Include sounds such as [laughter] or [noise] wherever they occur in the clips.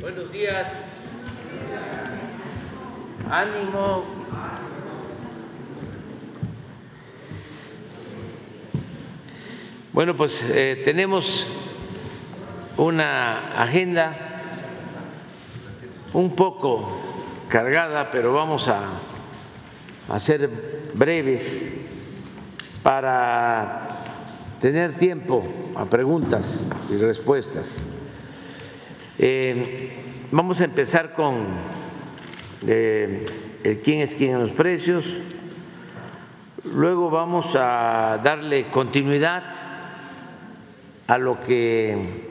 Buenos días. Ánimo. Bueno, pues eh, tenemos una agenda un poco cargada, pero vamos a, a ser breves para tener tiempo a preguntas y respuestas. Eh, vamos a empezar con eh, el quién es quién en los precios, luego vamos a darle continuidad a lo que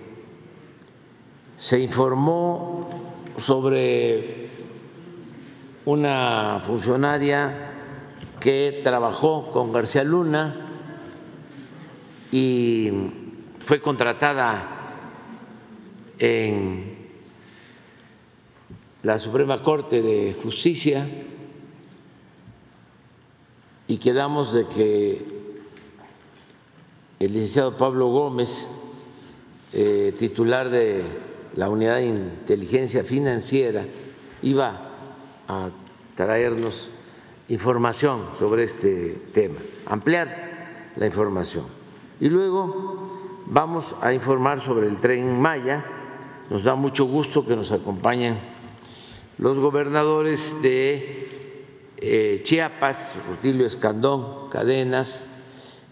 se informó sobre una funcionaria que trabajó con García Luna y fue contratada en la Suprema Corte de Justicia y quedamos de que el licenciado Pablo Gómez, eh, titular de la Unidad de Inteligencia Financiera, iba a traernos información sobre este tema, ampliar la información. Y luego vamos a informar sobre el tren Maya. Nos da mucho gusto que nos acompañen los gobernadores de eh, Chiapas, Rutilio Escandón, Cadenas,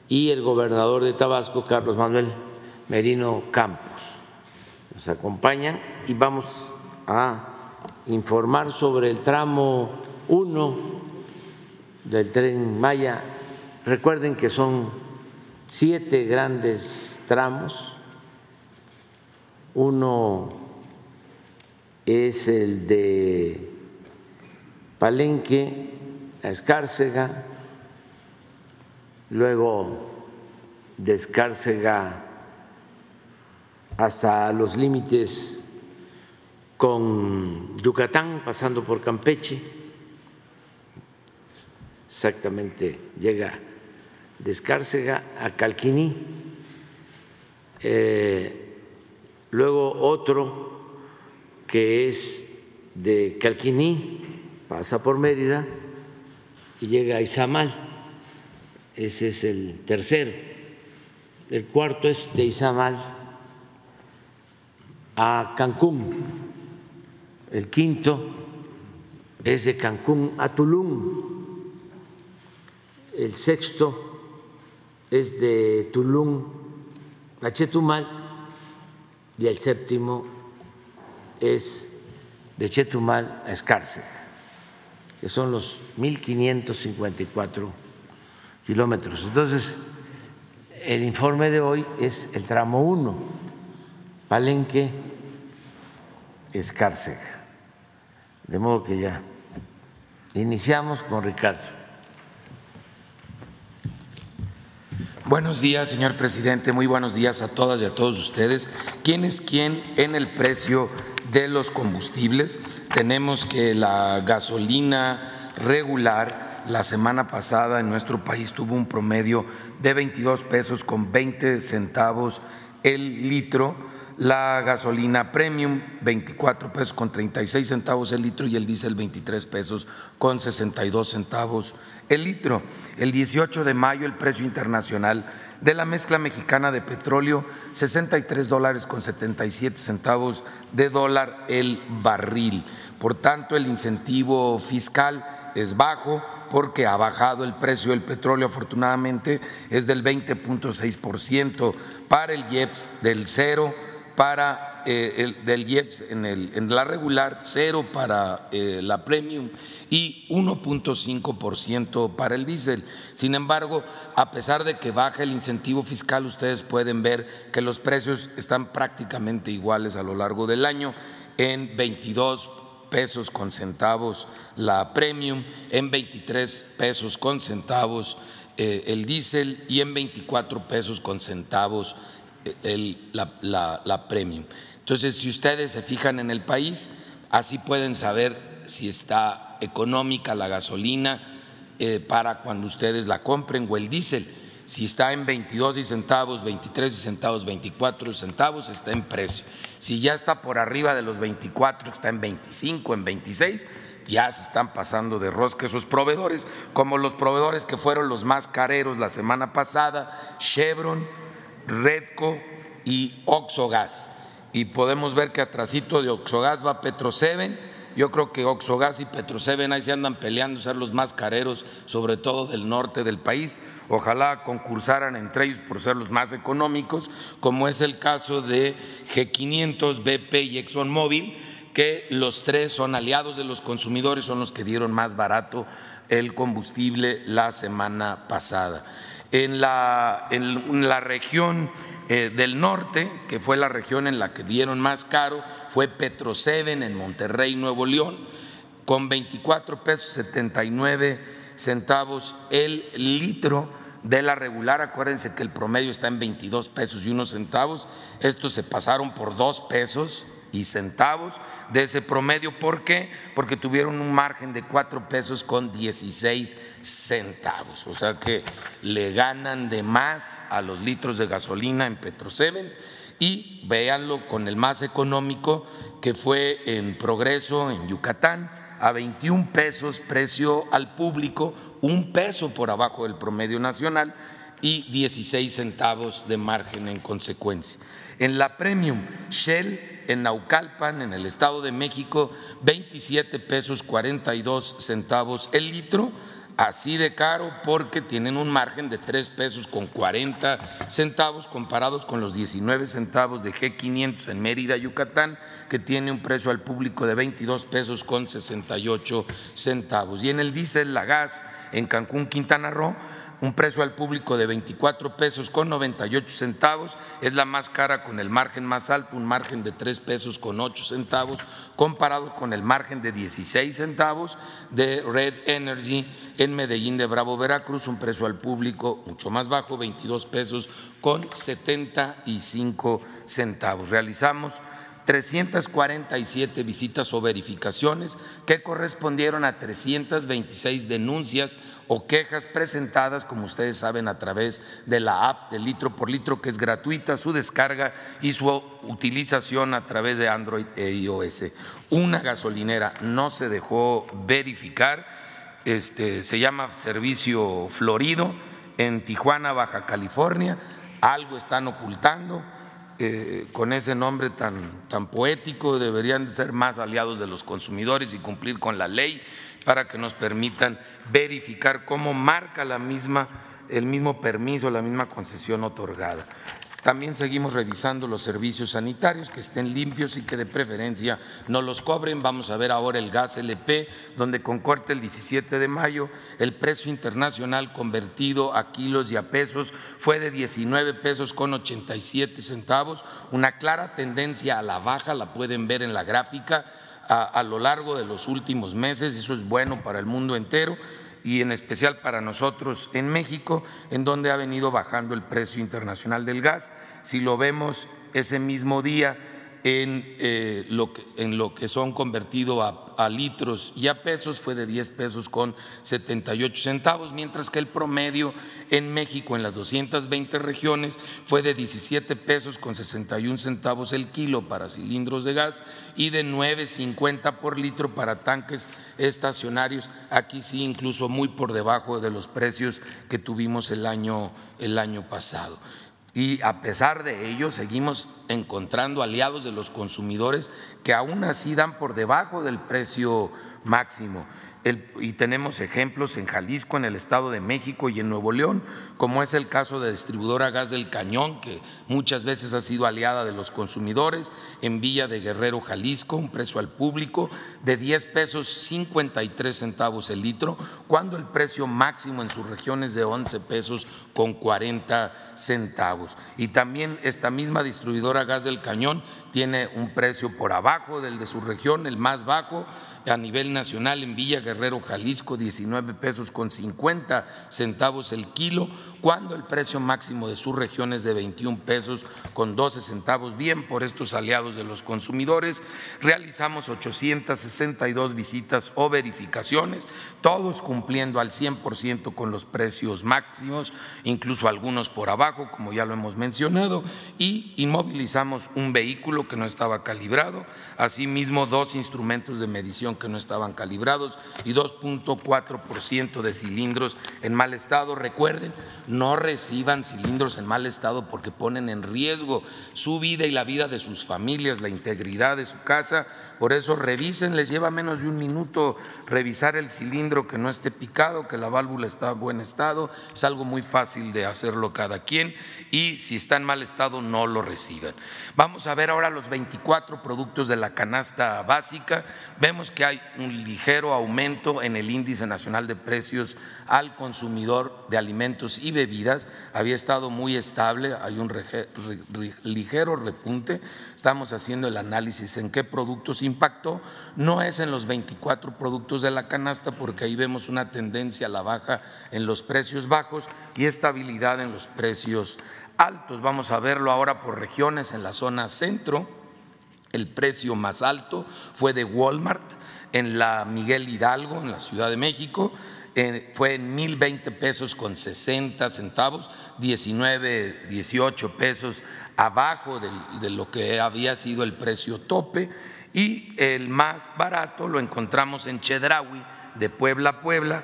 y el gobernador de Tabasco, Carlos Manuel Merino Campos. Nos acompañan y vamos a informar sobre el tramo 1 del tren Maya. Recuerden que son siete grandes tramos. Uno es el de Palenque a Escárcega, luego de Escárcega hasta los límites con Yucatán, pasando por Campeche, exactamente llega de Escárcega a Calquiní, eh, luego otro que es de Calquiní, pasa por Mérida y llega a Izamal, ese es el tercero, el cuarto es de Izamal a Cancún, el quinto es de Cancún a Tulum, el sexto es de Tulum a Chetumal y el séptimo es de Chetumal a Escárcega, que son los 1.554 kilómetros. Entonces, el informe de hoy es el tramo 1, Palenque, Escárcega. De modo que ya iniciamos con Ricardo. Buenos días, señor presidente. Muy buenos días a todas y a todos ustedes. ¿Quién es quién en el precio de los combustibles? Tenemos que la gasolina regular la semana pasada en nuestro país tuvo un promedio de 22 pesos con 20 centavos el litro la gasolina premium 24 pesos con 36 centavos el litro y el diésel 23 pesos con 62 centavos el litro. El 18 de mayo el precio internacional de la mezcla mexicana de petróleo 63 dólares con 77 centavos de dólar el barril. Por tanto, el incentivo fiscal es bajo porque ha bajado el precio del petróleo afortunadamente es del 20.6% para el IEPS del cero para eh, el, del IEPS en, el, en, la regular, cero para eh, la premium y 1.5% para el diésel. Sin embargo, a pesar de que baja el incentivo fiscal, ustedes pueden ver que los precios están prácticamente iguales a lo largo del año en 22 pesos con centavos la premium, en 23 pesos con centavos eh, el diésel y en 24 pesos con centavos la, premium. Entonces, si ustedes se fijan en el país, así pueden saber si está económica la gasolina eh, para cuando ustedes la compren o el diésel. Si está en 22 y centavos, 23 y centavos, 24 centavos, está en precio. Si ya está por arriba de los 24, está en 25, en 26, ya se están pasando de rosca esos proveedores, como los proveedores que fueron los más careros la semana pasada, Chevron, Redco y Oxogas. Y podemos ver que atrasito de Oxogas va Petroseven yo creo que Oxogas y Petroseven ahí se andan peleando ser los más careros, sobre todo del norte del país. Ojalá concursaran entre ellos por ser los más económicos, como es el caso de G500, BP y ExxonMobil, que los tres son aliados de los consumidores, son los que dieron más barato el combustible la semana pasada. En la, en la región eh, del norte, que fue la región en la que dieron más caro, fue Petroseven en Monterrey, Nuevo León, con 24 pesos 79 centavos el litro de la regular. Acuérdense que el promedio está en 22 pesos y unos centavos. Estos se pasaron por dos pesos y centavos de ese promedio. ¿Por qué? Porque tuvieron un margen de cuatro pesos con 16 centavos. O sea que le ganan de más a los litros de gasolina en Petroseven y véanlo con el más económico que fue en Progreso, en Yucatán, a 21 pesos precio al público, un peso por abajo del promedio nacional y 16 centavos de margen en consecuencia. En la Premium, Shell en Naucalpan, en el Estado de México, 27 pesos 42 centavos el litro, así de caro porque tienen un margen de 3 pesos con 40 centavos comparados con los 19 centavos de G500 en Mérida, Yucatán, que tiene un precio al público de 22 pesos con 68 centavos. Y en el diésel, la gas en Cancún, Quintana Roo, un precio al público de 24 pesos con 98 centavos, es la más cara con el margen más alto, un margen de 3 pesos con 8 centavos, comparado con el margen de 16 centavos de Red Energy en Medellín de Bravo, Veracruz, un precio al público mucho más bajo, 22 pesos con 75 centavos. Realizamos 347 visitas o verificaciones que correspondieron a 326 denuncias o quejas presentadas, como ustedes saben, a través de la app de litro por litro, que es gratuita su descarga y su utilización a través de Android e iOS. Una gasolinera no se dejó verificar, este, se llama Servicio Florido en Tijuana, Baja California, algo están ocultando eh, con ese nombre tan, tan poético deberían ser más aliados de los consumidores y cumplir con la ley para que nos permitan verificar cómo marca la misma, el mismo permiso, la misma concesión otorgada. También seguimos revisando los servicios sanitarios que estén limpios y que de preferencia no los cobren. Vamos a ver ahora el gas LP, donde con corte el 17 de mayo el precio internacional convertido a kilos y a pesos fue de 19 pesos con 87 centavos, una clara tendencia a la baja, la pueden ver en la gráfica a lo largo de los últimos meses, eso es bueno para el mundo entero y en especial para nosotros en México, en donde ha venido bajando el precio internacional del gas. Si lo vemos ese mismo día, en, eh, lo que, en lo que son convertidos a, litros y a pesos fue de 10 pesos con 78 centavos, mientras que el promedio en México en las 220 regiones fue de 17 pesos con 61 centavos el kilo para cilindros de gas y de 9.50 por litro para tanques estacionarios, aquí sí incluso muy por debajo de los precios que tuvimos el año, el año pasado y a pesar de ello seguimos encontrando aliados de los consumidores que aún así dan por debajo del precio máximo y tenemos ejemplos en Jalisco, en el Estado de México y en Nuevo León, como es el caso de distribuidora Gas del Cañón, que muchas veces ha sido aliada de los consumidores, en Villa de Guerrero, Jalisco, un precio al público de 10 pesos 53 centavos el litro, cuando el precio máximo en su región es de 11 pesos con 40 centavos. Y también esta misma distribuidora Gas del Cañón tiene un precio por abajo del de su región, el más bajo, a nivel nacional en Villa Guerrero, Jalisco, 19 pesos con 50 centavos el kilo, cuando el precio máximo de su región es de 21 pesos con 12 centavos. Bien, por estos aliados de los consumidores, realizamos 862 visitas o verificaciones, todos cumpliendo al 100% con los precios máximos, incluso algunos por abajo, como ya lo hemos mencionado, y inmovilizamos un vehículo que no estaba calibrado, asimismo dos instrumentos de medición que no estaban calibrados y 2.4% de cilindros en mal estado. Recuerden, no reciban cilindros en mal estado porque ponen en riesgo su vida y la vida de sus familias, la integridad de su casa. Por eso revisen, les lleva menos de un minuto revisar el cilindro que no esté picado, que la válvula está en buen estado. Es algo muy fácil de hacerlo cada quien y si está en mal estado no lo reciban. Vamos a ver ahora los 24 productos de la canasta básica. Vemos que hay un ligero aumento en el índice nacional de precios al consumidor de alimentos y bebidas. Había estado muy estable, hay un ligero repunte. Estamos haciendo el análisis en qué productos impactó. No es en los 24 productos de la canasta porque ahí vemos una tendencia a la baja en los precios bajos y estabilidad en los precios altos. Vamos a verlo ahora por regiones en la zona centro. El precio más alto fue de Walmart en la Miguel Hidalgo, en la Ciudad de México, fue en 1020 pesos con 60 centavos, 19, 18 pesos abajo de, lo que había sido el precio tope. Y el más barato lo encontramos en Chedraui, de Puebla a Puebla,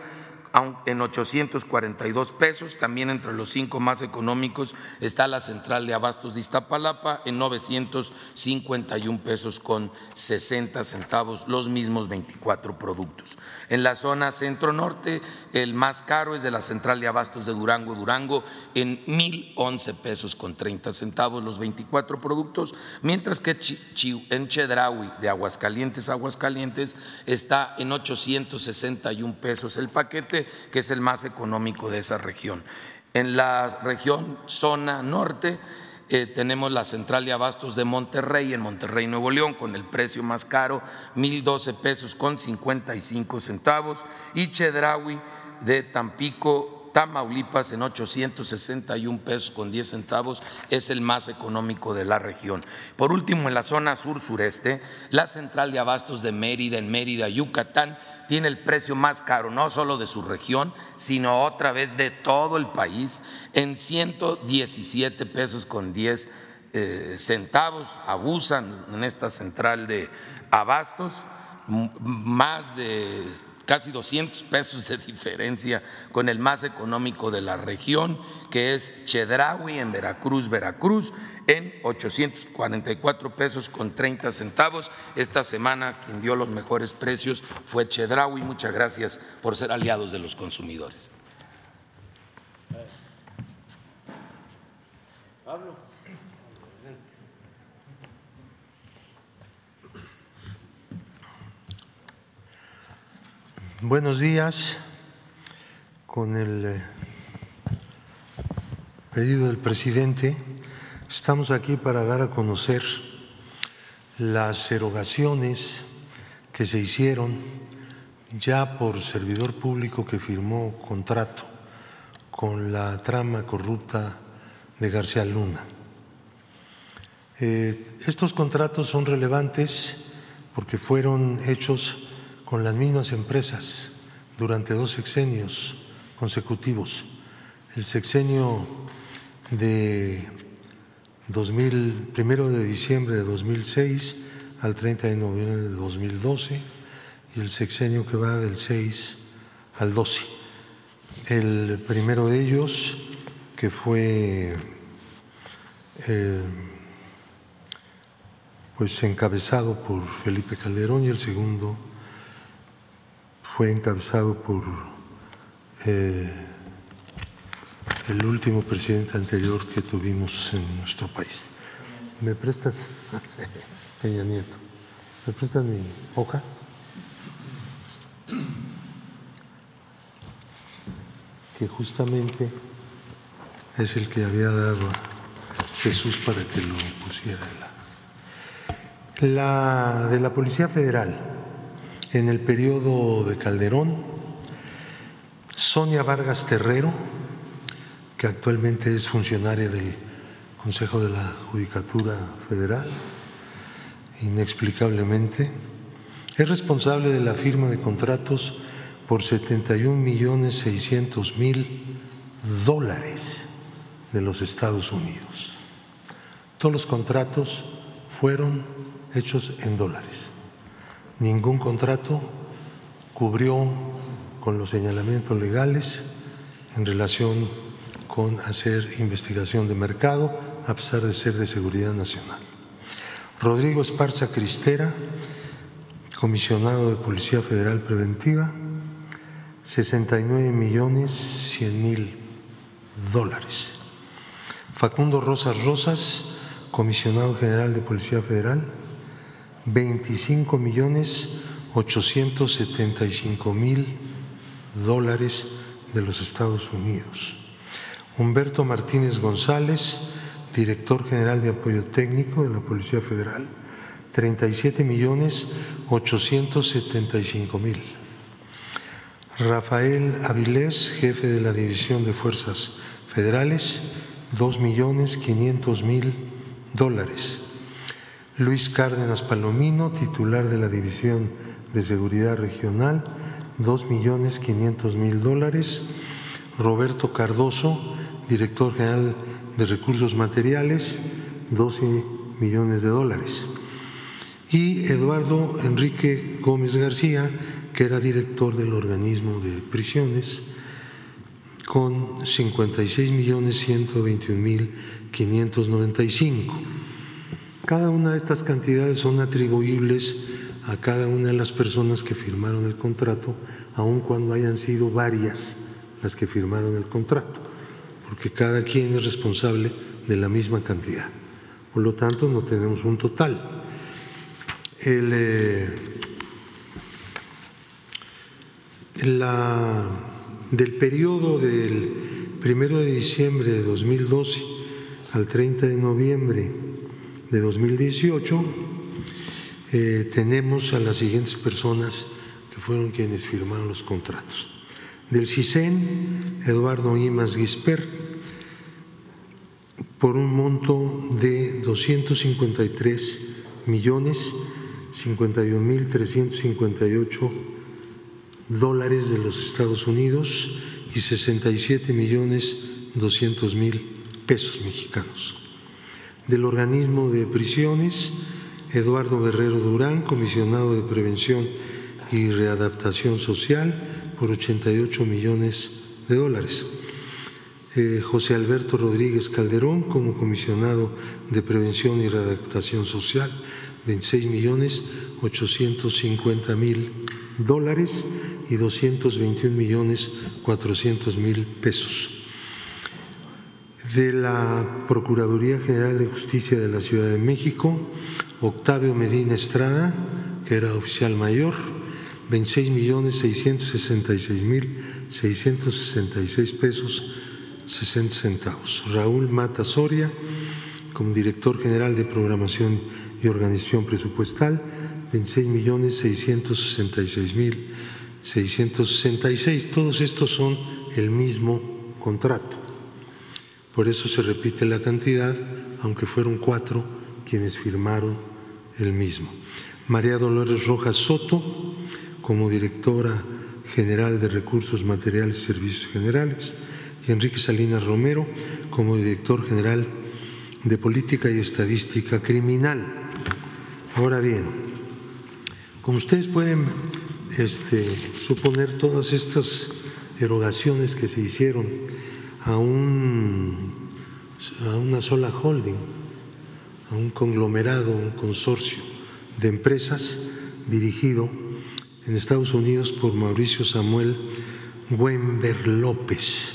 en 842 pesos. También entre los cinco más económicos está la central de abastos de Iztapalapa en 951 pesos con 60 centavos, los mismos 24 productos. En la zona centro-norte, el más caro es de la central de abastos de Durango, Durango, en 1,011 pesos con 30 centavos, los 24 productos, mientras que en Chedraui, de Aguascalientes, Aguascalientes, está en 861 pesos el paquete que es el más económico de esa región. En la región zona norte eh, tenemos la central de abastos de Monterrey, en Monterrey, Nuevo León, con el precio más caro, 1.012 pesos con 55 centavos, y Chedraui de Tampico, Tamaulipas en 861 pesos con 10 centavos es el más económico de la región. Por último, en la zona sur-sureste, la central de abastos de Mérida, en Mérida, Yucatán, tiene el precio más caro, no solo de su región, sino otra vez de todo el país, en 117 pesos con 10 eh, centavos. Abusan en esta central de abastos más de casi 200 pesos de diferencia con el más económico de la región, que es Chedraui en Veracruz, Veracruz, en 844 pesos con 30 centavos. Esta semana quien dio los mejores precios fue Chedraui. Muchas gracias por ser aliados de los consumidores. Buenos días. Con el eh, pedido del presidente, estamos aquí para dar a conocer las erogaciones que se hicieron ya por servidor público que firmó contrato con la trama corrupta de García Luna. Eh, estos contratos son relevantes porque fueron hechos con las mismas empresas durante dos sexenios consecutivos. El sexenio de 2000, primero de diciembre de 2006 al 30 de noviembre de 2012 y el sexenio que va del 6 al 12. El primero de ellos, que fue eh, pues encabezado por Felipe Calderón y el segundo fue encabezado por eh, el último presidente anterior que tuvimos en nuestro país. ¿Me prestas, [laughs] Peña Nieto, me prestas mi hoja? Que justamente es el que había dado a Jesús para que lo pusiera en la. La de la Policía Federal, en el periodo de Calderón, Sonia Vargas Terrero, que actualmente es funcionaria del Consejo de la Judicatura Federal, inexplicablemente, es responsable de la firma de contratos por 71 millones 600 mil dólares de los Estados Unidos. Todos los contratos fueron hechos en dólares. Ningún contrato cubrió con los señalamientos legales en relación con hacer investigación de mercado, a pesar de ser de seguridad nacional. Rodrigo Esparza Cristera, comisionado de Policía Federal Preventiva, 69 millones 100 mil dólares. Facundo Rosas Rosas, comisionado general de Policía Federal, 25 millones 875 mil dólares de los Estados Unidos. Humberto Martínez González, director general de apoyo técnico de la Policía Federal, 37 millones 875 mil. Rafael Avilés, jefe de la División de Fuerzas Federales, 2 millones 500 mil dólares. Luis Cárdenas Palomino, titular de la División de Seguridad Regional, 2 millones 500 mil dólares. Roberto Cardoso, director general de Recursos Materiales, 12 millones de dólares. Y Eduardo Enrique Gómez García, que era director del organismo de prisiones, con 56 millones 121 mil 595. Cada una de estas cantidades son atribuibles a cada una de las personas que firmaron el contrato, aun cuando hayan sido varias las que firmaron el contrato, porque cada quien es responsable de la misma cantidad. Por lo tanto, no tenemos un total. El, eh, la, del periodo del primero de diciembre de 2012 al 30 de noviembre de 2018, eh, tenemos a las siguientes personas que fueron quienes firmaron los contratos. Del CISEN, Eduardo Imas Guisper, por un monto de 253 millones 51 mil 358 dólares de los Estados Unidos y 67 millones 200 mil pesos mexicanos. Del organismo de prisiones, Eduardo Guerrero Durán, comisionado de Prevención y Readaptación Social, por 88 millones de dólares. Eh, José Alberto Rodríguez Calderón, como comisionado de Prevención y Readaptación Social, 26 millones 850 mil dólares y 221 millones 400 mil pesos. De la Procuraduría General de Justicia de la Ciudad de México, Octavio Medina Estrada, que era oficial mayor, 26 millones 666 mil 666 pesos 60 centavos. Raúl Mata Soria, como director general de programación y organización presupuestal, 26 millones 666 mil 666. Todos estos son el mismo contrato. Por eso se repite la cantidad, aunque fueron cuatro quienes firmaron el mismo. María Dolores Rojas Soto, como directora general de Recursos Materiales y Servicios Generales, y Enrique Salinas Romero, como director general de Política y Estadística Criminal. Ahora bien, como ustedes pueden este, suponer, todas estas erogaciones que se hicieron a, un, a una sola holding, a un conglomerado, un consorcio de empresas dirigido en Estados Unidos por Mauricio Samuel Wember López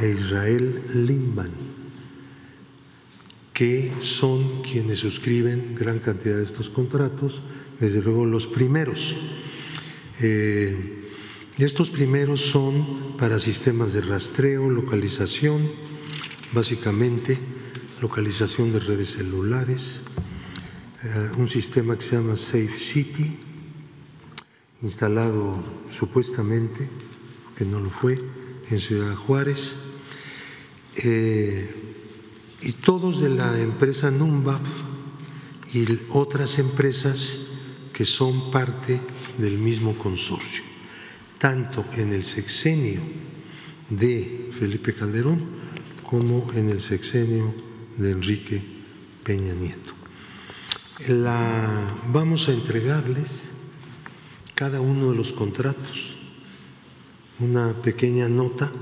e Israel Limban, que son quienes suscriben gran cantidad de estos contratos, desde luego los primeros. Eh, estos primeros son para sistemas de rastreo, localización, básicamente localización de redes celulares, eh, un sistema que se llama Safe City, instalado supuestamente, que no lo fue, en Ciudad Juárez, eh, y todos de la empresa Numbab y otras empresas que son parte del mismo consorcio, tanto en el sexenio de Felipe Calderón como en el sexenio de Enrique Peña Nieto. La, vamos a entregarles cada uno de los contratos, una pequeña nota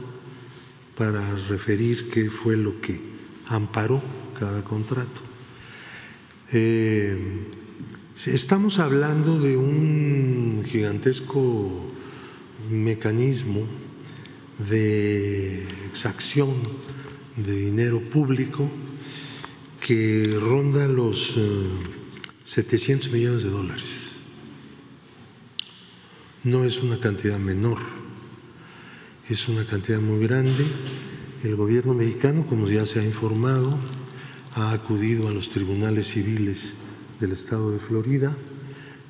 para referir qué fue lo que amparó cada contrato. Eh, estamos hablando de un gigantesco mecanismo de exacción de dinero público que ronda los 700 eh, millones de dólares. No es una cantidad menor, es una cantidad muy grande. El gobierno mexicano, como ya se ha informado, ha acudido a los tribunales civiles del estado de Florida,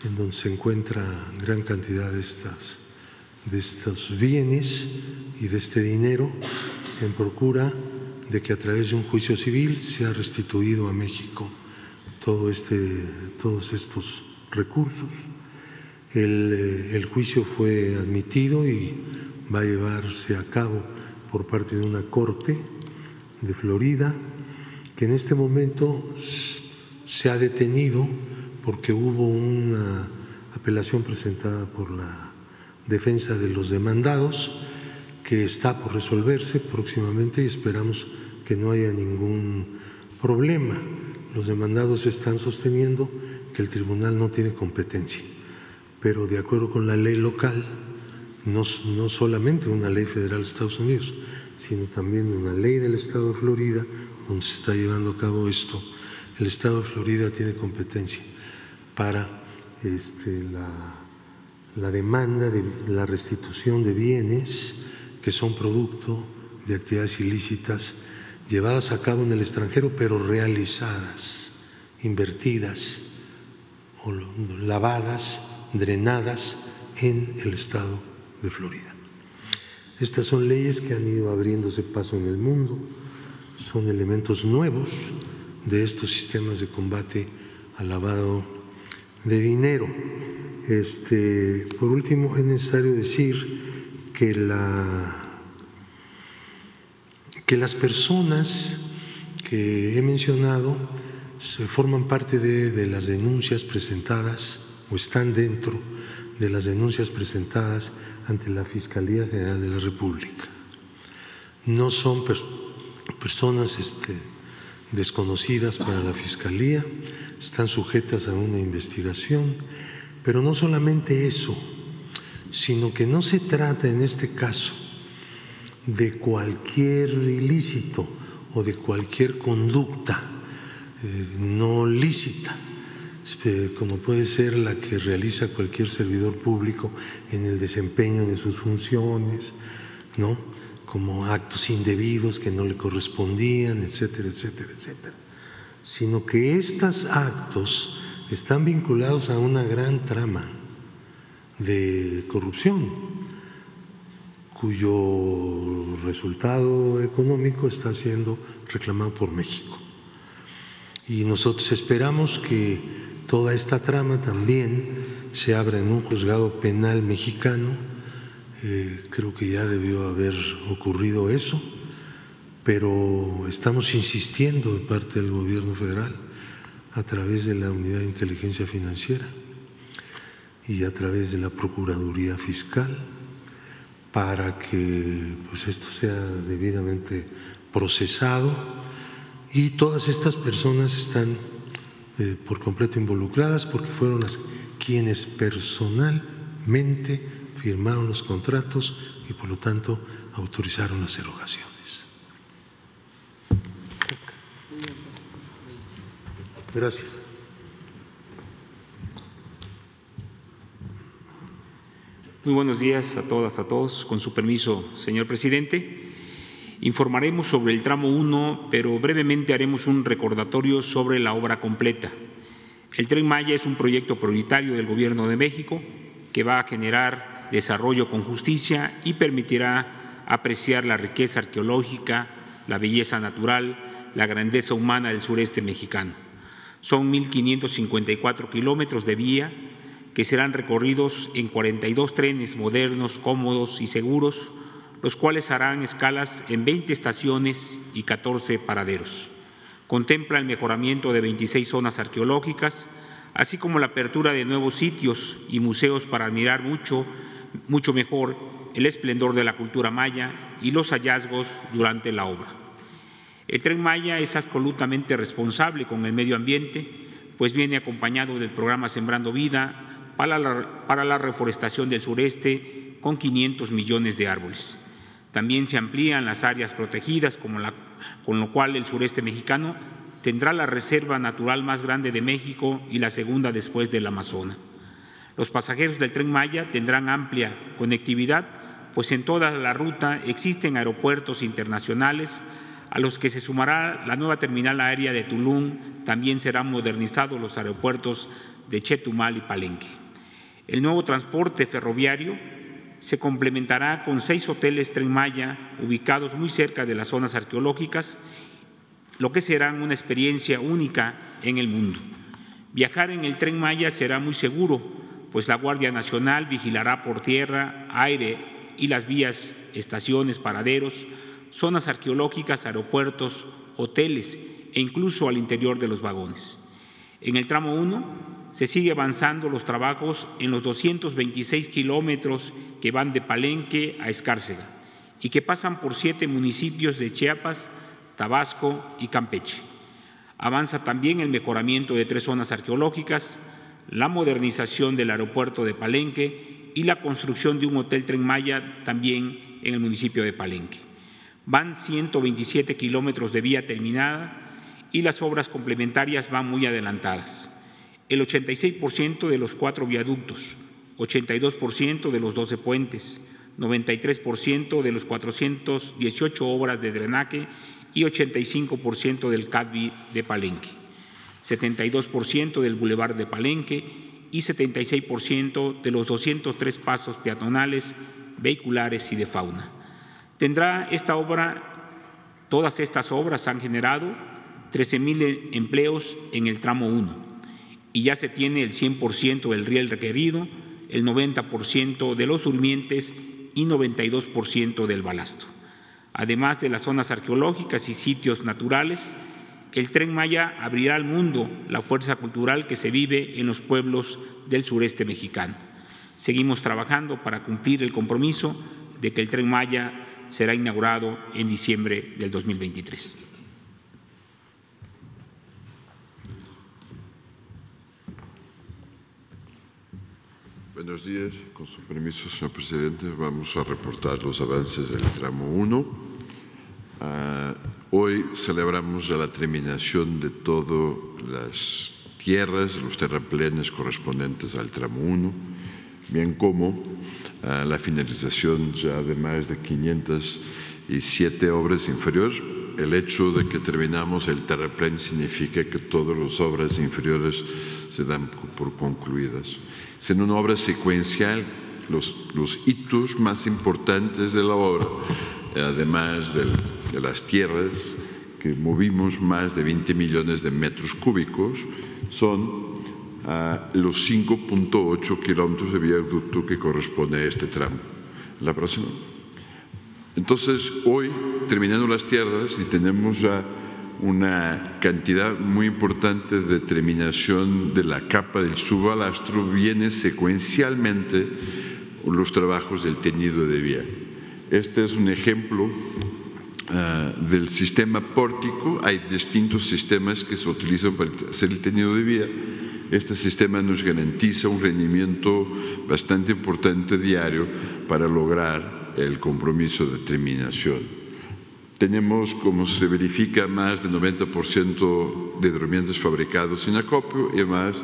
en donde se encuentra gran cantidad de, estas, de estos bienes y de este dinero en procura de que a través de un juicio civil sea restituido a México todo este, todos estos recursos. El, eh, el, juicio fue admitido y va a llevarse a cabo por parte de una corte de Florida que en este momento se ha detenido porque hubo una apelación presentada por la defensa de los demandados que está por resolverse próximamente y esperamos que no haya ningún problema. Los demandados están sosteniendo que el tribunal no tiene competencia, pero de acuerdo con la ley local, no, no solamente una ley federal de Estados Unidos, sino también una ley del Estado de Florida donde se está llevando a cabo esto. El Estado de Florida tiene competencia para este, la, la demanda de la restitución de bienes que son producto de actividades ilícitas llevadas a cabo en el extranjero, pero realizadas, invertidas o lavadas, drenadas en el estado de Florida. Estas son leyes que han ido abriéndose paso en el mundo, son elementos nuevos de estos sistemas de combate al lavado de dinero. Este, por último, es necesario decir que, la, que las personas que he mencionado se forman parte de, de las denuncias presentadas o están dentro de las denuncias presentadas ante la Fiscalía General de la República. No son personas este, desconocidas para la Fiscalía, están sujetas a una investigación, pero no solamente eso, sino que no se trata en este caso de cualquier ilícito o de cualquier conducta eh, no lícita, como puede ser la que realiza cualquier servidor público en el desempeño de sus funciones, ¿no? como actos indebidos que no le correspondían, etcétera, etcétera, etcétera, sino que estos actos están vinculados a una gran trama de corrupción, cuyo resultado económico está siendo reclamado por México. Y nosotros esperamos que toda esta trama también se abra en un juzgado penal mexicano. Eh, creo que ya debió haber ocurrido eso, pero estamos insistiendo de parte del gobierno federal a través de la Unidad de Inteligencia Financiera y a través de la Procuraduría Fiscal para que pues, esto sea debidamente procesado y todas estas personas están eh, por completo involucradas porque fueron las quienes personalmente firmaron los contratos y por lo tanto autorizaron las erogaciones. Gracias. Muy buenos días a todas, a todos. Con su permiso, señor presidente. Informaremos sobre el tramo 1, pero brevemente haremos un recordatorio sobre la obra completa. El tren Maya es un proyecto prioritario del Gobierno de México que va a generar desarrollo con justicia y permitirá apreciar la riqueza arqueológica, la belleza natural, la grandeza humana del sureste mexicano. Son 1.554 kilómetros de vía que serán recorridos en 42 trenes modernos, cómodos y seguros, los cuales harán escalas en 20 estaciones y 14 paraderos. Contempla el mejoramiento de 26 zonas arqueológicas, así como la apertura de nuevos sitios y museos para admirar mucho, mucho mejor el esplendor de la cultura maya y los hallazgos durante la obra. El tren Maya es absolutamente responsable con el medio ambiente, pues viene acompañado del programa Sembrando Vida para la, reforestación del sureste con 500 millones de árboles. También se amplían las áreas protegidas, con lo cual el sureste mexicano tendrá la reserva natural más grande de México y la segunda después del Amazonas. Los pasajeros del tren Maya tendrán amplia conectividad, pues en toda la ruta existen aeropuertos internacionales a los que se sumará la nueva terminal aérea de Tulum. También serán modernizados los aeropuertos de Chetumal y Palenque. El nuevo transporte ferroviario se complementará con seis hoteles Tren Maya ubicados muy cerca de las zonas arqueológicas, lo que será una experiencia única en el mundo. Viajar en el Tren Maya será muy seguro, pues la Guardia Nacional vigilará por tierra, aire y las vías, estaciones, paraderos, zonas arqueológicas, aeropuertos, hoteles e incluso al interior de los vagones. En el tramo 1 se sigue avanzando los trabajos en los 226 kilómetros que van de Palenque a Escárcega y que pasan por siete municipios de Chiapas, Tabasco y Campeche. Avanza también el mejoramiento de tres zonas arqueológicas, la modernización del aeropuerto de Palenque y la construcción de un hotel Tren Maya también en el municipio de Palenque. Van 127 kilómetros de vía terminada y las obras complementarias van muy adelantadas el 86% de los cuatro viaductos, 82% de los 12 puentes, 93% de los 418 obras de drenaje y 85% del CADVI de Palenque, 72% del Boulevard de Palenque y 76% de los 203 pasos peatonales, vehiculares y de fauna. Tendrá esta obra, todas estas obras han generado 13 mil empleos en el tramo 1 y ya se tiene el 100% del riel requerido, el 90% de los durmientes y 92% del balasto. Además de las zonas arqueológicas y sitios naturales, el tren Maya abrirá al mundo la fuerza cultural que se vive en los pueblos del sureste mexicano. Seguimos trabajando para cumplir el compromiso de que el tren Maya será inaugurado en diciembre del 2023. Buenos días. Con su permiso, señor presidente, vamos a reportar los avances del tramo 1. Ah, hoy celebramos la terminación de todas las tierras, los terraplenes correspondientes al tramo 1, bien como la finalización ya de más de 507 obras inferiores. El hecho de que terminamos el terraplén significa que todas las obras inferiores se dan por concluidas en una obra secuencial los, los, hitos más importantes de la obra, además de las tierras, que movimos más de 20 millones de metros cúbicos, son ah, los 5.8 kilómetros de viaducto que corresponde a este tramo. La próxima. Entonces, hoy, terminando las tierras, y tenemos ya una cantidad muy importante de terminación de la capa del subalastro, viene secuencialmente los trabajos del teñido de vía. Este es un ejemplo ah, del sistema pórtico. Hay distintos sistemas que se utilizan para hacer el teñido de vía. Este sistema nos garantiza un rendimiento bastante importante diario para lograr el compromiso de terminación. Tenemos, como se verifica, más del 90% de durmientes fabricados en acopio y más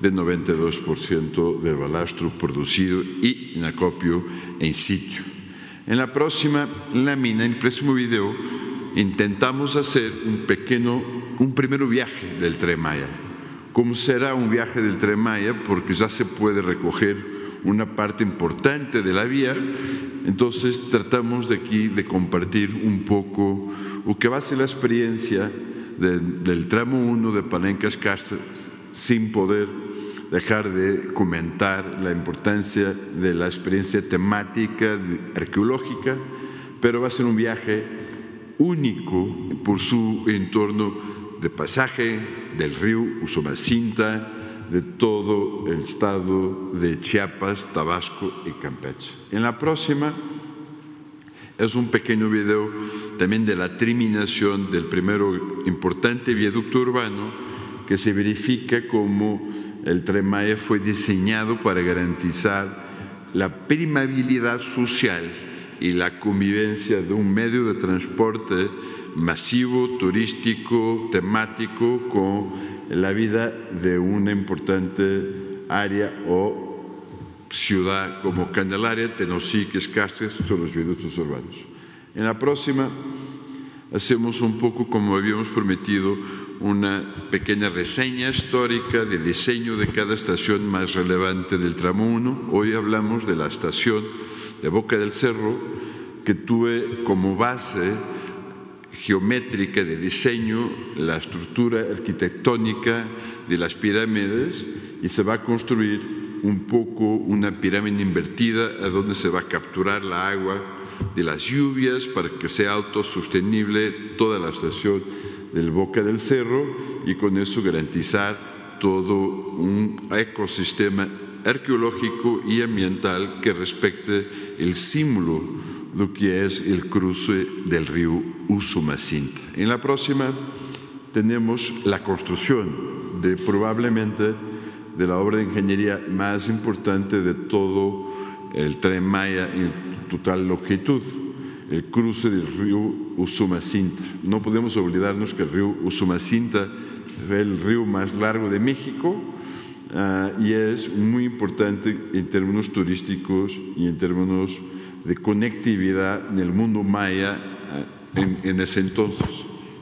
del 92% del balastro producido y en acopio en sitio. En la próxima lámina, en el próximo video, intentamos hacer un pequeño, un primer viaje del tren Maya, cómo será un viaje del Tren Maya, porque ya se puede recoger una parte importante de la vía. Entonces tratamos de aquí de compartir un poco lo que va a ser la experiencia del tramo 1 de Palencas Cárcel sin poder dejar de comentar la importancia de la experiencia temática, arqueológica, pero va a ser un viaje único por su entorno de pasaje del río Usumacinta, de todo el estado de Chiapas, Tabasco y Campeche. En la próxima es un pequeño video también de la terminación del primero importante viaducto urbano que se verifica como el Tren Maya fue diseñado para garantizar la primabilidad social y la convivencia de un medio de transporte masivo, turístico, temático, con la vida de una importante área o ciudad como Candelaria, Tenosique, Escasez, son los viaductos urbanos. En la próxima hacemos un poco como habíamos prometido una pequeña reseña histórica de diseño de cada estación más relevante del tramo 1. Hoy hablamos de la estación de Boca del Cerro, que tuve como base geométrica de diseño la estructura arquitectónica de las pirámides y se va a construir un poco una pirámide invertida a donde se va a capturar la agua de las lluvias para que sea autosostenible toda la estación del Boca del Cerro y con eso garantizar todo un ecosistema arqueológico y ambiental que respecte el símbolo lo que es el cruce del río Usumacinta. En la próxima tenemos la construcción de probablemente de la obra de ingeniería más importante de todo el tren Maya en total longitud, el cruce del río Usumacinta. No podemos olvidarnos que el río Usumacinta es el río más largo de México ah, y es muy importante en términos turísticos y en términos de conectividad en el mundo maya ah, en, ese entonces.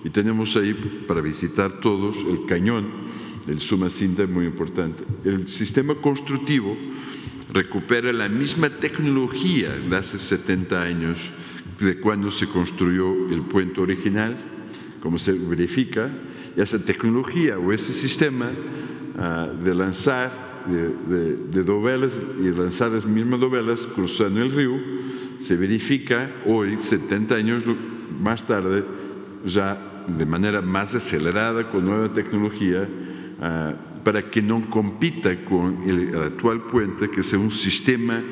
Y tenemos ahí para visitar todos el cañón del Sumacinta, muy importante. El sistema constructivo recupera la misma tecnología de hace 70 años de cuando se construyó el puente original, como se verifica, y esa tecnología o ese sistema ah, de lanzar de, de, dovelas y lanzar las mismas dovelas cruzando el río, se verifica hoy, 70 años más tarde, ya de manera más acelerada, con nueva tecnología, ah, para que no compita con el actual puente, que sea un sistema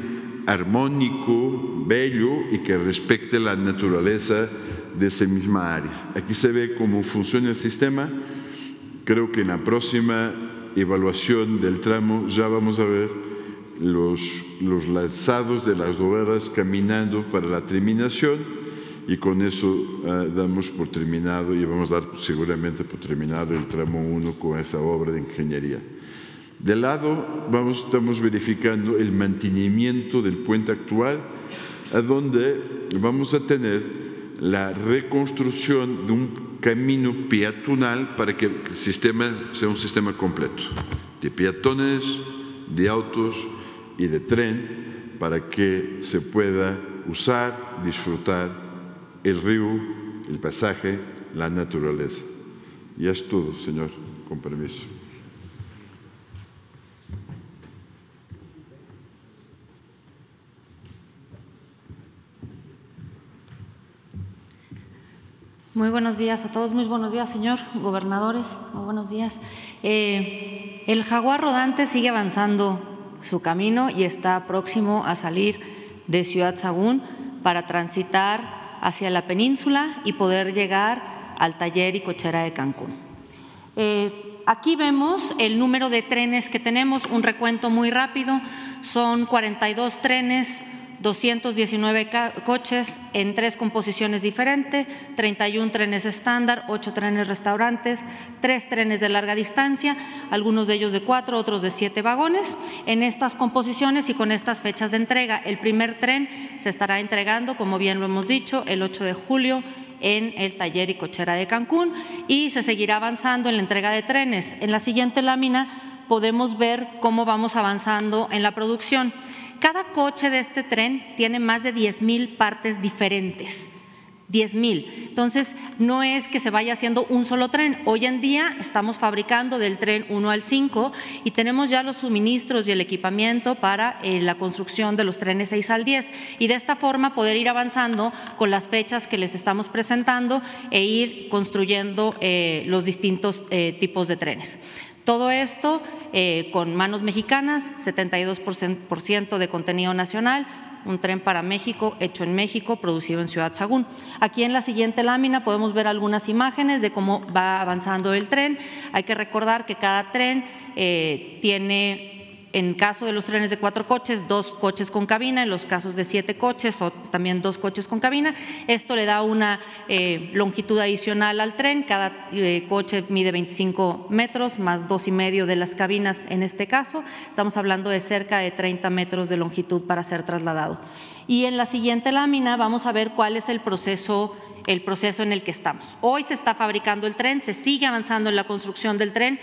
armónico, bello y que respecte la naturaleza de esa misma área. Aquí se ve cómo funciona el sistema. Creo que en la próxima evaluación del tramo ya vamos a ver los, los lanzados de las dovelas caminando para la terminación y con eso ah, damos por terminado y vamos a dar seguramente por terminado el tramo 1 con esa obra de ingeniería. De lado vamos, estamos verificando el mantenimiento del puente actual, a donde vamos a tener la reconstrucción de un camino peatonal para que el sistema sea un sistema completo, de peatones, de autos y de tren, para que se pueda usar, disfrutar el río, el pasaje, la naturaleza. Y es todo, señor, con permiso. Muy buenos días a todos, muy buenos días, señor gobernadores, muy buenos días. Eh, el jaguar rodante sigue avanzando su camino y está próximo a salir de Ciudad Sagún para transitar hacia la península y poder llegar al taller y cochera de Cancún. Eh, aquí vemos el número de trenes que tenemos, un recuento muy rápido, son 42 trenes 219 coches en tres composiciones diferentes, 31 trenes estándar, 8 trenes restaurantes, 3 trenes de larga distancia, algunos de ellos de 4, otros de 7 vagones. En estas composiciones y con estas fechas de entrega, el primer tren se estará entregando, como bien lo hemos dicho, el 8 de julio en el taller y cochera de Cancún y se seguirá avanzando en la entrega de trenes. En la siguiente lámina podemos ver cómo vamos avanzando en la producción. Cada coche de este tren tiene más de 10 mil partes diferentes. 10 mil. Entonces, no es que se vaya haciendo un solo tren. Hoy en día estamos fabricando del tren 1 al 5 y tenemos ya los suministros y el equipamiento para eh, la construcción de los trenes 6 al 10 y de esta forma poder ir avanzando con las fechas que les estamos presentando e ir construyendo eh, los distintos eh, tipos de trenes. Todo esto con manos mexicanas, 72% de contenido nacional, un tren para México hecho en México, producido en Ciudad Sagún. Aquí en la siguiente lámina podemos ver algunas imágenes de cómo va avanzando el tren. Hay que recordar que cada tren eh, tiene en caso de los trenes de cuatro coches, dos coches con cabina, en los casos de siete coches o también dos coches con cabina. Esto le da una eh, longitud adicional al tren, cada eh, coche mide 25 metros, más dos y medio de las cabinas en este caso. Estamos hablando de cerca de 30 metros de longitud para ser trasladado. Y en la siguiente lámina vamos a ver cuál es el proceso el proceso en el que estamos. Hoy se está fabricando el tren, se sigue avanzando en la construcción del tren,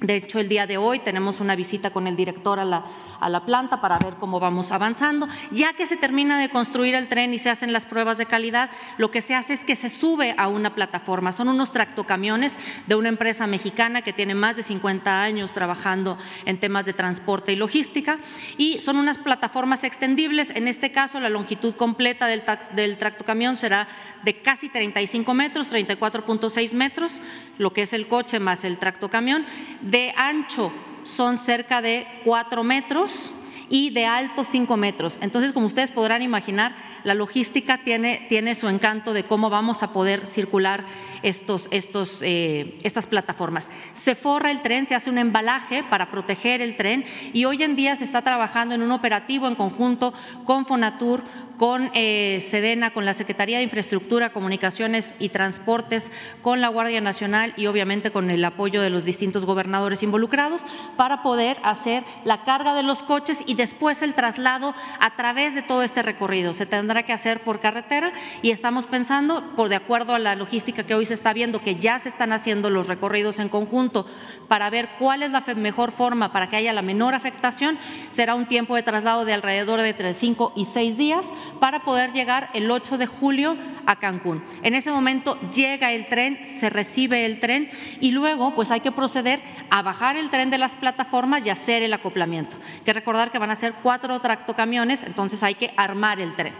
de hecho, el día de hoy tenemos una visita con el director a la, a la, planta para ver cómo vamos avanzando. Ya que se termina de construir el tren y se hacen las pruebas de calidad, lo que se hace es que se sube a una plataforma. Son unos tractocamiones de una empresa mexicana que tiene más de 50 años trabajando en temas de transporte y logística y son unas plataformas extendibles. En este caso, la longitud completa del, del tractocamión será de casi 35 metros, 34.6 metros, lo que es el coche más el tractocamión de ancho son cerca de cuatro metros y de alto cinco metros. Entonces, como ustedes podrán imaginar, la logística tiene, tiene su encanto de cómo vamos a poder circular estos, estos, eh, estas plataformas. Se forra el tren, se hace un embalaje para proteger el tren y hoy en día se está trabajando en un operativo en conjunto con Fonatur, con eh, Sedena, con la Secretaría de Infraestructura, Comunicaciones y Transportes, con la Guardia Nacional y obviamente con el apoyo de los distintos gobernadores involucrados para poder hacer la carga de los coches y después el traslado a través de todo este recorrido. Se tendrá que hacer por carretera y estamos pensando, por de acuerdo a la logística que hoy se está viendo, que ya se están haciendo los recorridos en conjunto para ver cuál es la mejor forma para que haya la menor afectación, será un tiempo de traslado de alrededor de entre 5 y 6 días para poder llegar el 8 de julio a Cancún. En ese momento llega el tren, se recibe el tren y luego pues hay que proceder a bajar el tren de las plataformas y hacer el acoplamiento. Hay que recordar que van a ser cuatro tractocamiones, entonces hay que armar el tren.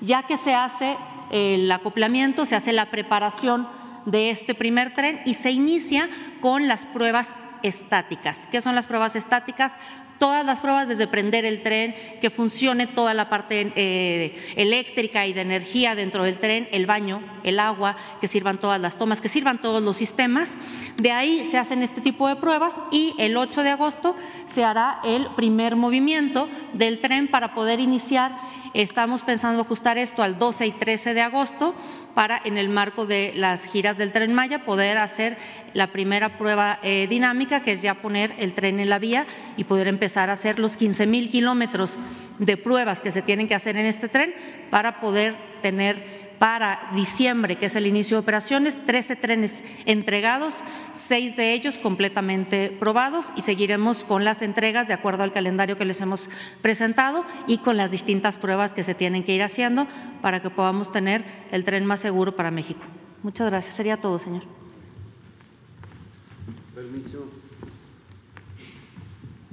Ya que se hace el acoplamiento, se hace la preparación de este primer tren y se inicia con las pruebas estáticas. ¿Qué son las pruebas estáticas? Todas las pruebas desde prender el tren, que funcione toda la parte eh, eléctrica y de energía dentro del tren, el baño, el agua, que sirvan todas las tomas, que sirvan todos los sistemas. De ahí se hacen este tipo de pruebas y el 8 de agosto se hará el primer movimiento del tren para poder iniciar Estamos pensando ajustar esto al 12 y 13 de agosto para, en el marco de las giras del tren Maya, poder hacer la primera prueba eh, dinámica, que es ya poner el tren en la vía y poder empezar a hacer los 15 mil kilómetros de pruebas que se tienen que hacer en este tren para poder tener para diciembre, que es el inicio de operaciones, 13 trenes entregados, seis de ellos completamente probados y seguiremos con las entregas de acuerdo al calendario que les hemos presentado y con las distintas pruebas que se tienen que ir haciendo para que podamos tener el tren más seguro para México. Muchas gracias. Sería todo, señor. Permiso.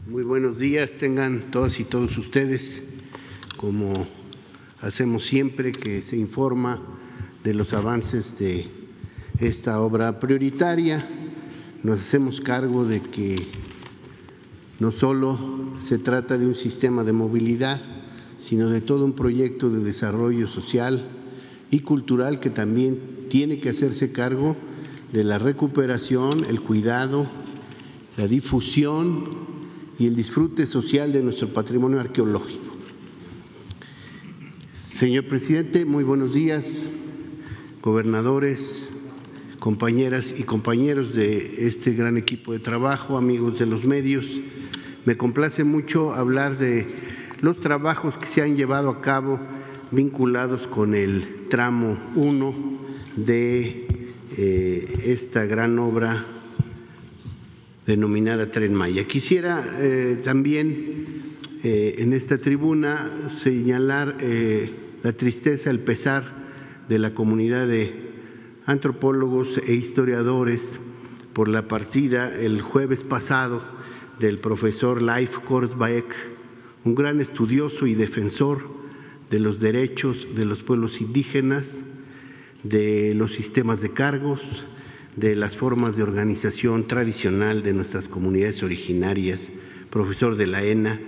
Muy buenos días, tengan todas y todos ustedes como hacemos siempre que se informa de los avances de esta obra prioritaria. Nos hacemos cargo de que no solo se trata de un sistema de movilidad, sino de todo un proyecto de desarrollo social y cultural que también tiene que hacerse cargo de la recuperación, el cuidado, la difusión y el disfrute social de nuestro patrimonio arqueológico. Señor presidente, muy buenos días, gobernadores, compañeras y compañeros de este gran equipo de trabajo, amigos de los medios. Me complace mucho hablar de los trabajos que se han llevado a cabo vinculados con el tramo 1 de eh, esta gran obra denominada Tren Maya. Quisiera eh, también eh, en esta tribuna señalar la tristeza, el pesar de la comunidad de antropólogos e historiadores por la partida el jueves pasado del profesor Leif Korsbaek, un gran estudioso y defensor de los derechos de los pueblos indígenas, de los sistemas de cargos, de las formas de organización tradicional de nuestras comunidades originarias, profesor de la ENA.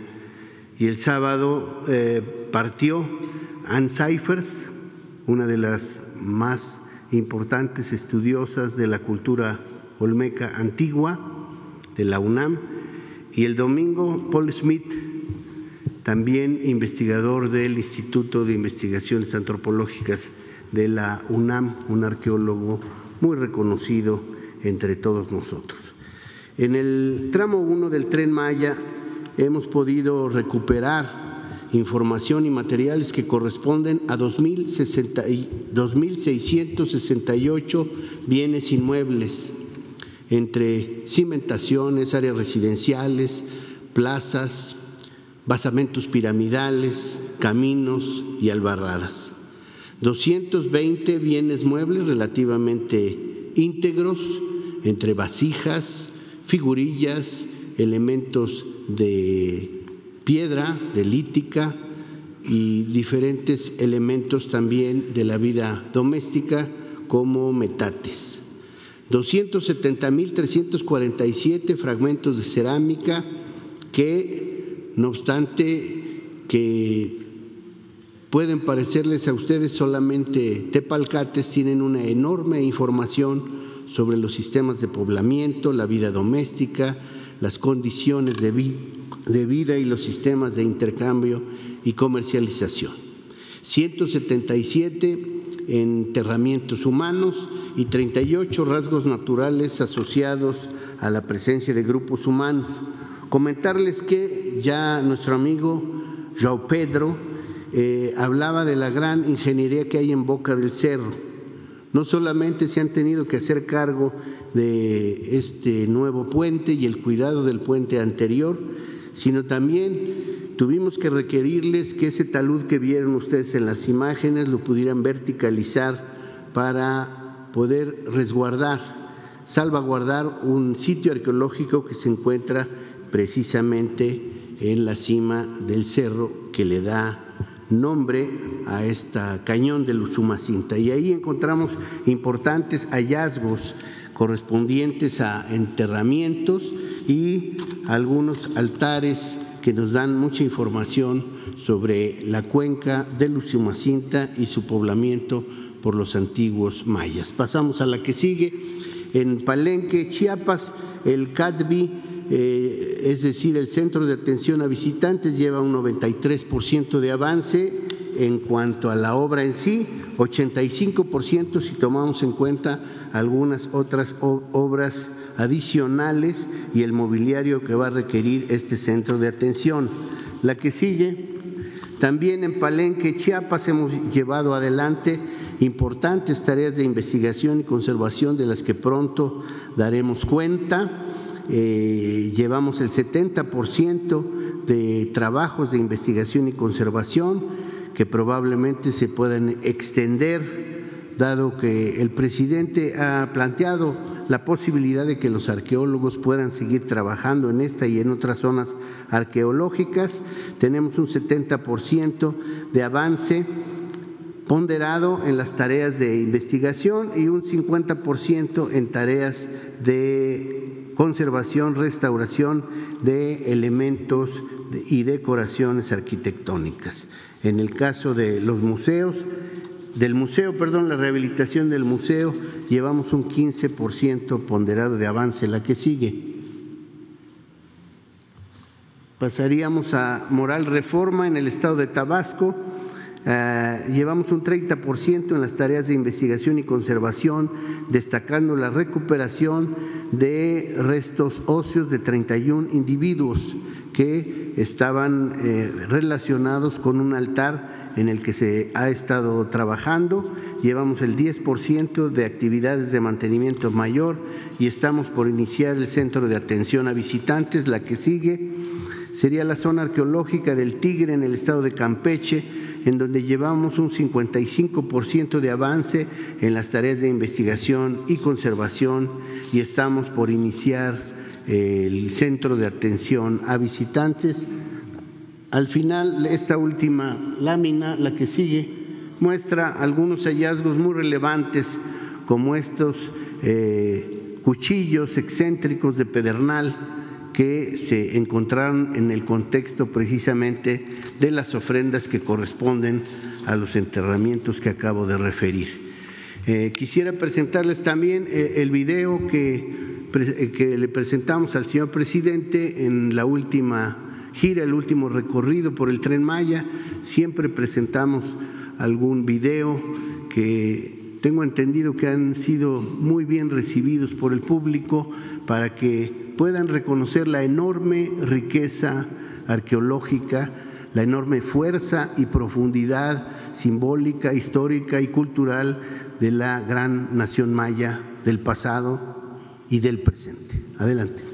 Y el sábado eh, partió Ann Seifers, una de las más importantes estudiosas de la cultura olmeca antigua de la UNAM, y el domingo Paul Smith, también investigador del Instituto de Investigaciones Antropológicas de la UNAM, un arqueólogo muy reconocido entre todos nosotros. En el tramo 1 del tren Maya hemos podido recuperar información y materiales que corresponden a 2.668 bienes inmuebles entre cimentaciones, áreas residenciales, plazas, basamentos piramidales, caminos y albarradas. 220 bienes muebles relativamente íntegros, entre vasijas, figurillas, elementos de piedra, de lítica y diferentes elementos también de la vida doméstica como metates. 270.347 fragmentos de cerámica que, no obstante, que pueden parecerles a ustedes solamente tepalcates, tienen una enorme información sobre los sistemas de poblamiento, la vida doméstica, las condiciones de, de vida y los sistemas de intercambio y comercialización. 177 enterramientos humanos y 38 rasgos naturales asociados a la presencia de grupos humanos. Comentarles que ya nuestro amigo João Pedro eh, hablaba de la gran ingeniería que hay en Boca del Cerro. No solamente se han tenido que hacer cargo de este nuevo puente y el cuidado del puente anterior, sino también Tuvimos que requerirles que ese talud que vieron ustedes en las imágenes lo pudieran verticalizar para poder resguardar, salvaguardar un sitio arqueológico que se encuentra precisamente en la cima del cerro que le da nombre a esta cañón de Usumacinta. Y ahí encontramos importantes hallazgos correspondientes a enterramientos y algunos altares que nos dan mucha información sobre la cuenca de Usumacinta y su poblamiento por los antiguos mayas. Pasamos a la que sigue. En Palenque, Chiapas, el CADBI, eh, es decir, el Centro de Atención a Visitantes, lleva un 93% de avance en cuanto a la obra en sí, 85% si tomamos en cuenta algunas otras obras adicionales y el mobiliario que va a requerir este centro de atención. La que sigue, también en Palenque, Chiapas, hemos llevado adelante importantes tareas de investigación y conservación de las que pronto daremos cuenta. Eh, llevamos el 70% de trabajos de investigación y conservación que probablemente se puedan extender, dado que el presidente ha planteado la posibilidad de que los arqueólogos puedan seguir trabajando en esta y en otras zonas arqueológicas. Tenemos un 70% de avance ponderado en las tareas de investigación y un 50% en tareas de conservación, restauración de elementos y decoraciones arquitectónicas. En el caso de los museos, del museo, perdón, la rehabilitación del museo, llevamos un 15% ponderado de avance. La que sigue. Pasaríamos a Moral Reforma en el estado de Tabasco. Eh, llevamos un 30% en las tareas de investigación y conservación, destacando la recuperación de restos óseos de 31 individuos que estaban eh, relacionados con un altar en el que se ha estado trabajando. Llevamos el 10% de actividades de mantenimiento mayor y estamos por iniciar el centro de atención a visitantes. La que sigue sería la zona arqueológica del Tigre en el estado de Campeche, en donde llevamos un 55% de avance en las tareas de investigación y conservación y estamos por iniciar el centro de atención a visitantes. Al final, esta última lámina, la que sigue, muestra algunos hallazgos muy relevantes como estos eh, cuchillos excéntricos de pedernal que se encontraron en el contexto precisamente de las ofrendas que corresponden a los enterramientos que acabo de referir. Eh, quisiera presentarles también eh, el video que, que le presentamos al señor presidente en la última gira, el último recorrido por el tren Maya. Siempre presentamos algún video que tengo entendido que han sido muy bien recibidos por el público para que puedan reconocer la enorme riqueza arqueológica, la enorme fuerza y profundidad simbólica, histórica y cultural de la gran nación maya del pasado y del presente. Adelante.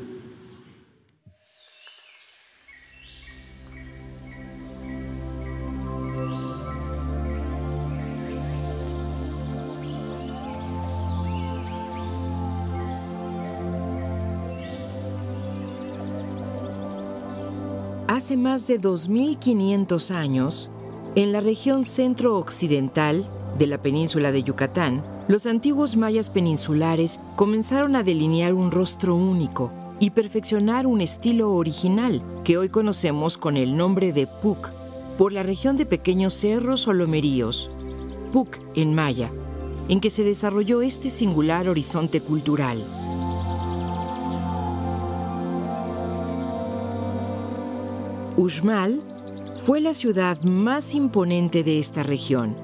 Hace más de 2.500 años, en la región centro-occidental de la península de Yucatán, los antiguos mayas peninsulares comenzaron a delinear un rostro único y perfeccionar un estilo original que hoy conocemos con el nombre de Puc, por la región de pequeños cerros o lomeríos, Puc en maya, en que se desarrolló este singular horizonte cultural. Uxmal fue la ciudad más imponente de esta región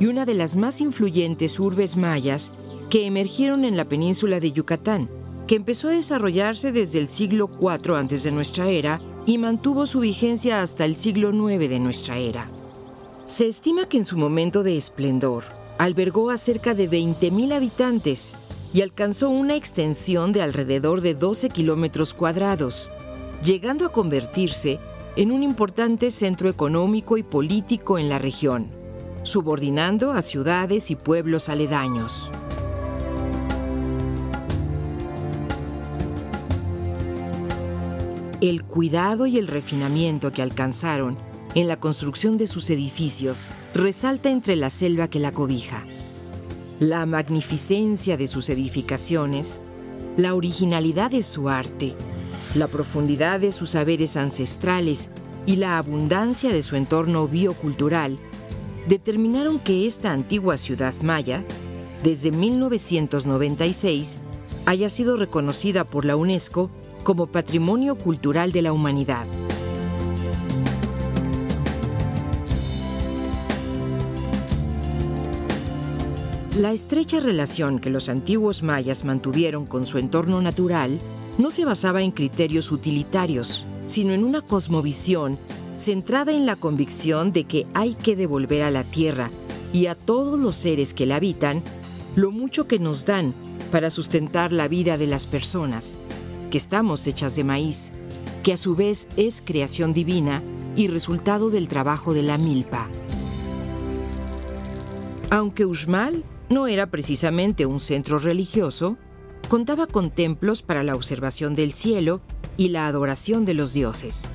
y una de las más influyentes urbes mayas que emergieron en la península de Yucatán, que empezó a desarrollarse desde el siglo IV antes de nuestra era y mantuvo su vigencia hasta el siglo IX de nuestra era. Se estima que en su momento de esplendor albergó a cerca de 20.000 habitantes y alcanzó una extensión de alrededor de 12 kilómetros cuadrados, llegando a convertirse un importante centro económico y político en la región, subordinando a ciudades y pueblos aledaños. El cuidado y el refinamiento que alcanzaron en la construcción de sus edificios resalta entre la selva que la cobija. La magnificencia de sus edificaciones, la originalidad de su arte, la profundidad de sus saberes ancestrales y la abundancia de su entorno biocultural determinaron que esta antigua ciudad maya, desde 1996, haya sido reconocida por la UNESCO como Patrimonio Cultural de la Humanidad. La estrecha relación que los antiguos mayas mantuvieron con su entorno natural no se basaba en criterios utilitarios, sino en una cosmovisión centrada en la convicción de que hay que devolver a la tierra y a todos los seres que la habitan lo mucho que nos dan para sustentar la vida de las personas, que estamos hechas de maíz, que a su vez es creación divina y resultado del trabajo de la milpa. Aunque Uxmal no era precisamente un centro religioso, contaba con templos para la observación del cielo y la adoración de los dioses.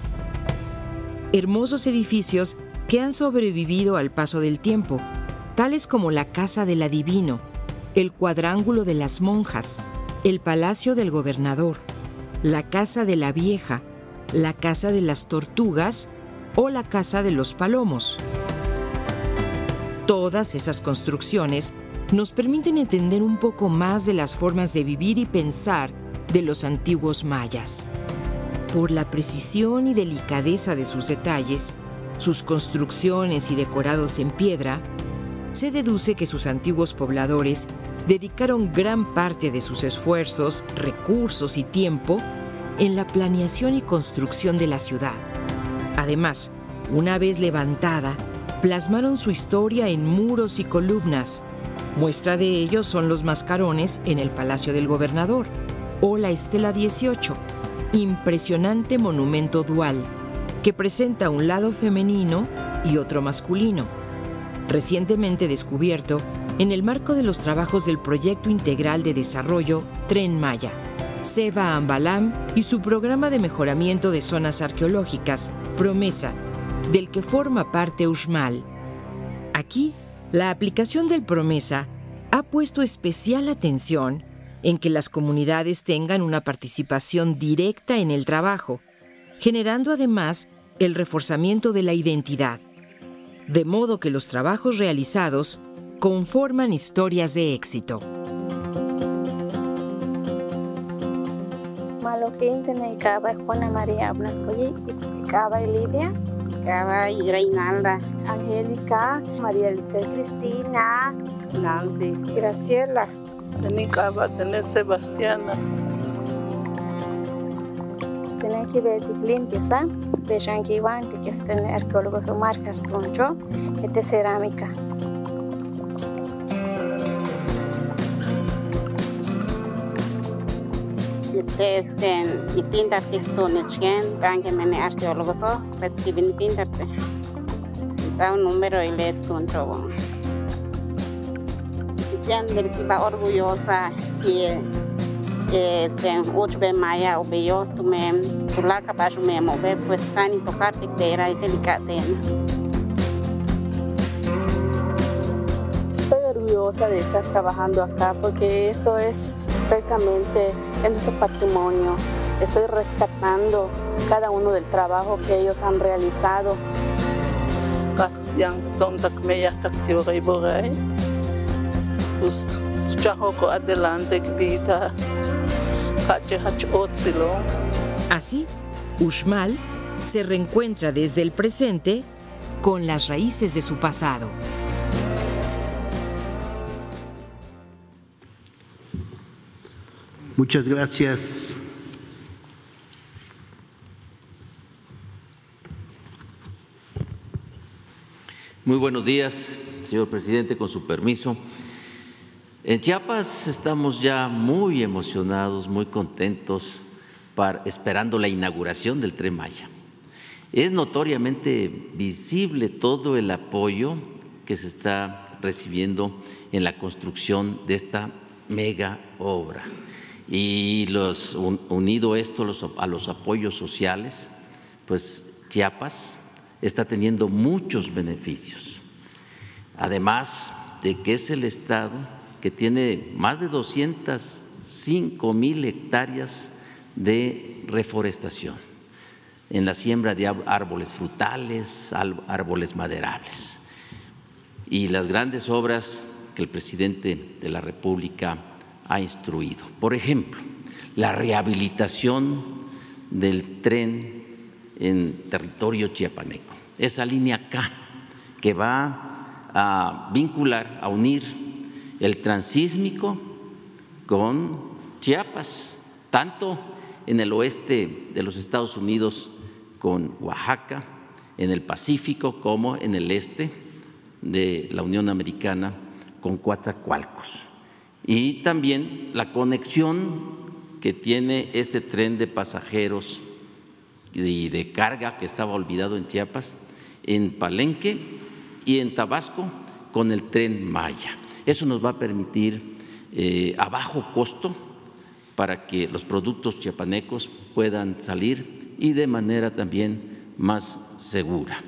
Hermosos edificios que han sobrevivido al paso del tiempo, tales como la Casa del Adivino, el Cuadrángulo de las Monjas, el Palacio del Gobernador, la Casa de la Vieja, la Casa de las Tortugas o la Casa de los Palomos. Todas esas construcciones nos permiten entender un poco más de las formas de vivir y pensar de los antiguos mayas. Por la precisión y delicadeza de sus detalles, sus construcciones y decorados en piedra, se deduce que sus antiguos pobladores dedicaron gran parte de sus esfuerzos, recursos y tiempo en la planeación y construcción de la ciudad. Además, una vez levantada, plasmaron su historia en muros y columnas. Muestra de ello son los mascarones en el Palacio del Gobernador o la Estela 18, impresionante monumento dual que presenta un lado femenino y otro masculino, recientemente descubierto en el marco de los trabajos del Proyecto Integral de Desarrollo Tren Maya, Seba Ambalam y su programa de mejoramiento de zonas arqueológicas, Promesa, del que forma parte Uxmal. Aquí, la aplicación del Promesa ha puesto especial atención en que las comunidades tengan una participación directa en el trabajo, generando además el reforzamiento de la identidad, de modo que los trabajos realizados conforman historias de éxito. María Lidia, Reinalda, Angélica, María Elise Cristina, Nancy, Graciela, Tenicaba, tener Sebastiana. Tener que ver limpieza, vejan que iban que estén arqueólogos o marcar tuncho, este cerámica. Este y pintar tikto ne chen gange mene arqueólogo so recibe ni pintarte. Sa un número y le tunto siempre iba orgullosa que este uchbe maya obeyo tume tulaka basho me move pues tan tocarte que era delicate de estar trabajando acá porque esto es prácticamente es nuestro patrimonio. Estoy rescatando cada uno del trabajo que ellos han realizado. Así, Uxmal se reencuentra desde el presente con las raíces de su pasado. Muchas gracias. Muy buenos días, señor presidente, con su permiso. En Chiapas estamos ya muy emocionados, muy contentos, esperando la inauguración del Tren Maya. Es notoriamente visible todo el apoyo que se está recibiendo en la construcción de esta mega obra y los, unido esto a los apoyos sociales, pues Chiapas está teniendo muchos beneficios. Además de que es el estado que tiene más de 205 mil hectáreas de reforestación en la siembra de árboles frutales, árboles maderables. Y las grandes obras que el presidente de la República ha instruido. Por ejemplo, la rehabilitación del tren en territorio chiapaneco, esa línea K que va a vincular, a unir el transísmico con Chiapas, tanto en el oeste de los Estados Unidos con Oaxaca, en el Pacífico como en el este de la Unión Americana con Coatzacoalcos y también la conexión que tiene este tren de pasajeros y de carga que estaba olvidado en Chiapas, en Palenque y en Tabasco con el tren Maya. Eso nos va a permitir eh, a bajo costo para que los productos chiapanecos puedan salir y de manera también más segura.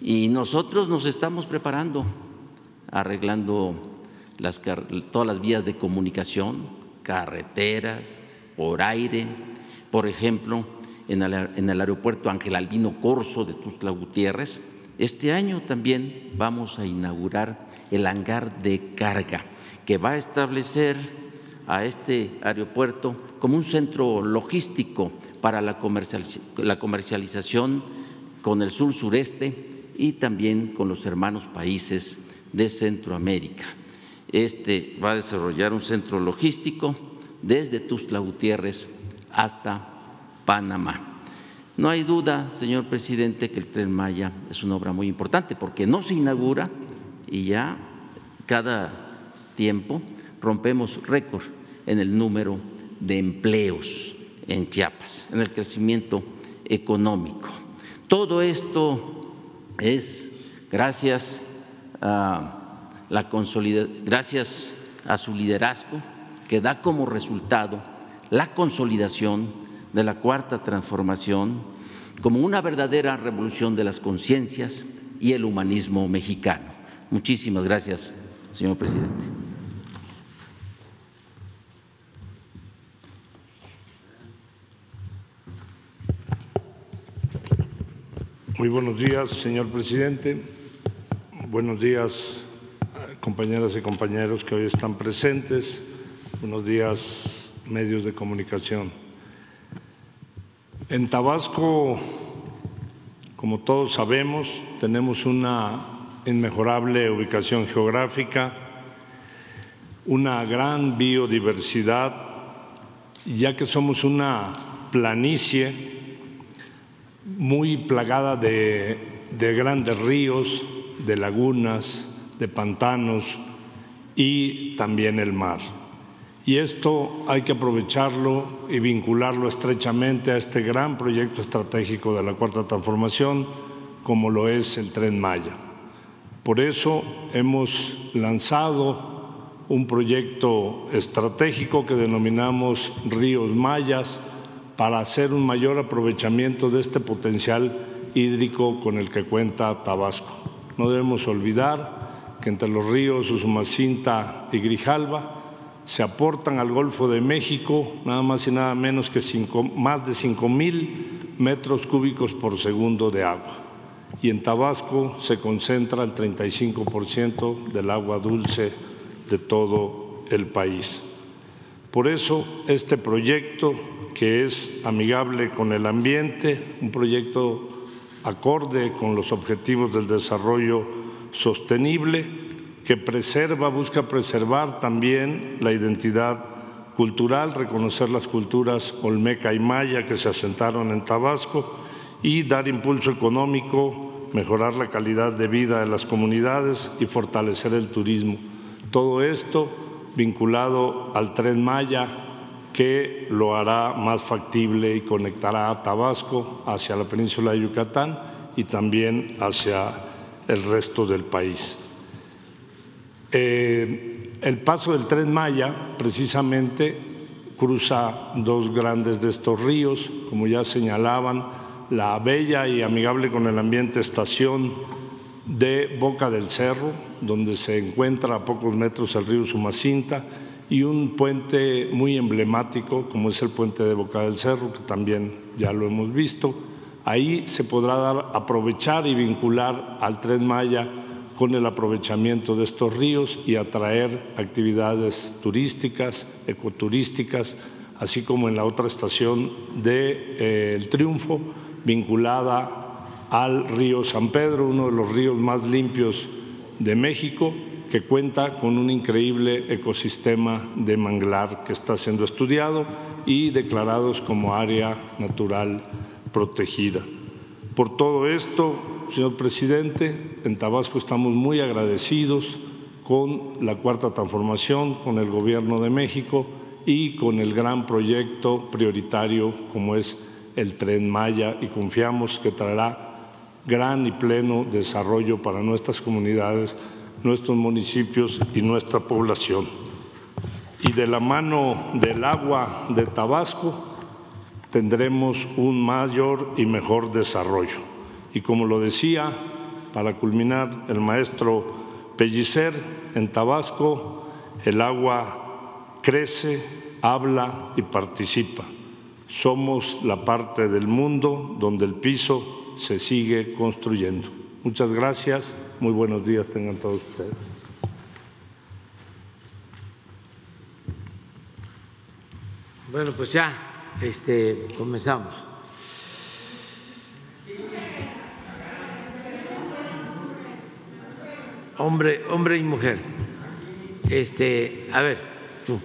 Y nosotros nos estamos preparando, arreglando todas las vías de comunicación, carreteras, por aire, por ejemplo, en el, aeropuerto Ángel Albino Corso de Tuzla Gutiérrez. Este año también vamos a inaugurar el hangar de carga que va a establecer a este aeropuerto como un centro logístico para la comercialización con el sur sureste y también con los hermanos países de Centroamérica. Este va a desarrollar un centro logístico desde Tuzla Gutiérrez hasta Panamá. No hay duda, señor presidente, que el tren Maya es una obra muy importante porque no se inaugura y ya cada tiempo rompemos récord en el número de empleos en Chiapas, en el crecimiento económico. Todo esto es gracias a la gracias a su liderazgo que da como resultado la consolidación de la cuarta transformación como una verdadera revolución de las conciencias y el humanismo mexicano. Muchísimas gracias, señor presidente. Muy buenos días, señor presidente. Buenos días, compañeras y compañeros que hoy están presentes. Buenos días, medios de comunicación. En Tabasco, como todos sabemos, tenemos una inmejorable ubicación geográfica, una gran biodiversidad, ya que somos una planicie muy plagada de, de grandes ríos, de lagunas, de pantanos y también el mar. Y esto hay que aprovecharlo y vincularlo estrechamente a este gran proyecto estratégico de la Cuarta Transformación, como lo es el tren Maya. Por eso hemos lanzado un proyecto estratégico que denominamos Ríos Mayas para hacer un mayor aprovechamiento de este potencial hídrico con el que cuenta Tabasco. No debemos olvidar que entre los ríos Usumacinta y Grijalva se aportan al Golfo de México nada más y nada menos que más de 5 mil metros cúbicos por segundo de agua. Y en Tabasco se concentra el 35% del agua dulce de todo el país. Por eso este proyecto, que es amigable con el ambiente, un proyecto acorde con los objetivos del desarrollo sostenible, que preserva, busca preservar también la identidad cultural, reconocer las culturas olmeca y maya que se asentaron en Tabasco y dar impulso económico, mejorar la calidad de vida de las comunidades y fortalecer el turismo. Todo esto vinculado al tren Maya que lo hará más factible y conectará a Tabasco hacia la península de Yucatán y también hacia el resto del país. Eh, el paso del tren Maya precisamente cruza dos grandes de estos ríos, como ya señalaban, la bella y amigable con el ambiente estación de Boca del Cerro, donde se encuentra a pocos metros el río Sumacinta, y un puente muy emblemático, como es el puente de Boca del Cerro, que también ya lo hemos visto. Ahí se podrá aprovechar y vincular al tren Maya con el aprovechamiento de estos ríos y atraer actividades turísticas, ecoturísticas, así como en la otra estación de eh, El Triunfo, vinculada al río San Pedro, uno de los ríos más limpios de México, que cuenta con un increíble ecosistema de manglar que está siendo estudiado y declarados como área natural protegida. Por todo esto, señor presidente, en Tabasco estamos muy agradecidos con la Cuarta Transformación, con el Gobierno de México y con el gran proyecto prioritario como es el tren Maya y confiamos que traerá gran y pleno desarrollo para nuestras comunidades, nuestros municipios y nuestra población. Y de la mano del agua de Tabasco, tendremos un mayor y mejor desarrollo. Y como lo decía, para culminar, el maestro Pellicer, en Tabasco el agua crece, habla y participa. Somos la parte del mundo donde el piso se sigue construyendo. Muchas gracias, muy buenos días tengan todos ustedes. Bueno, pues ya este, comenzamos. Hombre, hombre y mujer. Este, a ver, tú.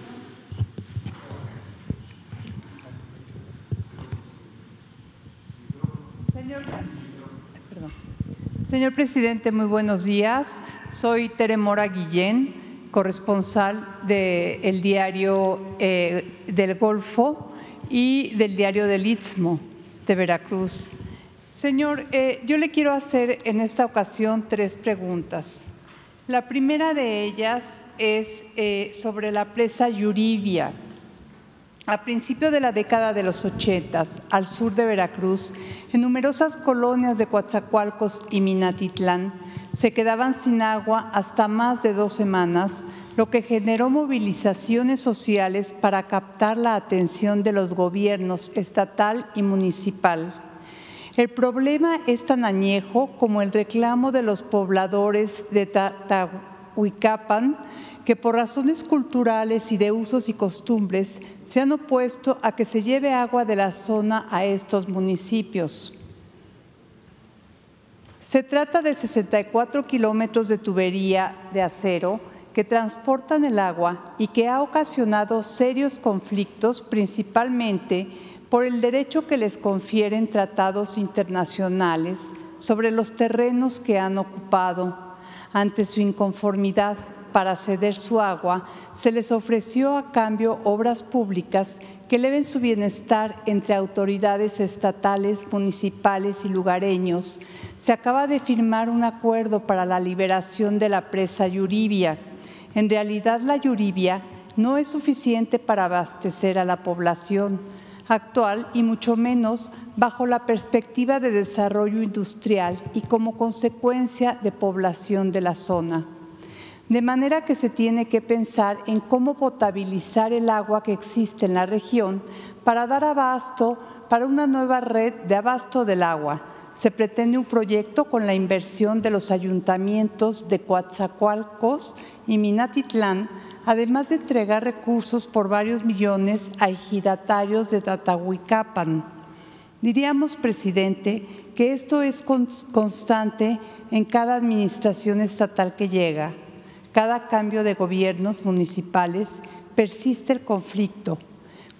Señor, presidente, muy buenos días. Soy Tere Mora Guillén, corresponsal del de diario eh, del Golfo y del diario del Istmo de Veracruz. Señor, eh, yo le quiero hacer en esta ocasión tres preguntas. La primera de ellas es eh, sobre la presa Yuribia. A principios de la década de los 80, al sur de Veracruz, en numerosas colonias de Coatzacoalcos y Minatitlán, se quedaban sin agua hasta más de dos semanas, lo que generó movilizaciones sociales para captar la atención de los gobiernos estatal y municipal. El problema es tan añejo como el reclamo de los pobladores de Tahuicapan, que por razones culturales y de usos y costumbres se han opuesto a que se lleve agua de la zona a estos municipios. Se trata de 64 kilómetros de tubería de acero que transportan el agua y que ha ocasionado serios conflictos principalmente por el derecho que les confieren tratados internacionales sobre los terrenos que han ocupado ante su inconformidad para ceder su agua, se les ofreció a cambio obras públicas que eleven su bienestar entre autoridades estatales, municipales y lugareños. Se acaba de firmar un acuerdo para la liberación de la presa Yuribia. En realidad, la Yuribia no es suficiente para abastecer a la población actual y mucho menos bajo la perspectiva de desarrollo industrial y como consecuencia de población de la zona. De manera que se tiene que pensar en cómo potabilizar el agua que existe en la región para dar abasto para una nueva red de abasto del agua. Se pretende un proyecto con la inversión de los ayuntamientos de Coatzacoalcos y Minatitlán, además de entregar recursos por varios millones a ejidatarios de Tatahuicapan. Diríamos, presidente, que esto es constante en cada administración estatal que llega cada cambio de gobiernos municipales persiste el conflicto.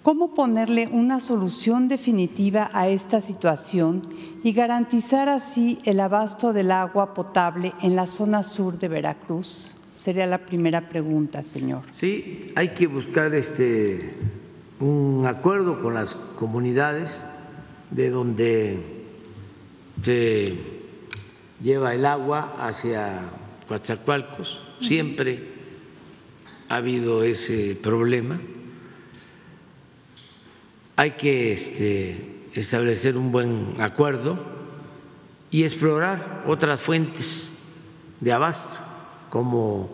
¿Cómo ponerle una solución definitiva a esta situación y garantizar así el abasto del agua potable en la zona sur de Veracruz? Sería la primera pregunta, señor. Sí, hay que buscar este un acuerdo con las comunidades de donde se lleva el agua hacia Coatzacoalcos Siempre ha habido ese problema. Hay que este, establecer un buen acuerdo y explorar otras fuentes de abasto, como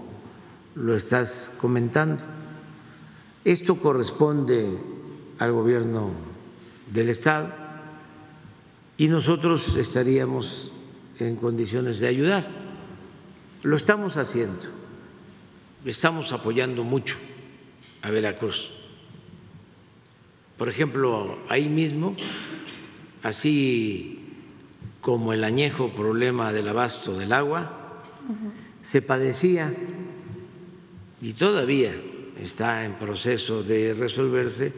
lo estás comentando. Esto corresponde al gobierno del Estado y nosotros estaríamos en condiciones de ayudar. Lo estamos haciendo, estamos apoyando mucho a Veracruz. Por ejemplo, ahí mismo, así como el añejo problema del abasto del agua, se padecía y todavía está en proceso de resolverse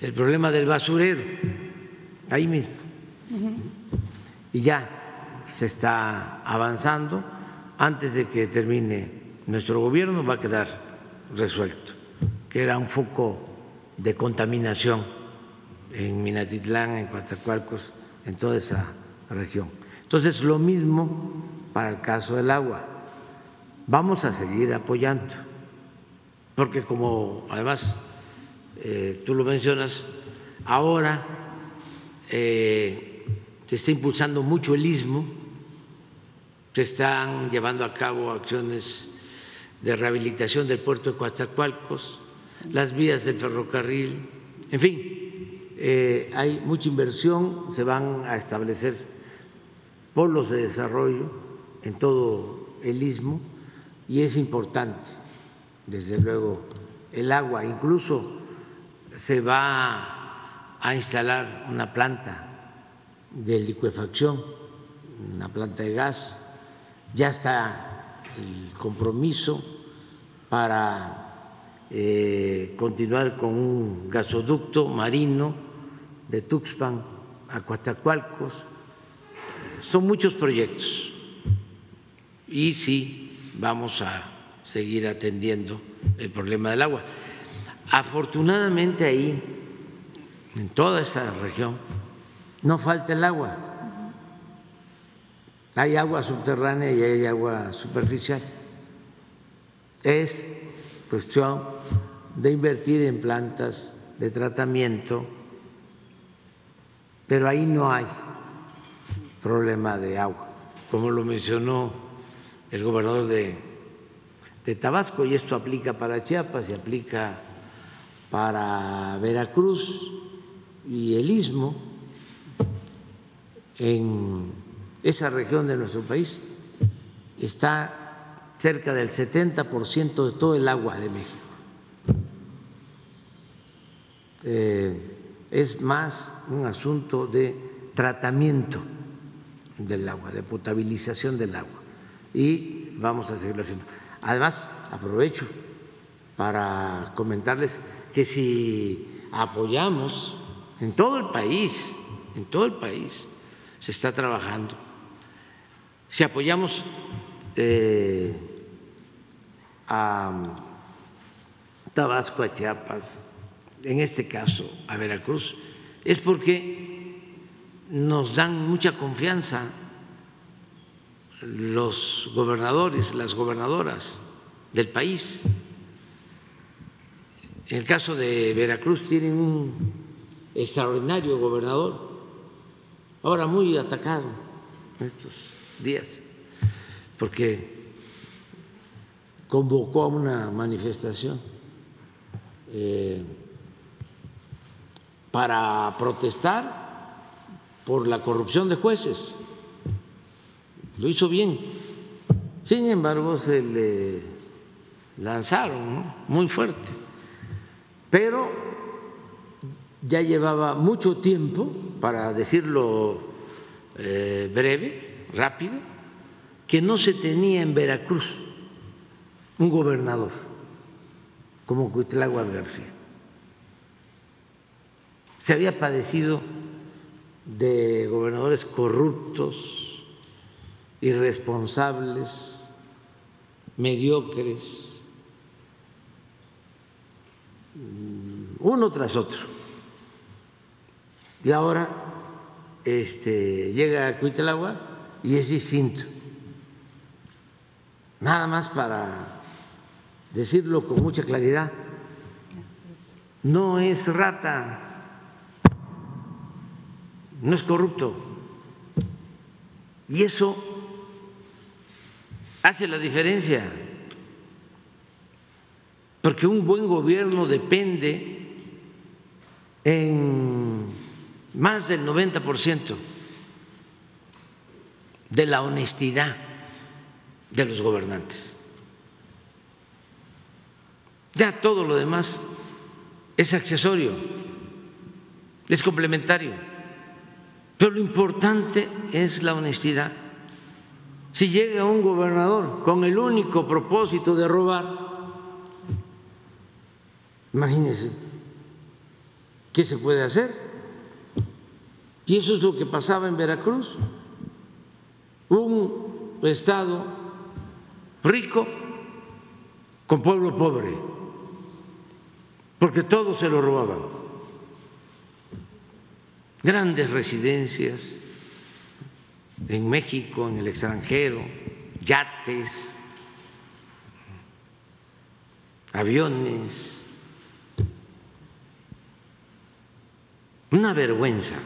el problema del basurero, ahí mismo. Y ya se está avanzando antes de que termine nuestro gobierno va a quedar resuelto, que era un foco de contaminación en Minatitlán, en Coatzacoalcos, en toda esa región. Entonces, lo mismo para el caso del agua. Vamos a seguir apoyando, porque como además eh, tú lo mencionas, ahora eh, se está impulsando mucho el istmo se están llevando a cabo acciones de rehabilitación del puerto de Coatzacoalcos, las vías del ferrocarril, en fin, eh, hay mucha inversión, se van a establecer polos de desarrollo en todo el istmo y es importante, desde luego, el agua. Incluso se va a instalar una planta de licuefacción, una planta de gas. Ya está el compromiso para eh, continuar con un gasoducto marino de Tuxpan a Coatzacoalcos, son muchos proyectos y sí vamos a seguir atendiendo el problema del agua. Afortunadamente ahí, en toda esta región, no falta el agua. Hay agua subterránea y hay agua superficial. Es cuestión de invertir en plantas de tratamiento, pero ahí no hay problema de agua, como lo mencionó el gobernador de, Tabasco, y esto aplica para Chiapas y aplica para Veracruz y el istmo en esa región de nuestro país está cerca del 70% de todo el agua de México. Eh, es más un asunto de tratamiento del agua, de potabilización del agua. Y vamos a seguirlo haciendo. Además, aprovecho para comentarles que si apoyamos en todo el país, en todo el país se está trabajando, si apoyamos eh, a Tabasco, a Chiapas, en este caso a Veracruz, es porque nos dan mucha confianza los gobernadores, las gobernadoras del país. En el caso de Veracruz tienen un extraordinario gobernador, ahora muy atacado estos días, porque convocó a una manifestación eh, para protestar por la corrupción de jueces. Lo hizo bien. Sin embargo, se le lanzaron muy fuerte. Pero ya llevaba mucho tiempo, para decirlo eh, breve, rápido, que no se tenía en Veracruz un gobernador como Cuitláhuac García se había padecido de gobernadores corruptos, irresponsables, mediocres, uno tras otro. Y ahora este, llega a Cuitlagua y es distinto. Nada más para decirlo con mucha claridad, no es rata no es corrupto. Y eso hace la diferencia, porque un buen gobierno depende en más del 90% de la honestidad de los gobernantes. Ya todo lo demás es accesorio, es complementario. Pero lo importante es la honestidad. Si llega un gobernador con el único propósito de robar, imagínense, ¿qué se puede hacer? Y eso es lo que pasaba en Veracruz. Un estado rico con pueblo pobre, porque todos se lo robaban grandes residencias en México, en el extranjero, yates, aviones. Una vergüenza.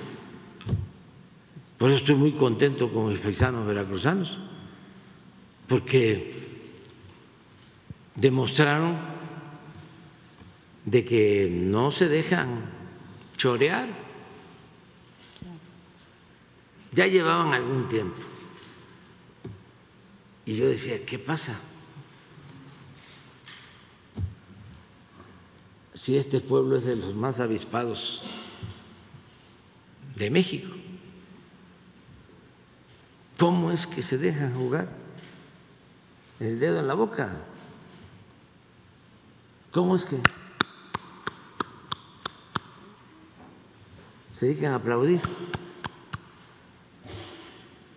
Por eso estoy muy contento con mis paisanos veracruzanos, porque demostraron de que no se dejan chorear ya llevaban algún tiempo. Y yo decía, ¿qué pasa? Si este pueblo es de los más avispados de México, ¿cómo es que se dejan jugar el dedo en la boca? ¿Cómo es que se dedican a aplaudir?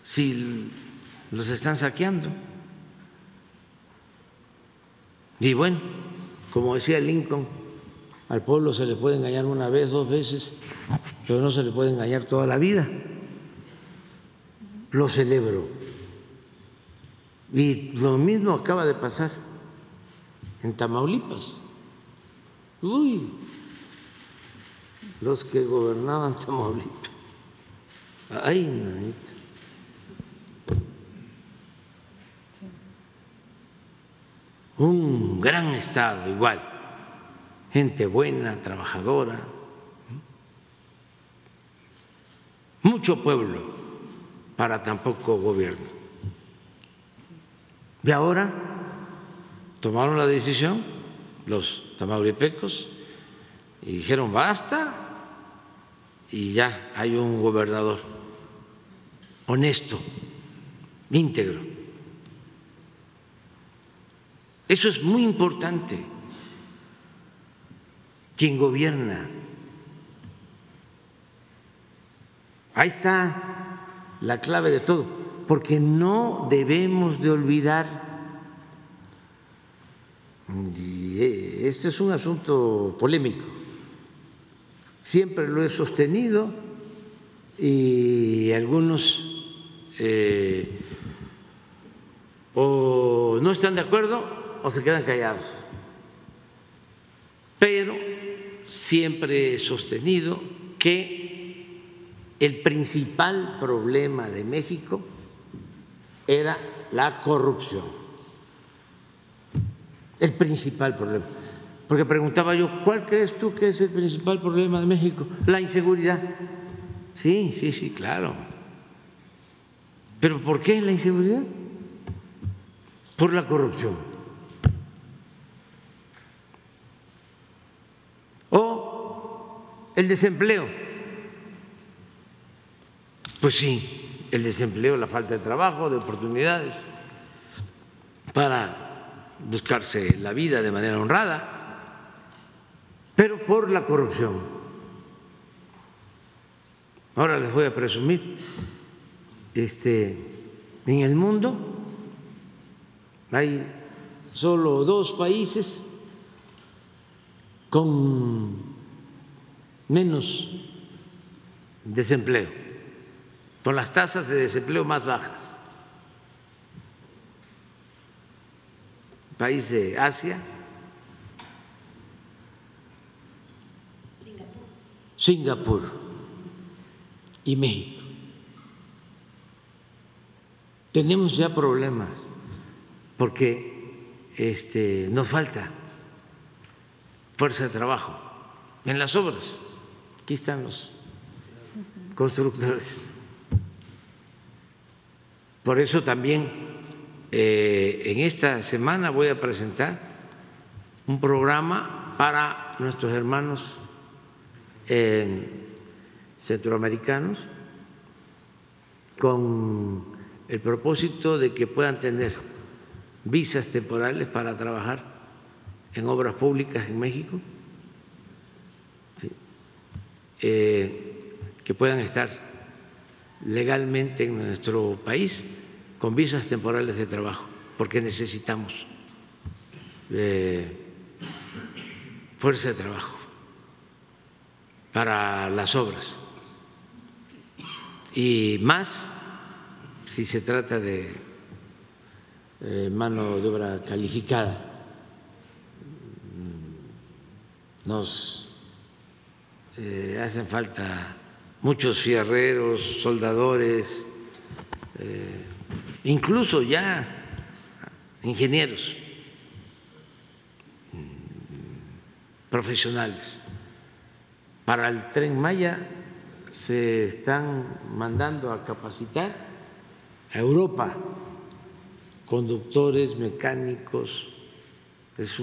Si los están saqueando. Y bueno, como decía Lincoln, al pueblo se le puede engañar una vez, dos veces, pero no se le puede engañar toda la vida. Lo celebro. Y lo mismo acaba de pasar en Tamaulipas. Uy, los que gobernaban Tamaulipas. Ay, nanita. Un gran estado igual, gente buena, trabajadora, mucho pueblo para tan poco gobierno. Y ahora tomaron la decisión los tamauripecos y dijeron basta y ya hay un gobernador honesto, íntegro. Eso es muy importante. Quien gobierna. Ahí está la clave de todo, porque no debemos de olvidar este es un asunto polémico. Siempre lo he sostenido y algunos eh, o no están de acuerdo o se quedan callados. Pero siempre he sostenido que el principal problema de México era la corrupción el principal problema. Porque preguntaba yo, ¿cuál crees tú que es el principal problema de México? La inseguridad. Sí, sí, sí, claro. ¿Pero por qué la inseguridad? Por la corrupción. O el desempleo. Pues sí, el desempleo, la falta de trabajo, de oportunidades para buscarse la vida de manera honrada, pero por la corrupción. Ahora les voy a presumir, este, en el mundo hay solo dos países con menos desempleo, con las tasas de desempleo más bajas. país de Asia, Singapur, y México. Tenemos ya problemas porque este, nos falta fuerza de trabajo en las obras. Aquí están los constructores. Por eso también eh, en esta semana voy a presentar un programa para nuestros hermanos centroamericanos con el propósito de que puedan tener visas temporales para trabajar en obras públicas en México, eh, que puedan estar legalmente en nuestro país con visas temporales de trabajo, porque necesitamos eh, fuerza de trabajo para las obras. Y más si se trata de eh, mano de obra calificada. Nos eh, hacen falta muchos fierreros, soldadores, incluso ya ingenieros profesionales. Para el tren Maya se están mandando a capacitar a Europa conductores, mecánicos, es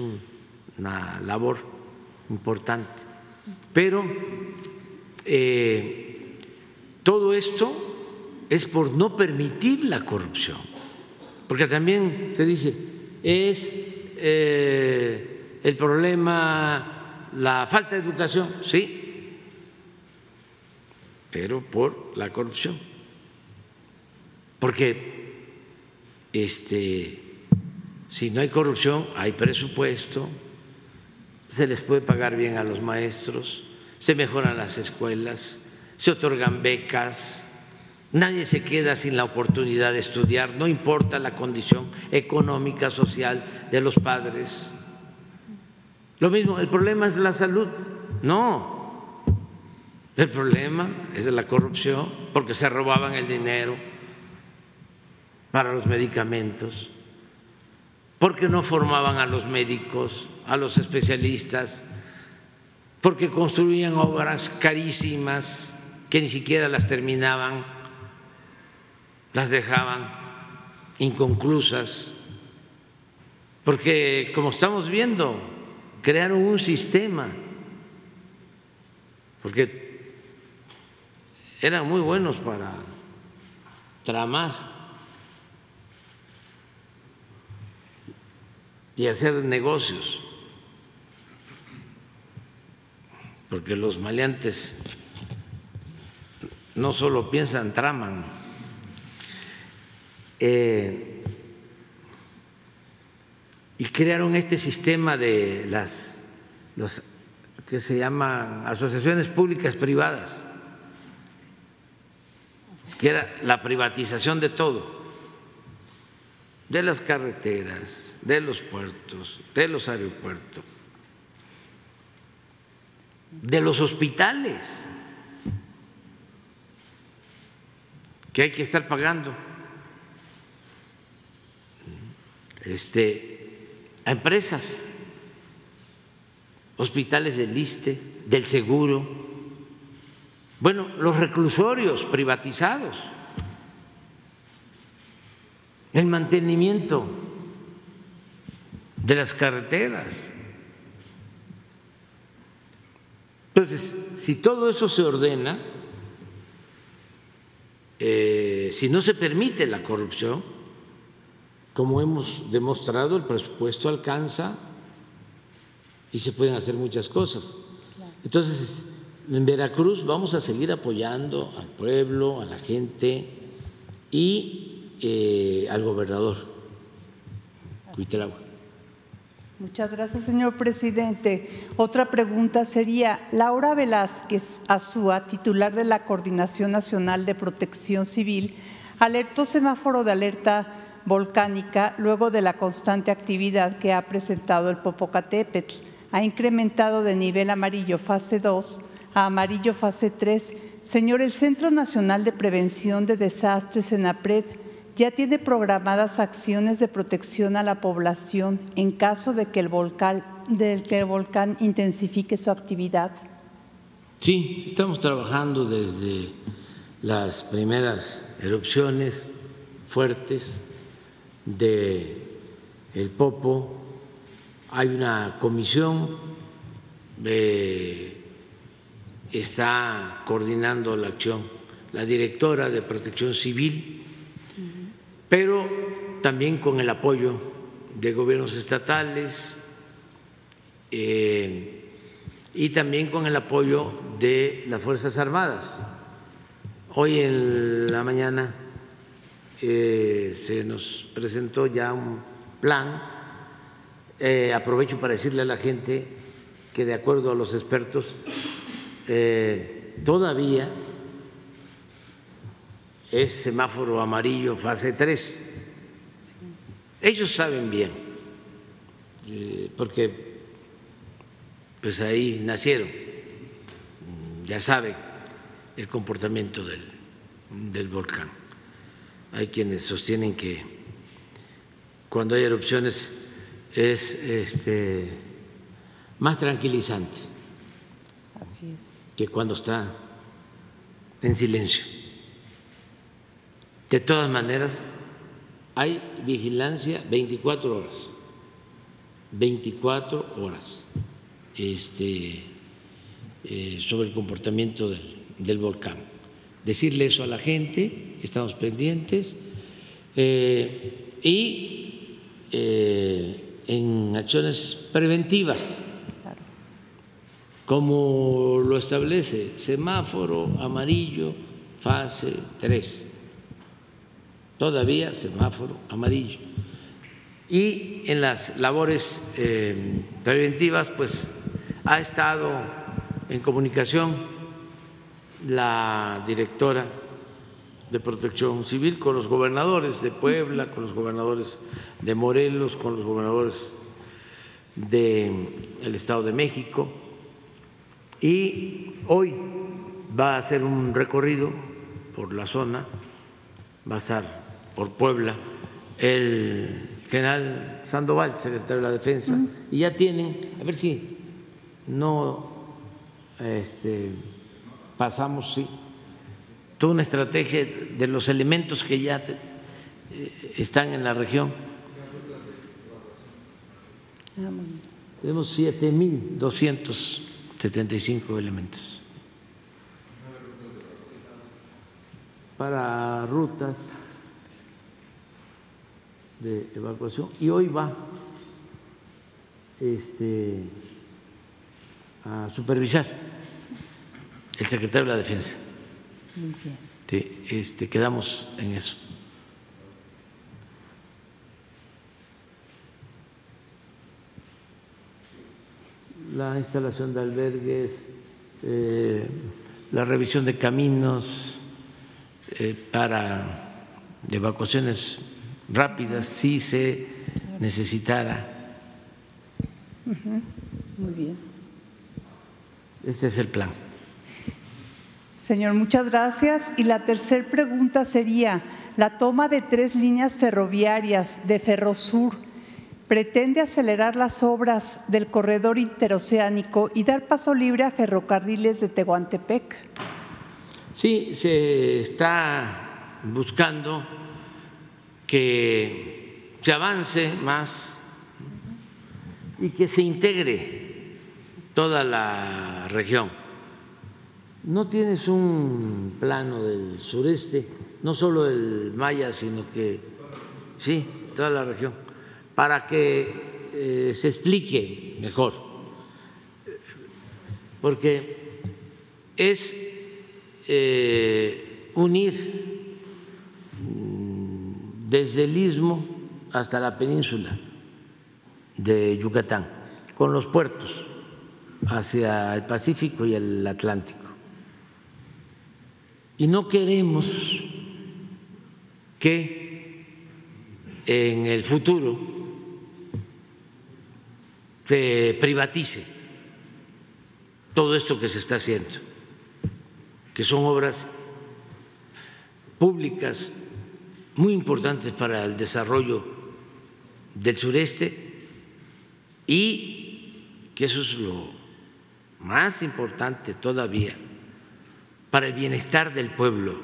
una labor importante. Pero eh, todo esto es por no permitir la corrupción, porque también se dice, es eh, el problema la falta de educación, sí, pero por la corrupción, porque este, si no hay corrupción, hay presupuesto, se les puede pagar bien a los maestros, se mejoran las escuelas, se otorgan becas, nadie se queda sin la oportunidad de estudiar, no importa la condición económica, social de los padres. Lo mismo, el problema es la salud. No, el problema es la corrupción, porque se robaban el dinero para los medicamentos, porque no formaban a los médicos, a los especialistas, porque construían obras carísimas que ni siquiera las terminaban, las dejaban inconclusas, porque como estamos viendo, crearon un sistema, porque eran muy buenos para tramar y hacer negocios, porque los maleantes no solo piensan, traman. Eh, y crearon este sistema de las los que se llaman asociaciones públicas privadas, que era la privatización de todo, de las carreteras, de los puertos, de los aeropuertos, de los hospitales, que hay que estar pagando. Este, a empresas, hospitales del ISTE, del seguro, bueno, los reclusorios privatizados, el mantenimiento de las carreteras. Entonces, si todo eso se ordena, eh, si no se permite la corrupción, como hemos demostrado, el presupuesto alcanza y se pueden hacer muchas cosas. Entonces, en Veracruz vamos a seguir apoyando al pueblo, a la gente y eh, al gobernador Cuitlagua. Muchas gracias, señor presidente. Otra pregunta sería, Laura Velázquez Azúa, titular de la Coordinación Nacional de Protección Civil, alertó semáforo de alerta volcánica luego de la constante actividad que ha presentado el Popocatépetl. Ha incrementado de nivel amarillo fase 2 a amarillo fase 3. Señor, el Centro Nacional de Prevención de Desastres en APRED ya tiene programadas acciones de protección a la población en caso de que el volcán, intensifique su actividad? Sí, estamos trabajando desde las primeras erupciones fuertes de el Popo. Hay una comisión que está coordinando la acción, la directora de Protección Civil pero también con el apoyo de gobiernos estatales eh, y también con el apoyo de las Fuerzas Armadas. Hoy en la mañana eh, se nos presentó ya un plan. Eh, aprovecho para decirle a la gente que de acuerdo a los expertos, todavía es semáforo amarillo fase 3. Ellos saben bien, eh, porque pues ahí nacieron, ya saben el comportamiento del, del volcán. Hay quienes sostienen que cuando hay erupciones es este, más tranquilizante que cuando está en silencio. De todas maneras, hay vigilancia 24 horas, 24 horas este, eh, sobre el comportamiento del, volcán. Decirle eso a la gente, que estamos pendientes, eh, y eh, en acciones preventivas, como lo establece semáforo amarillo, fase 3 todavía semáforo amarillo. Y en las labores eh, preventivas, pues ha estado en comunicación la directora de Protección Civil con los gobernadores de Puebla, con los gobernadores de Morelos, con los gobernadores del Estado de México. Y hoy va a hacer un recorrido por la zona, va a estar por Puebla el general Sandoval, secretario de la Defensa, y ya tienen, a ver si no este, pasamos, sí, toda una estrategia de los elementos que ya eh, están en la región. Tenemos 7.275 elementos. Para rutas de evacuación y hoy va este, a supervisar el secretario de la Defensa. Muy bien. este, quedamos en eso. La instalación de albergues, eh, la revisión de caminos eh, para evacuaciones rápidas si se necesitara. Muy bien. Este es el plan. Señor, muchas gracias. Y la tercera pregunta sería, la toma de tres líneas ferroviarias de Ferrosur pretende acelerar las obras del corredor interoceánico y dar paso libre a ferrocarriles de Tehuantepec. Sí, se está buscando que se avance más y que se integre toda la región. No tienes un plano del sureste, no solo el Maya, sino que, sí, toda la región, para que eh, se explique mejor, porque es eh, unir desde el istmo hasta la península de Yucatán, con los puertos hacia el Pacífico y el Atlántico. Y no queremos que en el futuro se privatice todo esto que se está haciendo, que son obras públicas muy importantes para el desarrollo del sureste y que eso es lo más importante todavía para el bienestar del pueblo.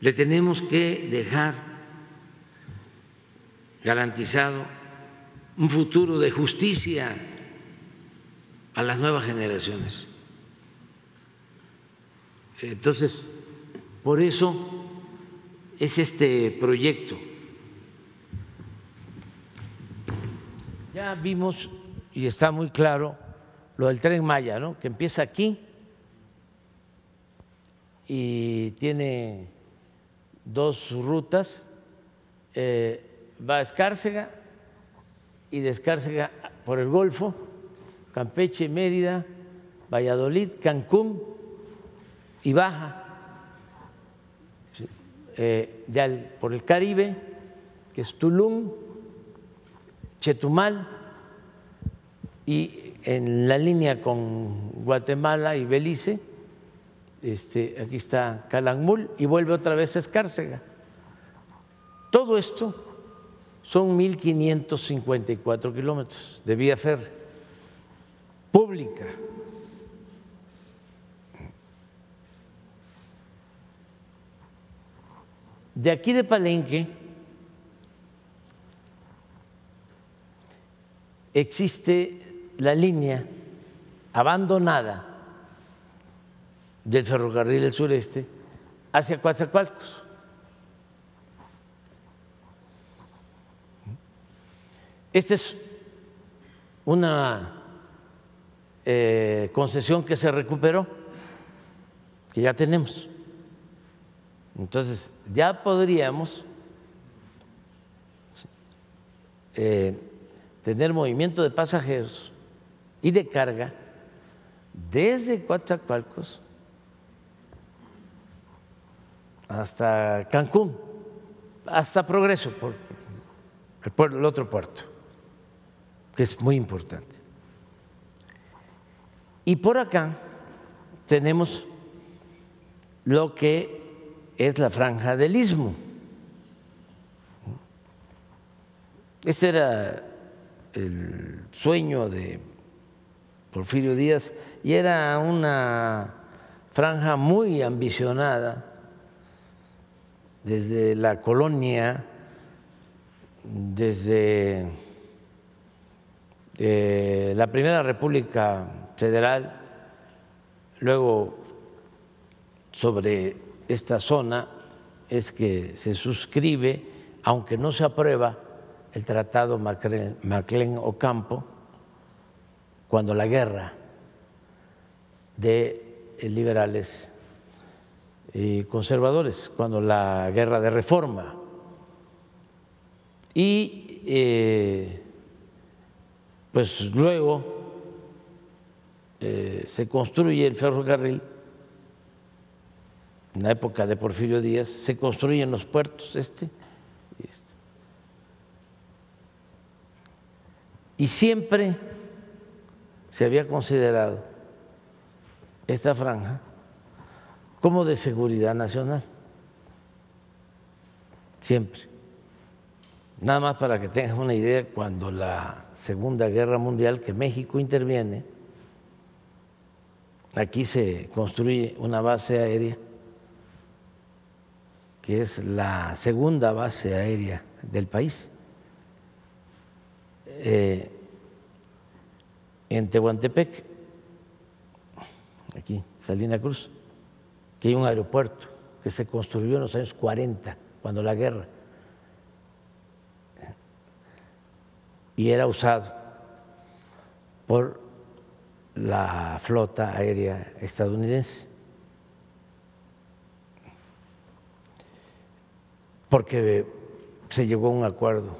Le tenemos que dejar garantizado un futuro de justicia a las nuevas generaciones. Entonces, por eso es este proyecto. Ya vimos y está muy claro lo del tren Maya, ¿no? que empieza aquí y tiene dos rutas, eh, va a Escárcega y de Escárcega por el Golfo, Campeche, Mérida, Valladolid, Cancún y baja eh, ya por el Caribe, que es Tulum, Chetumal, y en la línea con Guatemala y Belice, este, aquí está Calakmul, y vuelve otra vez a Escárcega. Todo esto son 1.554 kilómetros de vía férrea pública De aquí de Palenque existe la línea abandonada del ferrocarril del sureste hacia Coatzacoalcos. Esta es una eh, concesión que se recuperó, que ya tenemos Entonces, ya podríamos eh, tener movimiento de pasajeros y de carga desde Coatzacoalcos hasta Cancún, hasta Progreso, el otro puerto, que es muy importante. Y por acá tenemos lo que es la franja del istmo. Ese era el sueño de Porfirio Díaz y era una franja muy ambicionada desde la colonia, desde eh, la Primera República Federal, luego sobre esta zona es que se suscribe, aunque no se aprueba, el Tratado Maclean-Ocampo cuando la guerra de liberales y conservadores, cuando la guerra de reforma. Y eh, pues luego eh, se construye el ferrocarril en la época de Porfirio Díaz, se construyen los puertos este y este. Y siempre se había considerado esta franja como de seguridad nacional. Siempre. Nada más para que tengas una idea, cuando la Segunda Guerra Mundial, que México interviene, aquí se construye una base aérea que es la segunda base aérea del país, eh, en Tehuantepec, aquí, Salina Cruz, que hay un aeropuerto que se construyó en los años 40, cuando la guerra, y era usado por la flota aérea estadounidense. Porque se llegó a un acuerdo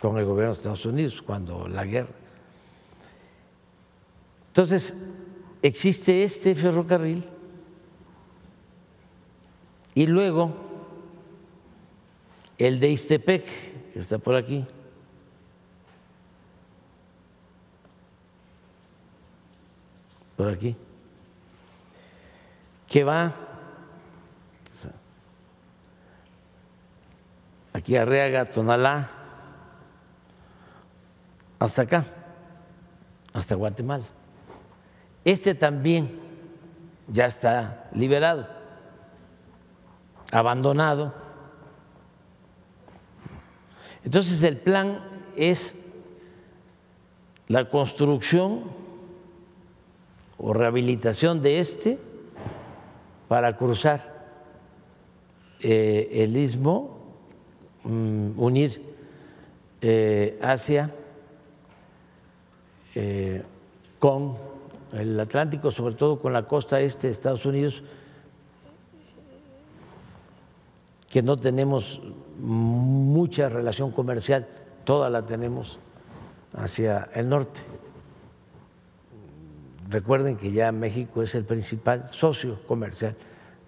con el gobierno de Estados Unidos cuando la guerra. Entonces, existe este ferrocarril y luego el de Istepec, que está por aquí. Por aquí. Que va aquí Arreaga, Tonalá, hasta acá, hasta Guatemala. Este también ya está liberado, abandonado. Entonces el plan es la construcción o rehabilitación de este para cruzar eh, el istmo unir eh, Asia eh, con el Atlántico, sobre todo con la costa este de Estados Unidos, que no tenemos mucha relación comercial, toda la tenemos hacia el norte. Recuerden que ya México es el principal socio comercial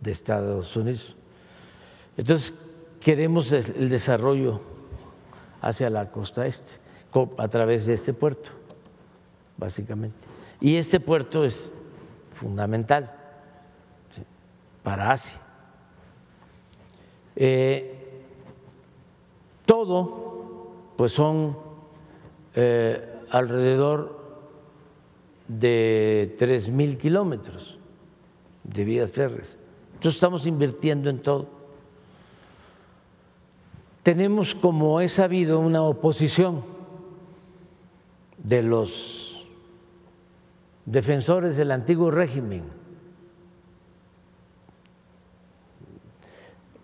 de Estados Unidos. Entonces, queremos el desarrollo hacia la costa este, a través de este puerto, básicamente. Y este puerto es fundamental para Asia. Eh, todo, pues son eh, alrededor de tres mil kilómetros de vías férreas. Entonces estamos invirtiendo en todo tenemos, como he sabido, una oposición de los defensores del antiguo régimen,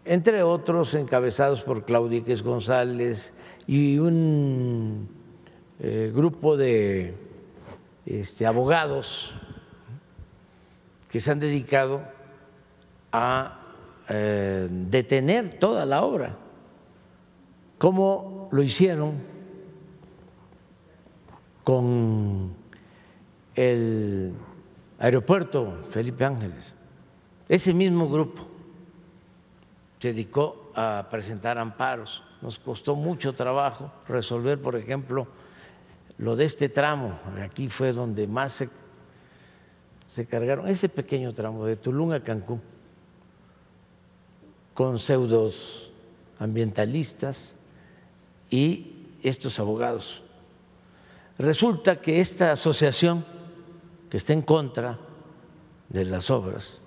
entre otros encabezados por Claudiques González y un eh, grupo de este, abogados que se han dedicado a eh, detener toda la obra, como lo hicieron con el aeropuerto Felipe Ángeles. Ese mismo grupo se dedicó a presentar amparos. Nos costó mucho trabajo resolver, por ejemplo, lo de este tramo. Aquí fue donde más se, se cargaron, este pequeño tramo de Tulum a Cancún, con pseudos ambientalistas y estos abogados. Resulta que esta asociación que está en contra de las obras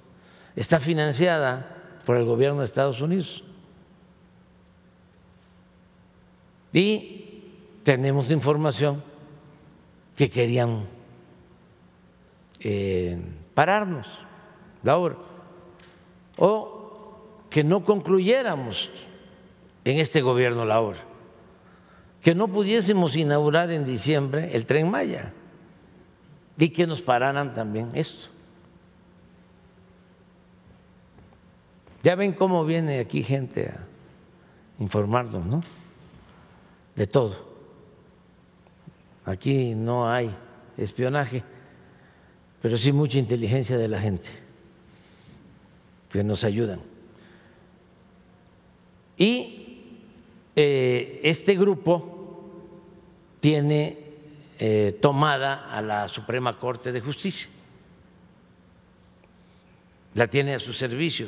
está financiada por el gobierno de Estados Unidos. Y tenemos información que querían eh, pararnos la obra o que no concluyéramos en este gobierno la obra, que no pudiésemos inaugurar en diciembre el tren Maya y que nos pararan también esto. Ya ven cómo viene aquí gente a informarnos, ¿no? De todo. Aquí no hay espionaje, pero sí mucha inteligencia de la gente que nos ayudan. Y eh, este grupo tiene eh, tomada a la Suprema Corte de Justicia. La tiene a su servicio,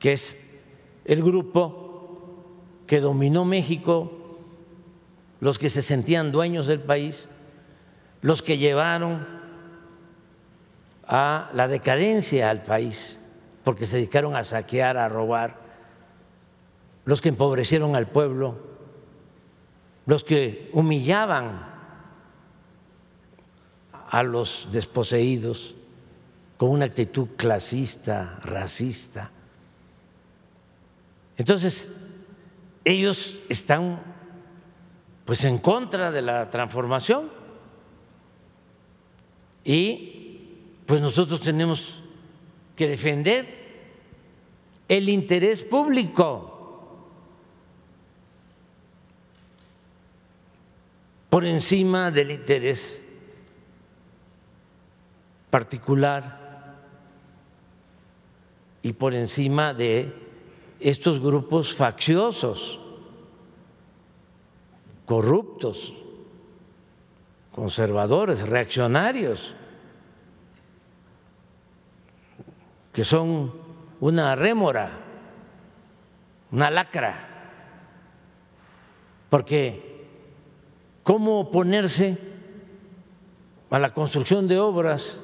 que es el grupo que dominó México, los que se sentían dueños del país, los que llevaron a la decadencia al país, porque se dedicaron a saquear, a robar, los que empobrecieron al pueblo los que humillaban a los desposeídos con una actitud clasista, racista. Entonces, ellos están pues en contra de la transformación y pues nosotros tenemos que defender el interés público. Por encima del interés particular y por encima de estos grupos facciosos, corruptos, conservadores, reaccionarios, que son una rémora, una lacra, porque cómo oponerse a la construcción de obras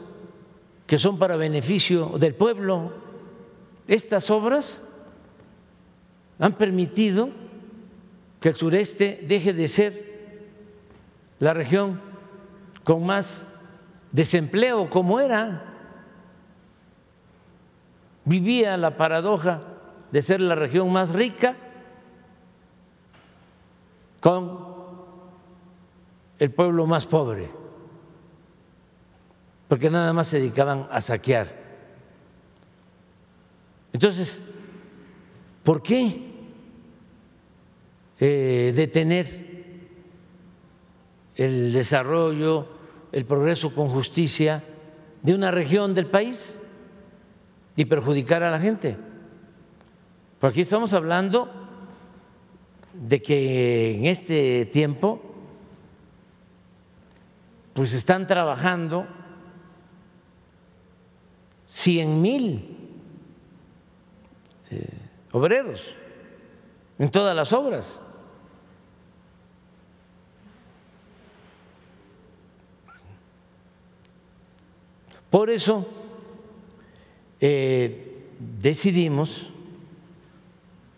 que son para beneficio del pueblo. Estas obras han permitido que el sureste deje de ser la región con más desempleo como era. Vivía la paradoja de ser la región más rica con el pueblo más pobre, porque nada más se dedicaban a saquear. Entonces, ¿por qué eh, detener el desarrollo, el progreso con justicia de una región del país y perjudicar a la gente? Porque aquí estamos hablando de que en este tiempo pues están trabajando cien mil eh, obreros en todas las obras. Por eso eh, decidimos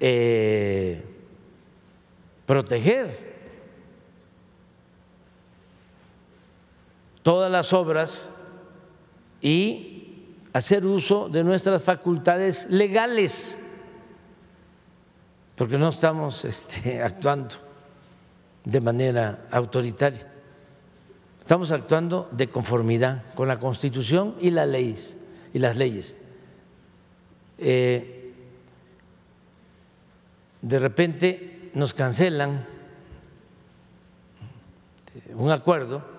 eh, proteger todas las obras y hacer uso de nuestras facultades legales, porque no estamos este, [laughs] actuando de manera autoritaria, estamos actuando de conformidad con la Constitución y las leyes y las leyes. eh, de repente nos cancelan un acuerdo,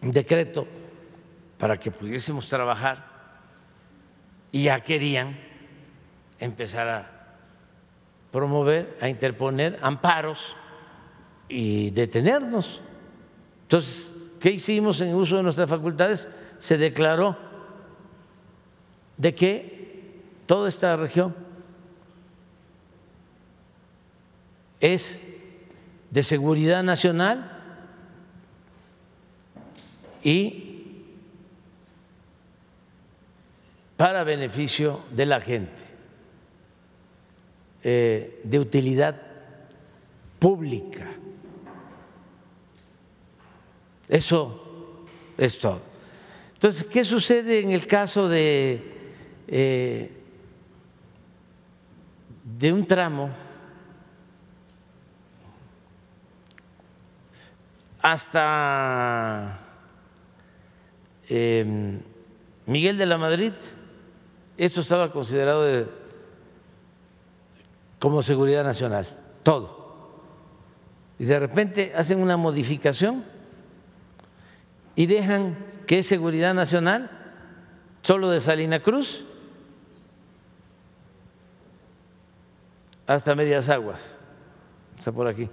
decreto para que pudiésemos trabajar y ya querían empezar a promover, a interponer amparos y detenernos. Entonces, ¿qué hicimos en uso de nuestras facultades? Se declaró de que toda esta región es de seguridad nacional y para beneficio de la gente, eh, de utilidad pública. Eso es todo. Entonces, ¿qué sucede en el caso de, eh, de un tramo hasta Em, Miguel de la Madrid, eso estaba considerado como seguridad nacional, todo. Y de repente hacen una modificación y dejan que es seguridad nacional solo de Salina Cruz hasta Medias Aguas, está por aquí.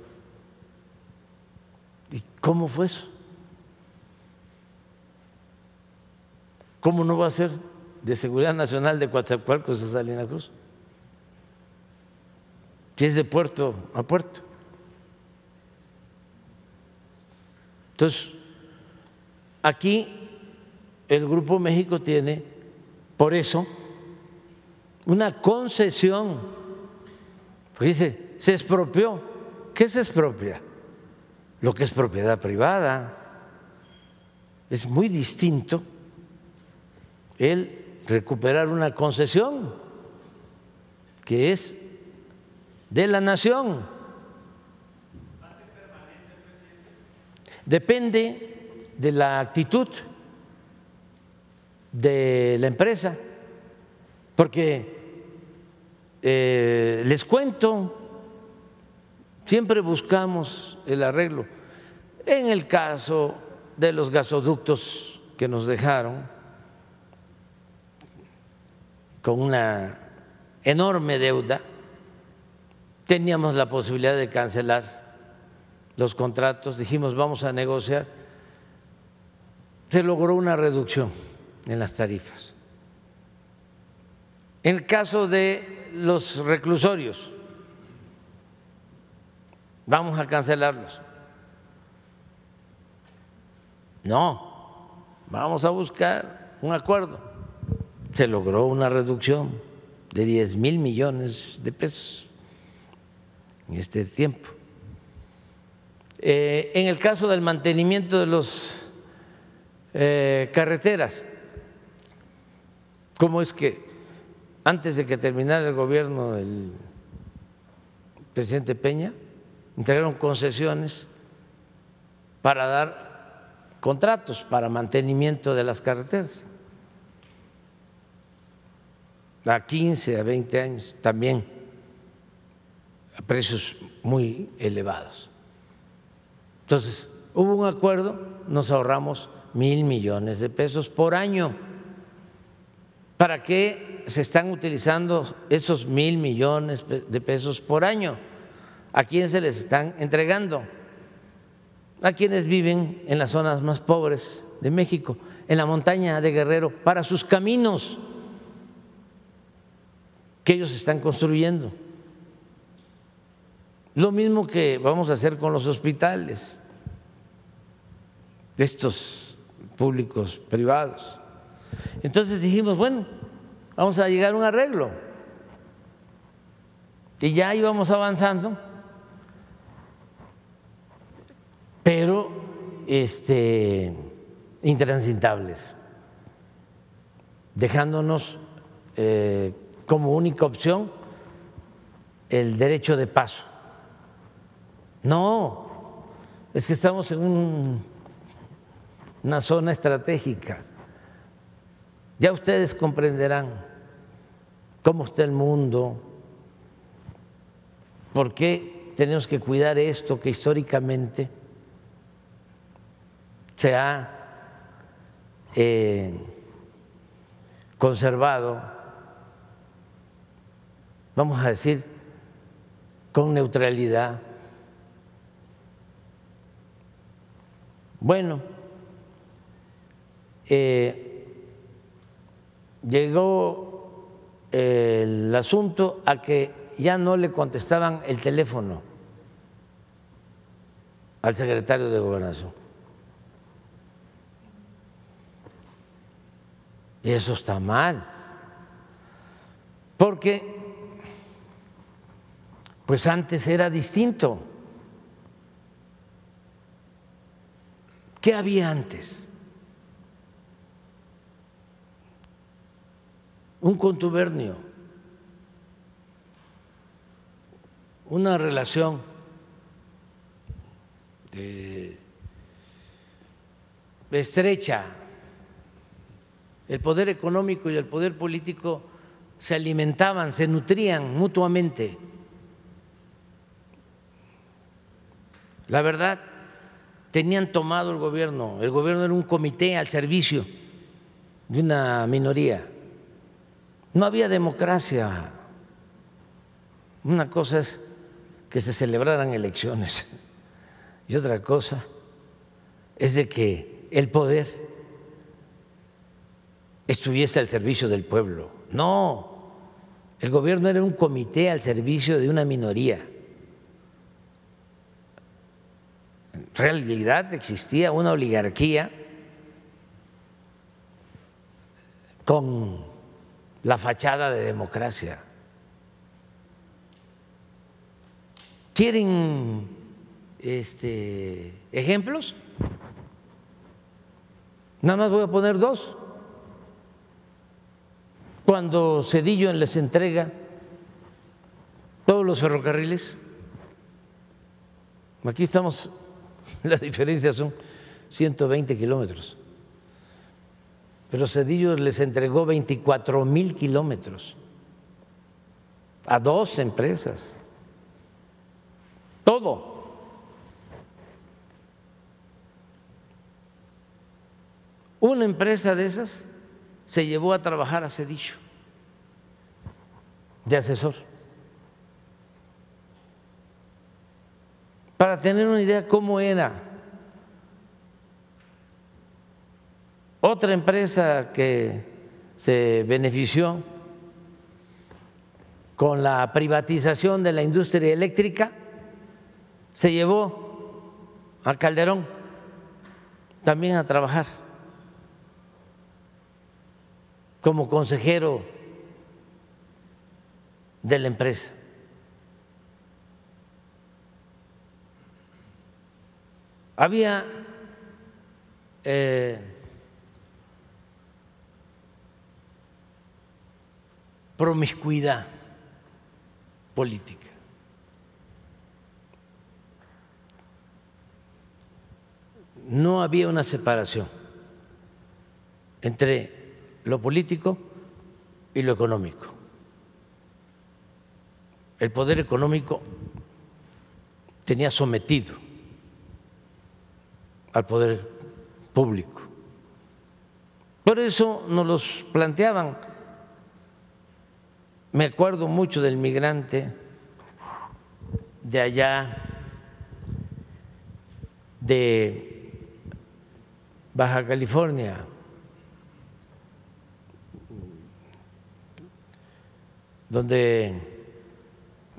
¿Y cómo fue eso? ¿Cómo no va a ser de seguridad nacional de Coatzacoalcos a Salina Cruz? Si es de puerto a puerto. Entonces, aquí el Grupo México tiene, por eso, una concesión. Porque dice, se expropió. ¿Qué se expropia? Lo que es propiedad privada. Es muy distinto el recuperar una concesión que es de la nación. Depende de la actitud de la empresa, porque eh, les cuento, siempre buscamos el arreglo. En el caso de los gasoductos que nos dejaron, con una enorme deuda, teníamos la posibilidad de cancelar los contratos, dijimos vamos a negociar, se logró una reducción en las tarifas. En el caso de los reclusorios, vamos a cancelarlos. No, vamos a buscar un acuerdo se logró una reducción de 10 mil millones de pesos en este tiempo. Eh, en el caso del mantenimiento de las eh, carreteras, ¿cómo es que antes de que terminara el gobierno del presidente Peña, entregaron concesiones para dar contratos para mantenimiento de las carreteras? A 15, a 20 años, también a precios muy elevados. Entonces, hubo un acuerdo, nos ahorramos mil millones de pesos por año. ¿Para qué se están utilizando esos mil millones de pesos por año? ¿A quién se les están entregando? A quienes viven en las zonas más pobres de México, en la montaña de Guerrero, para sus caminos que ellos están construyendo. Lo mismo que vamos a hacer con los hospitales, estos públicos privados. Entonces dijimos, bueno, vamos a llegar a un arreglo. Y ya íbamos avanzando, pero este, intransitables, dejándonos eh, como única opción el derecho de paso. No, es que estamos en una zona estratégica. Ya ustedes comprenderán cómo está el mundo, por qué tenemos que cuidar esto que históricamente se ha eh, conservado, vamos a decir, con neutralidad. Bueno, eh, llegó el asunto a que ya no le contestaban el teléfono al secretario de gobernación. Y eso está mal, porque pues antes era distinto. ¿Qué había antes? Un contubernio, una relación estrecha. El poder económico y el poder político se alimentaban, se nutrían mutuamente. La verdad, tenían tomado el gobierno. El gobierno era un comité al servicio de una minoría. No había democracia. Una cosa es que se celebraran elecciones y otra cosa es de que el poder estuviese al servicio del pueblo. No, el gobierno era un comité al servicio de una minoría. Realidad existía una oligarquía con la fachada de democracia. ¿Quieren este, ejemplos? Nada más voy a poner dos. Cuando Cedillo les entrega todos los ferrocarriles, aquí estamos [laughs] La diferencia son 120 kilómetros. Pero Cedillo les entregó 24 mil kilómetros a dos empresas. Todo. Una empresa de esas se llevó a trabajar a Cedillo de asesor. Para tener una idea cómo era. Otra empresa que se benefició con la privatización de la industria eléctrica se llevó a Calderón también a trabajar como consejero de la empresa. Había eh, promiscuidad política. No había una separación entre lo político y lo económico. El poder económico tenía sometido al poder público. Por eso nos los planteaban. Me acuerdo mucho del migrante de allá, de Baja California, donde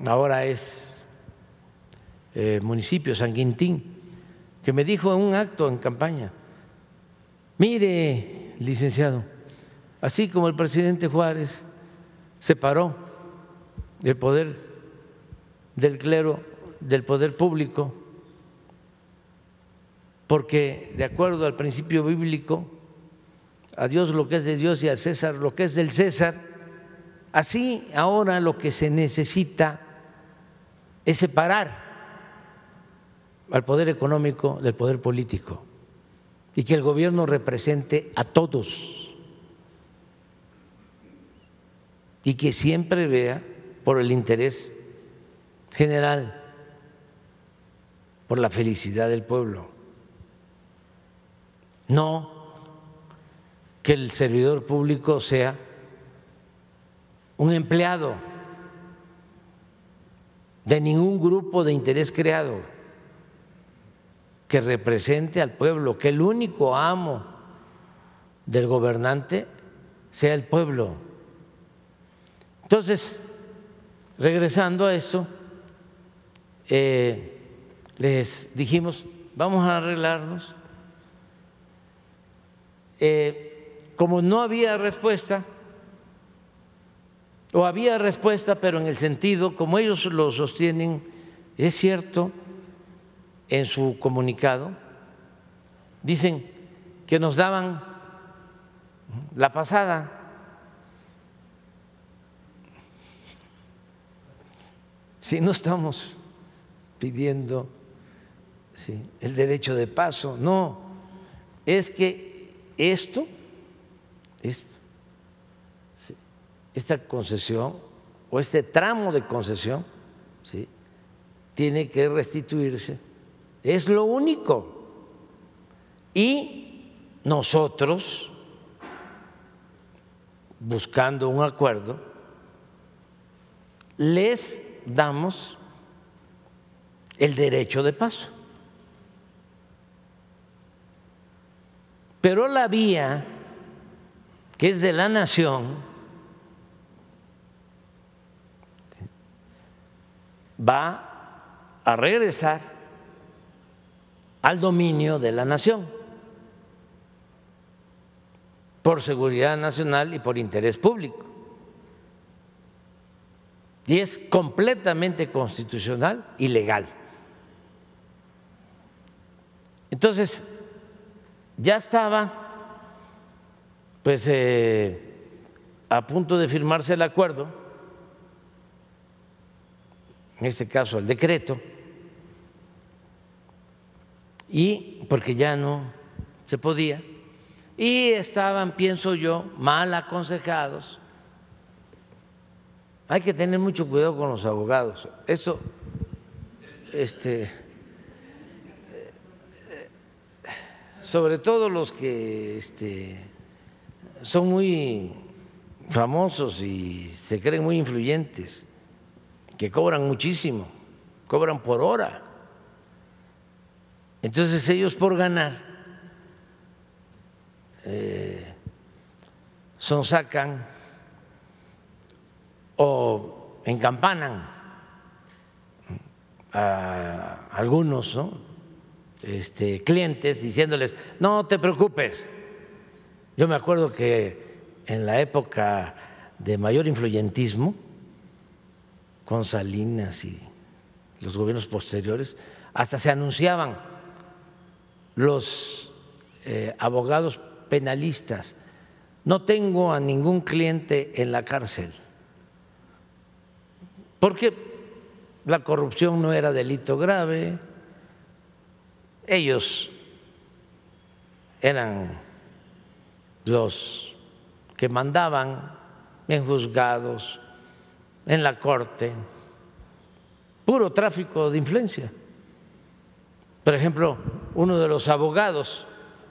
ahora es eh, municipio San Quintín que me dijo en un acto en campaña, mire, licenciado, así como el presidente Juárez separó el poder del clero del poder público, porque de acuerdo al principio bíblico, a Dios lo que es de Dios y a César lo que es del César, así ahora lo que se necesita es separar al poder económico del poder político. Y que el gobierno represente a todos. Y que siempre vea por el interés general, por la felicidad del pueblo. No que el servidor público sea un empleado de ningún grupo de interés creado que represente al pueblo, que el único amo del gobernante sea el pueblo. Entonces, regresando a esto, eh, les dijimos, vamos a arreglarnos. Eh, como no había respuesta, o había respuesta, pero en el sentido, como ellos lo sostienen, es cierto, en su comunicado, dicen que nos daban la pasada. Si no estamos pidiendo el derecho de paso, no, es que esto, esta concesión o este tramo de concesión ¿sí? tiene que restituirse. Es lo único. Y nosotros, buscando un acuerdo, les damos el derecho de paso. Pero la vía que es de la nación, va a regresar al dominio de la nación por seguridad nacional y por interés público. Y es completamente constitucional y legal. Entonces, ya estaba pues eh, a punto de firmarse el acuerdo en este caso el decreto, y porque ya no se podía, y estaban, pienso yo, mal aconsejados. Hay que tener mucho cuidado con los abogados. Esto, este, sobre todo los que este, son muy famosos y se creen muy influyentes que cobran muchísimo, cobran por hora. Entonces ellos por ganar eh, son sacan o encampanan a algunos este, clientes diciéndoles, no te preocupes. Yo me acuerdo que en la época de mayor influyentismo, con Salinas y los gobiernos posteriores, hasta se anunciaban los eh, abogados penalistas, no tengo a ningún cliente en la cárcel, porque la corrupción no era delito grave, ellos eran los que mandaban en juzgados, en la corte, puro tráfico de influencia. Por ejemplo, uno de los abogados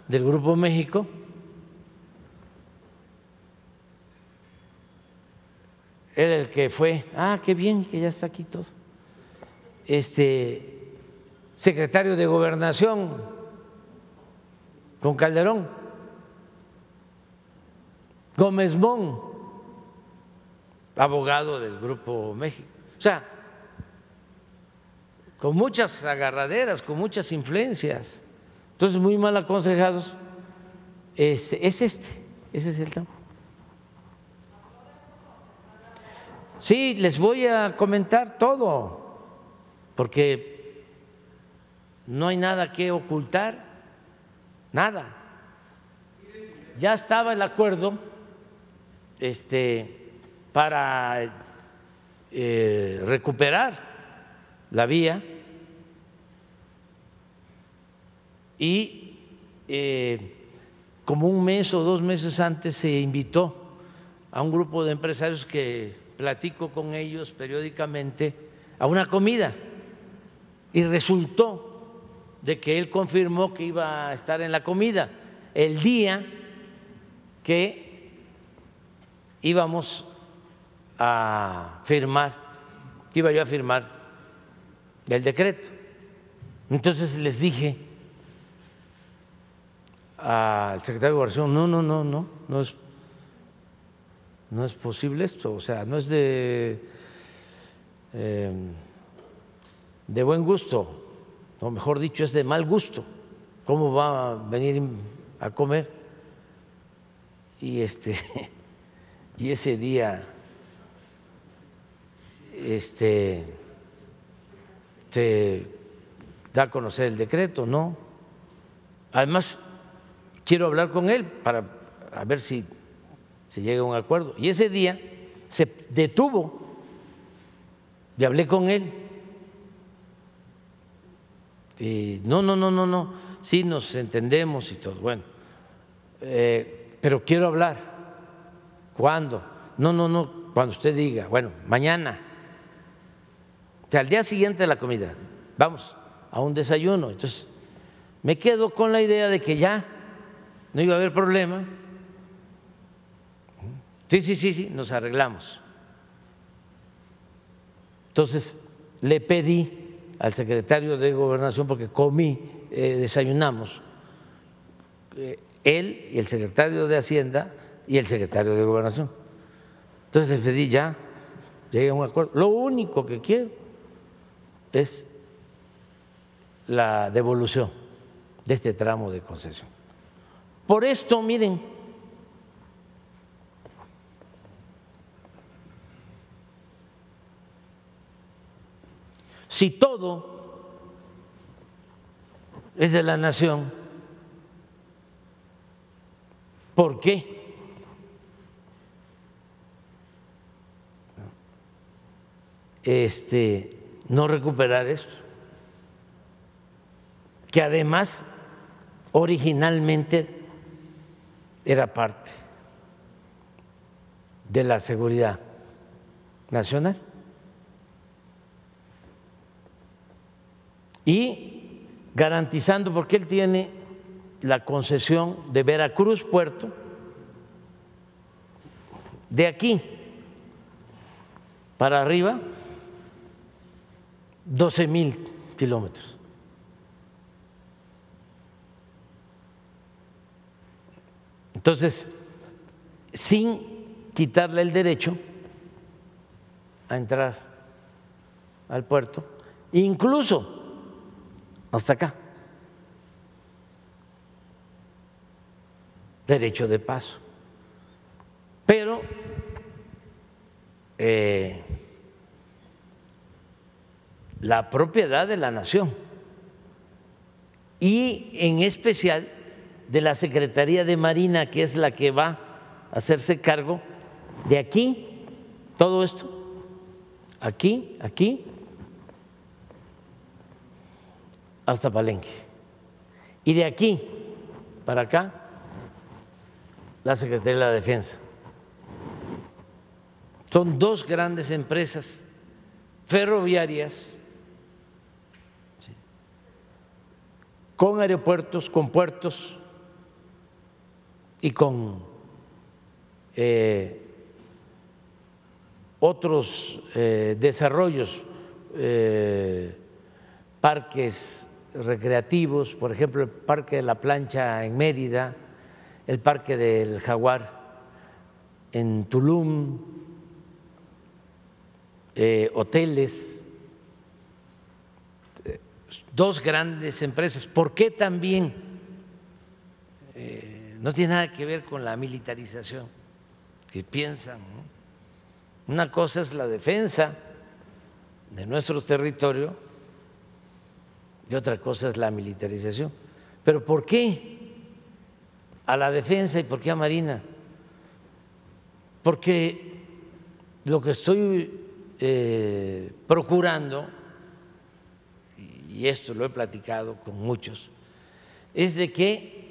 del Grupo México era el que fue, ah, qué bien que ya está aquí todo, este secretario de gobernación con Calderón, Gómez Mon, abogado del Grupo México. O sea, con muchas agarraderas, con muchas influencias. Entonces, muy mal aconsejados. Este, es este, ese es el tema. Sí, les voy a comentar todo, porque no hay nada que ocultar, nada. Ya estaba el acuerdo, este, para eh, recuperar la vía y eh, como un mes o dos meses antes se invitó a un grupo de empresarios que platico con ellos periódicamente a una comida y resultó de que él confirmó que iba a estar en la comida el día que íbamos a firmar, que iba yo a firmar el decreto. Entonces les dije al secretario de Gobernación, no, no, no, no, no es, no es posible esto, o sea, no es de, eh, de buen gusto, o mejor dicho, es de mal gusto. ¿Cómo va a venir a comer? Y este [laughs] y ese día este se da a conocer el decreto, ¿no? Además, quiero hablar con él para ver si se llega a un acuerdo. Y ese día se detuvo y hablé con él. Y no, no, no, no, no, sí nos entendemos y todo. Bueno, eh, pero quiero hablar. ¿Cuándo? No, no, no, cuando usted diga. Bueno, mañana. Al día siguiente de la comida, vamos a un desayuno. Entonces, me quedo con la idea de que ya no iba a haber problema. Sí, sí, sí, sí, nos arreglamos. Entonces le pedí al secretario de Gobernación, porque comí, eh, desayunamos, eh, él y el secretario de Hacienda y el secretario de Gobernación. Entonces le pedí ya, llegué a un acuerdo. Lo único que quiero es la devolución de este tramo de concesión. Por esto, miren, si todo es de la nación, ¿por qué? Este, no recuperar esto, que además originalmente era parte de la seguridad nacional. Y garantizando, porque él tiene la concesión de Veracruz Puerto, de aquí para arriba, 12 mil kilómetros. Entonces, sin quitarle el derecho a entrar al puerto, incluso hasta acá, derecho de paso. Pero eh, la propiedad de la nación y en especial de la Secretaría de Marina, que es la que va a hacerse cargo de aquí, todo esto, aquí, aquí, hasta Palenque. Y de aquí para acá, la Secretaría de la Defensa. Son dos grandes empresas ferroviarias con aeropuertos, con puertos y con eh, otros eh, desarrollos, eh, parques recreativos, por ejemplo, el Parque de la Plancha en Mérida, el Parque del Jaguar en Tulum, hoteles, dos grandes empresas. ¿Por qué también? no tiene nada que ver con la militarización que piensan. Una cosa es la defensa de nuestro territorio y otra cosa es la militarización. Pero ¿por qué a la defensa y por qué a Marina? Porque lo que estoy eh, procurando, y esto lo he platicado con muchos, es de que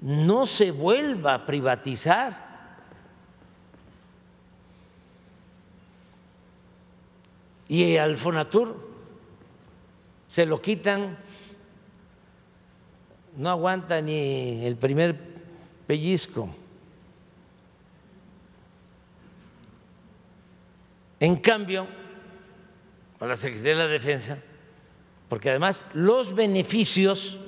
no se vuelva a privatizar. Y al Fonatur se lo quitan, no aguanta ni el primer pellizco. En cambio, a la Secretaría de la Defensa porque además los beneficios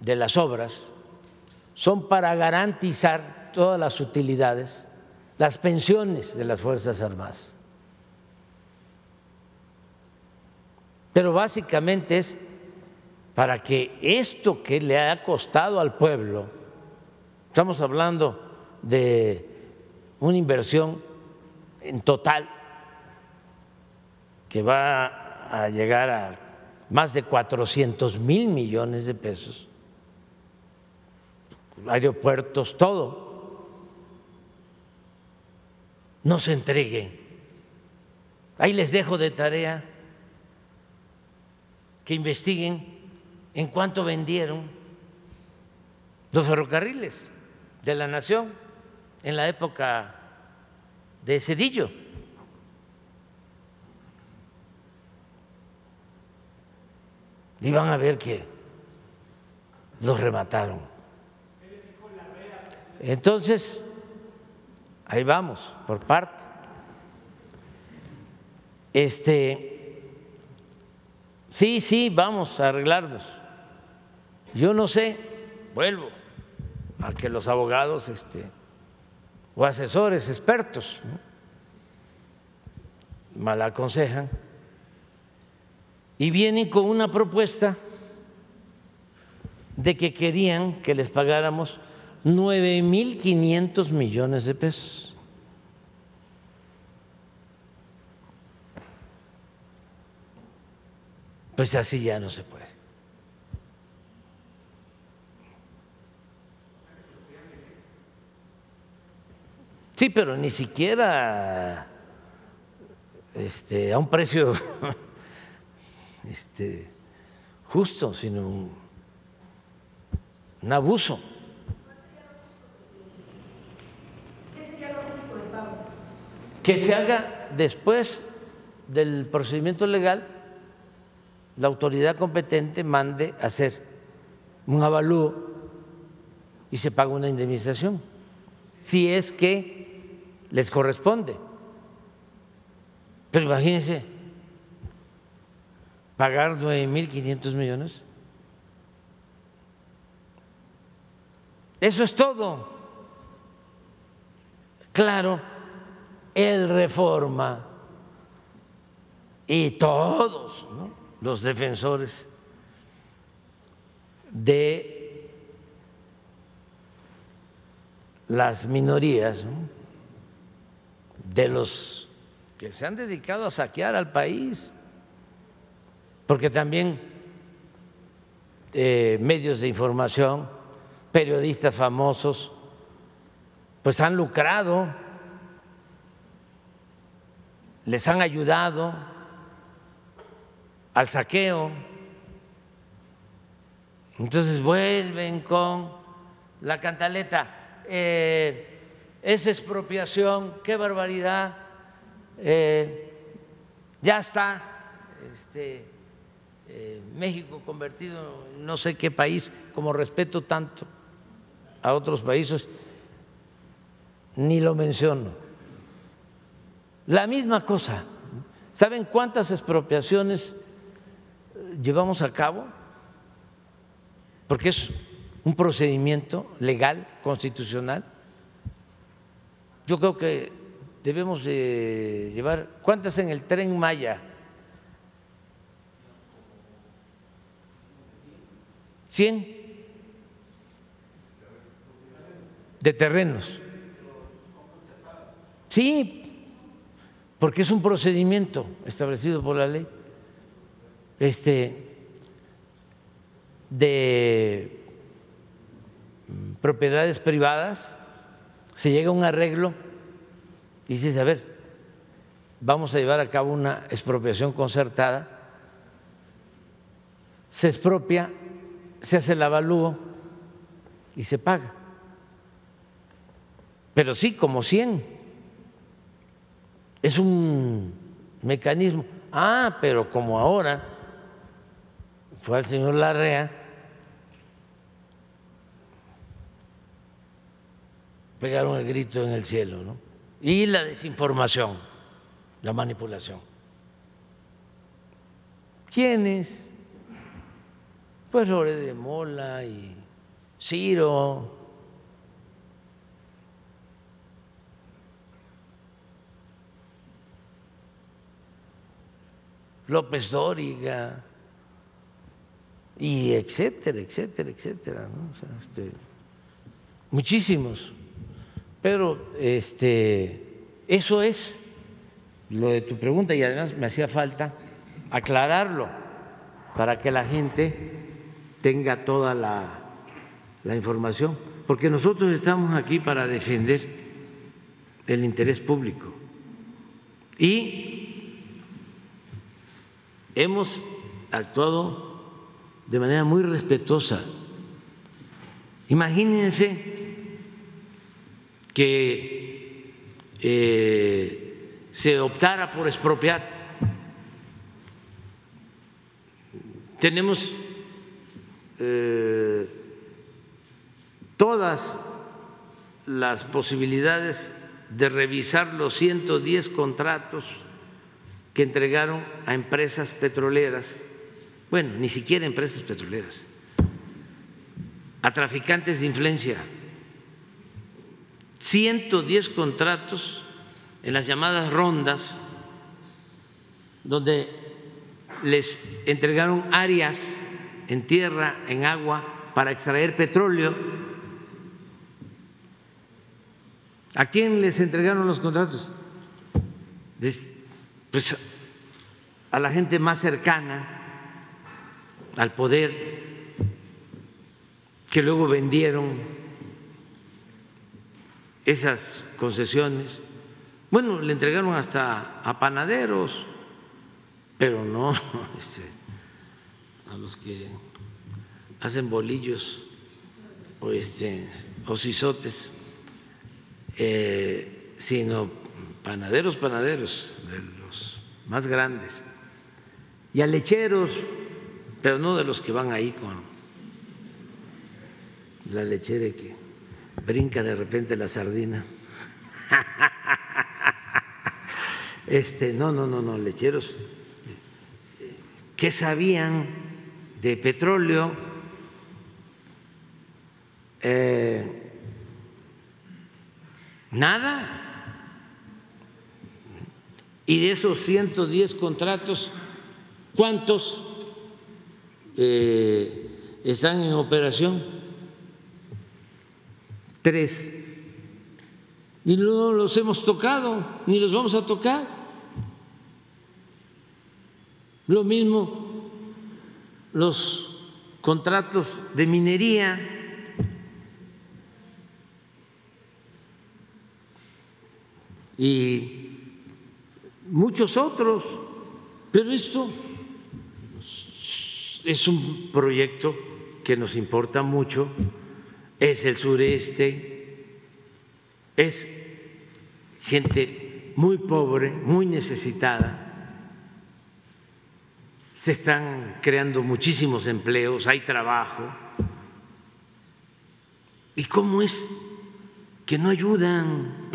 de las obras son para garantizar todas las utilidades, las pensiones de las Fuerzas Armadas. Pero básicamente es para que esto que le ha costado al pueblo, estamos hablando de una inversión en total que va a llegar a más de 400 mil millones de pesos, aeropuertos, todo, no se entregue. Ahí les dejo de tarea que investiguen en cuánto vendieron los ferrocarriles de la nación en la época de Cedillo. Y van a ver que los remataron. Entonces, ahí vamos, por parte. Este, sí, sí, vamos a arreglarnos. Yo no sé, vuelvo a que los abogados este, o asesores expertos mal aconsejan y vienen con una propuesta de que querían que les pagáramos 9.500 millones de pesos. Pues así ya no se puede. Sí, pero ni siquiera este, a un precio [laughs] este, justo, sino un, abuso. Que se haga después del procedimiento legal, la autoridad competente mande hacer un avalúo y se paga una indemnización, si es que les corresponde. Pero imagínense, pagar 9.500 millones. Eso es todo. Claro, el reforma y todos los defensores de las minorías, ¿no? de los que se han dedicado a saquear al país, porque también eh, medios de información, periodistas famosos, pues han lucrado, les han ayudado al saqueo. Entonces vuelven con la cantaleta. Eh, es expropiación, qué barbaridad, eh, ya está este, México convertido en no sé qué país, como respeto tanto a otros países, ni lo menciono. La misma cosa, ¿saben cuántas expropiaciones llevamos a cabo? Porque es un procedimiento legal, constitucional yo creo que debemos de llevar, ¿cuántas en el tren Maya? ¿Cien? De terrenos. Sí, porque es un procedimiento establecido por la ley este, de propiedades privadas se llega a un arreglo y dice, a ver, vamos a llevar a cabo una expropiación concertada, se expropia, se hace el avalúo y se paga. Pero sí, como 100. Es un mecanismo. Ah, pero como ahora fue al señor Larrea, pegaron el grito en el cielo, ¿no? Y la desinformación, la manipulación. ¿Quiénes? Pues Lore de Mola y Ciro. López Dóriga, y etcétera, etcétera, etcétera, este, muchísimos. Pero este, eso es lo de tu pregunta y además me hacía falta aclararlo para que la gente tenga toda la, información, porque nosotros estamos aquí para defender el interés público y hemos actuado de manera muy respetuosa. Imagínense que eh, se optara por expropiar. Tenemos eh, todas las posibilidades de revisar los 110 contratos que entregaron a empresas petroleras, bueno, ni siquiera empresas petroleras, a traficantes de influencia. 110 contratos en las llamadas rondas, donde les entregaron áreas en tierra, en agua, para extraer petróleo. ¿A quién les entregaron los contratos? Pues a la gente más cercana al poder, que luego vendieron esas concesiones. Bueno, le entregaron hasta a panaderos, pero no [laughs] este, a los que hacen bolillos o, este, o sisotes, eh, sino panaderos, panaderos, de los más grandes, y a lecheros, pero no de los que van ahí con la lechera que brinca de repente la sardina. [laughs] Este, no, no, no, no, lecheros que sabían de petróleo, eh, nada. Y de esos 110 contratos, ¿cuántos eh, están en operación? Tres. Y no los hemos tocado, ni los vamos a tocar. Lo mismo los contratos de minería. Y muchos otros, pero esto es un proyecto que nos importa mucho, es el sureste, es gente muy pobre, muy necesitada, se están creando muchísimos empleos, hay trabajo. ¿Y cómo es que no ayudan,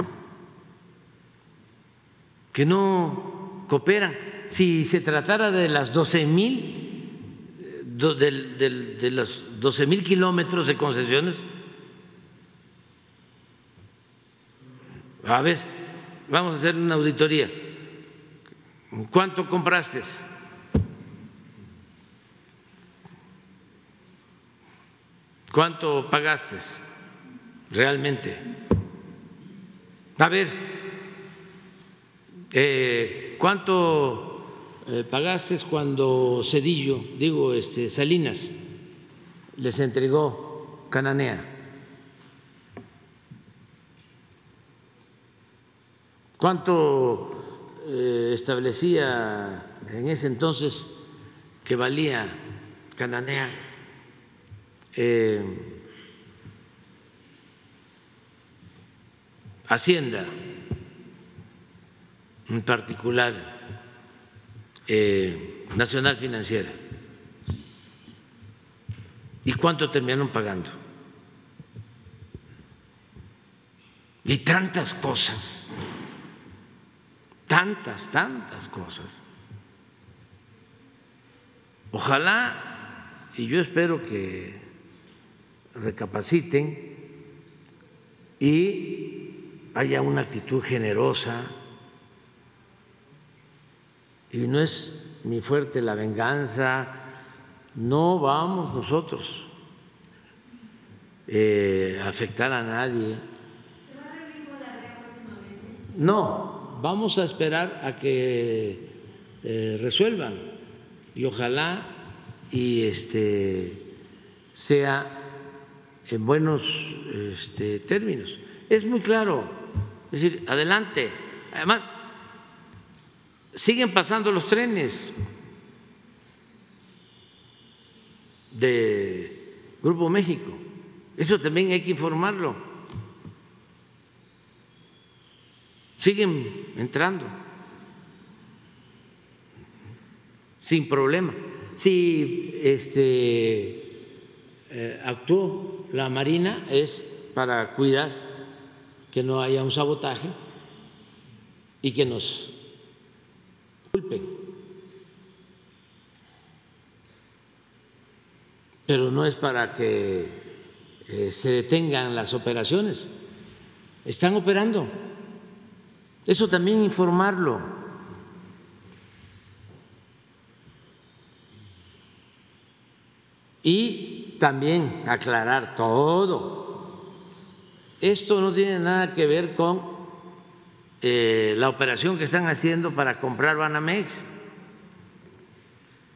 que no cooperan? Si se tratara de las 12 mil de, los 12 mil kilómetros de concesiones, a ver, vamos a hacer una auditoría. ¿Cuánto compraste? ¿Cuánto pagaste realmente? A ver, eh, ¿cuánto eh, pagaste cuando Cedillo, digo, este, Salinas, les entregó Cananea. ¿Cuánto eh, establecía en ese entonces que valía Cananea? Eh, Hacienda en particular eh, Nacional Financiera. ¿Y cuánto terminaron pagando? Y tantas cosas, tantas, tantas cosas. Ojalá, y yo espero que recapaciten y haya una actitud generosa. Y no es ni fuerte la venganza, no vamos nosotros eh, a afectar a nadie. No, vamos a esperar a que eh, resuelvan y ojalá y este sea en buenos este, términos. Es muy claro, es decir, adelante. Además, siguen pasando los trenes de Grupo México. Eso también hay que informarlo. Siguen entrando sin problema. Si este eh, actuó la Marina es para cuidar que no haya un sabotaje y que nos culpen. Pero no es para que eh, se detengan las operaciones. Están operando. Eso también informarlo. Y también aclarar todo. Esto no tiene nada que ver con eh, la operación que están haciendo para comprar Banamex.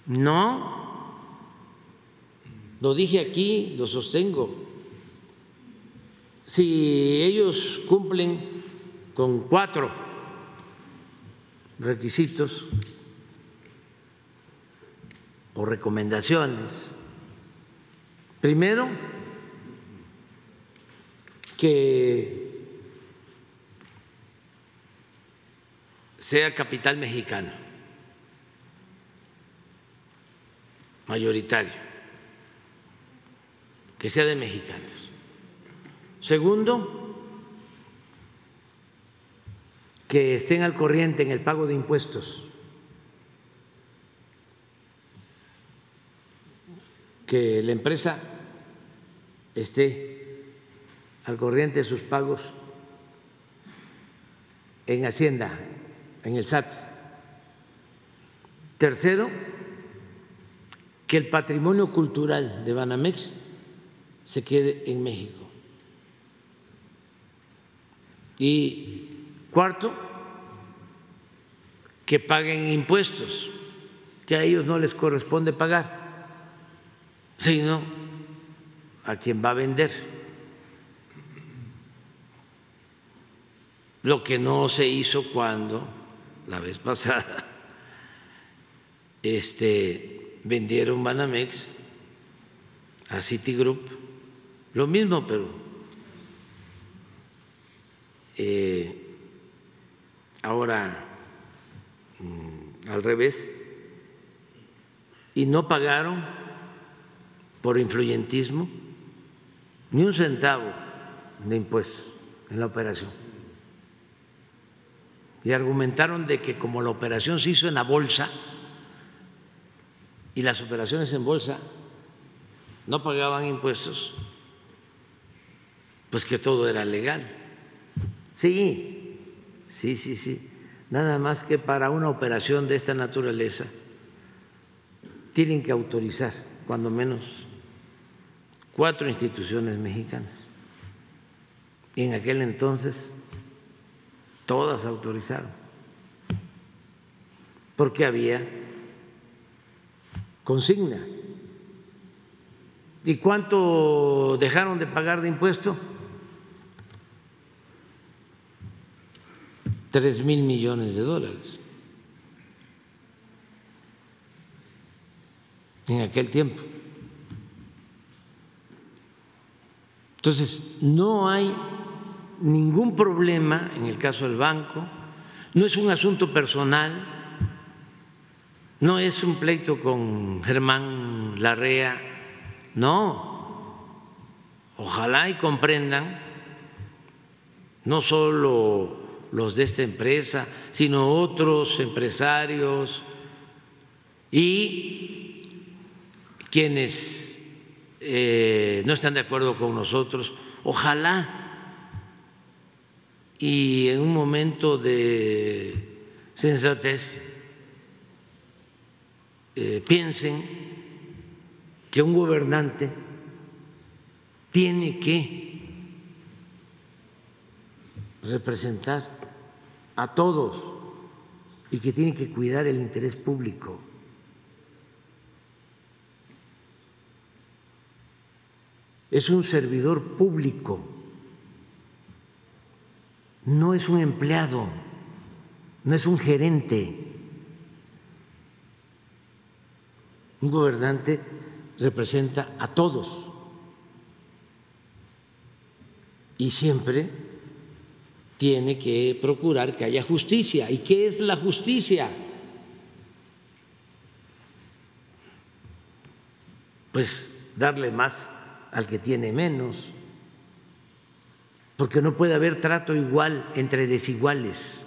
No, lo dije aquí, lo sostengo. Si ellos cumplen con cuatro requisitos o recomendaciones, Primero, que sea capital mexicano, mayoritario, que sea de mexicanos. Segundo, que estén al corriente en el pago de impuestos, que la empresa esté al corriente de sus pagos en Hacienda, en el SAT. Tercero, que el patrimonio cultural de Banamex se quede en México. Y cuarto, que paguen impuestos, que a ellos no les corresponde pagar, sino a quien va a vender. Lo que no se hizo cuando la vez pasada este, vendieron Banamex a Citigroup, lo mismo, pero eh, ahora mm, al revés, y no pagaron por influyentismo ni un centavo de impuestos en la operación. Y argumentaron de que como la operación se hizo en la bolsa y las operaciones en bolsa no pagaban impuestos, pues que todo era legal. Sí, sí, sí, sí. Nada más que para una operación de esta naturaleza tienen que autorizar, cuando menos cuatro instituciones mexicanas. Y en aquel entonces todas autorizaron, porque había consigna. ¿Y cuánto dejaron de pagar de impuesto? Tres mil millones de dólares en aquel tiempo. Entonces, no hay ningún problema en el caso del banco, no es un asunto personal, No es un pleito con Germán Larrea, no. Ojalá y comprendan, no solo los de esta empresa, sino otros empresarios y quienes eh, no están de acuerdo con nosotros, ojalá y en un momento de sensatez eh, piensen que un gobernante tiene que representar a todos y que tiene que cuidar el interés público. Es un servidor público, no es un empleado, no es un gerente. Un gobernante representa a todos y siempre tiene que procurar que haya justicia. ¿Y qué es la justicia? Pues darle más al que tiene menos, porque no puede haber trato igual entre desiguales.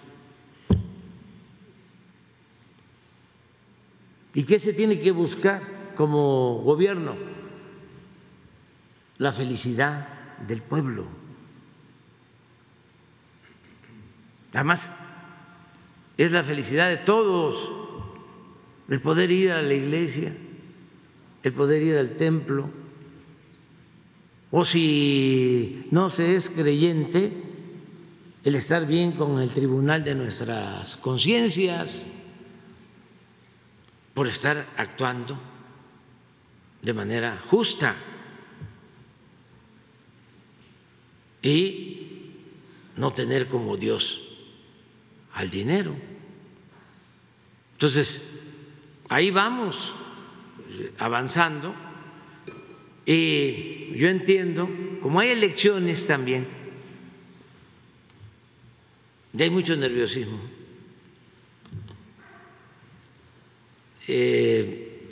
¿Y qué se tiene que buscar como gobierno? La felicidad del pueblo. Además, es la felicidad de todos el poder ir a la iglesia, el poder ir al templo, o si no se es creyente, el estar bien con el tribunal de nuestras conciencias por estar actuando de manera justa y no tener como Dios al dinero. Entonces, ahí vamos avanzando y yo entiendo, como hay elecciones también, y hay mucho nerviosismo, Eh,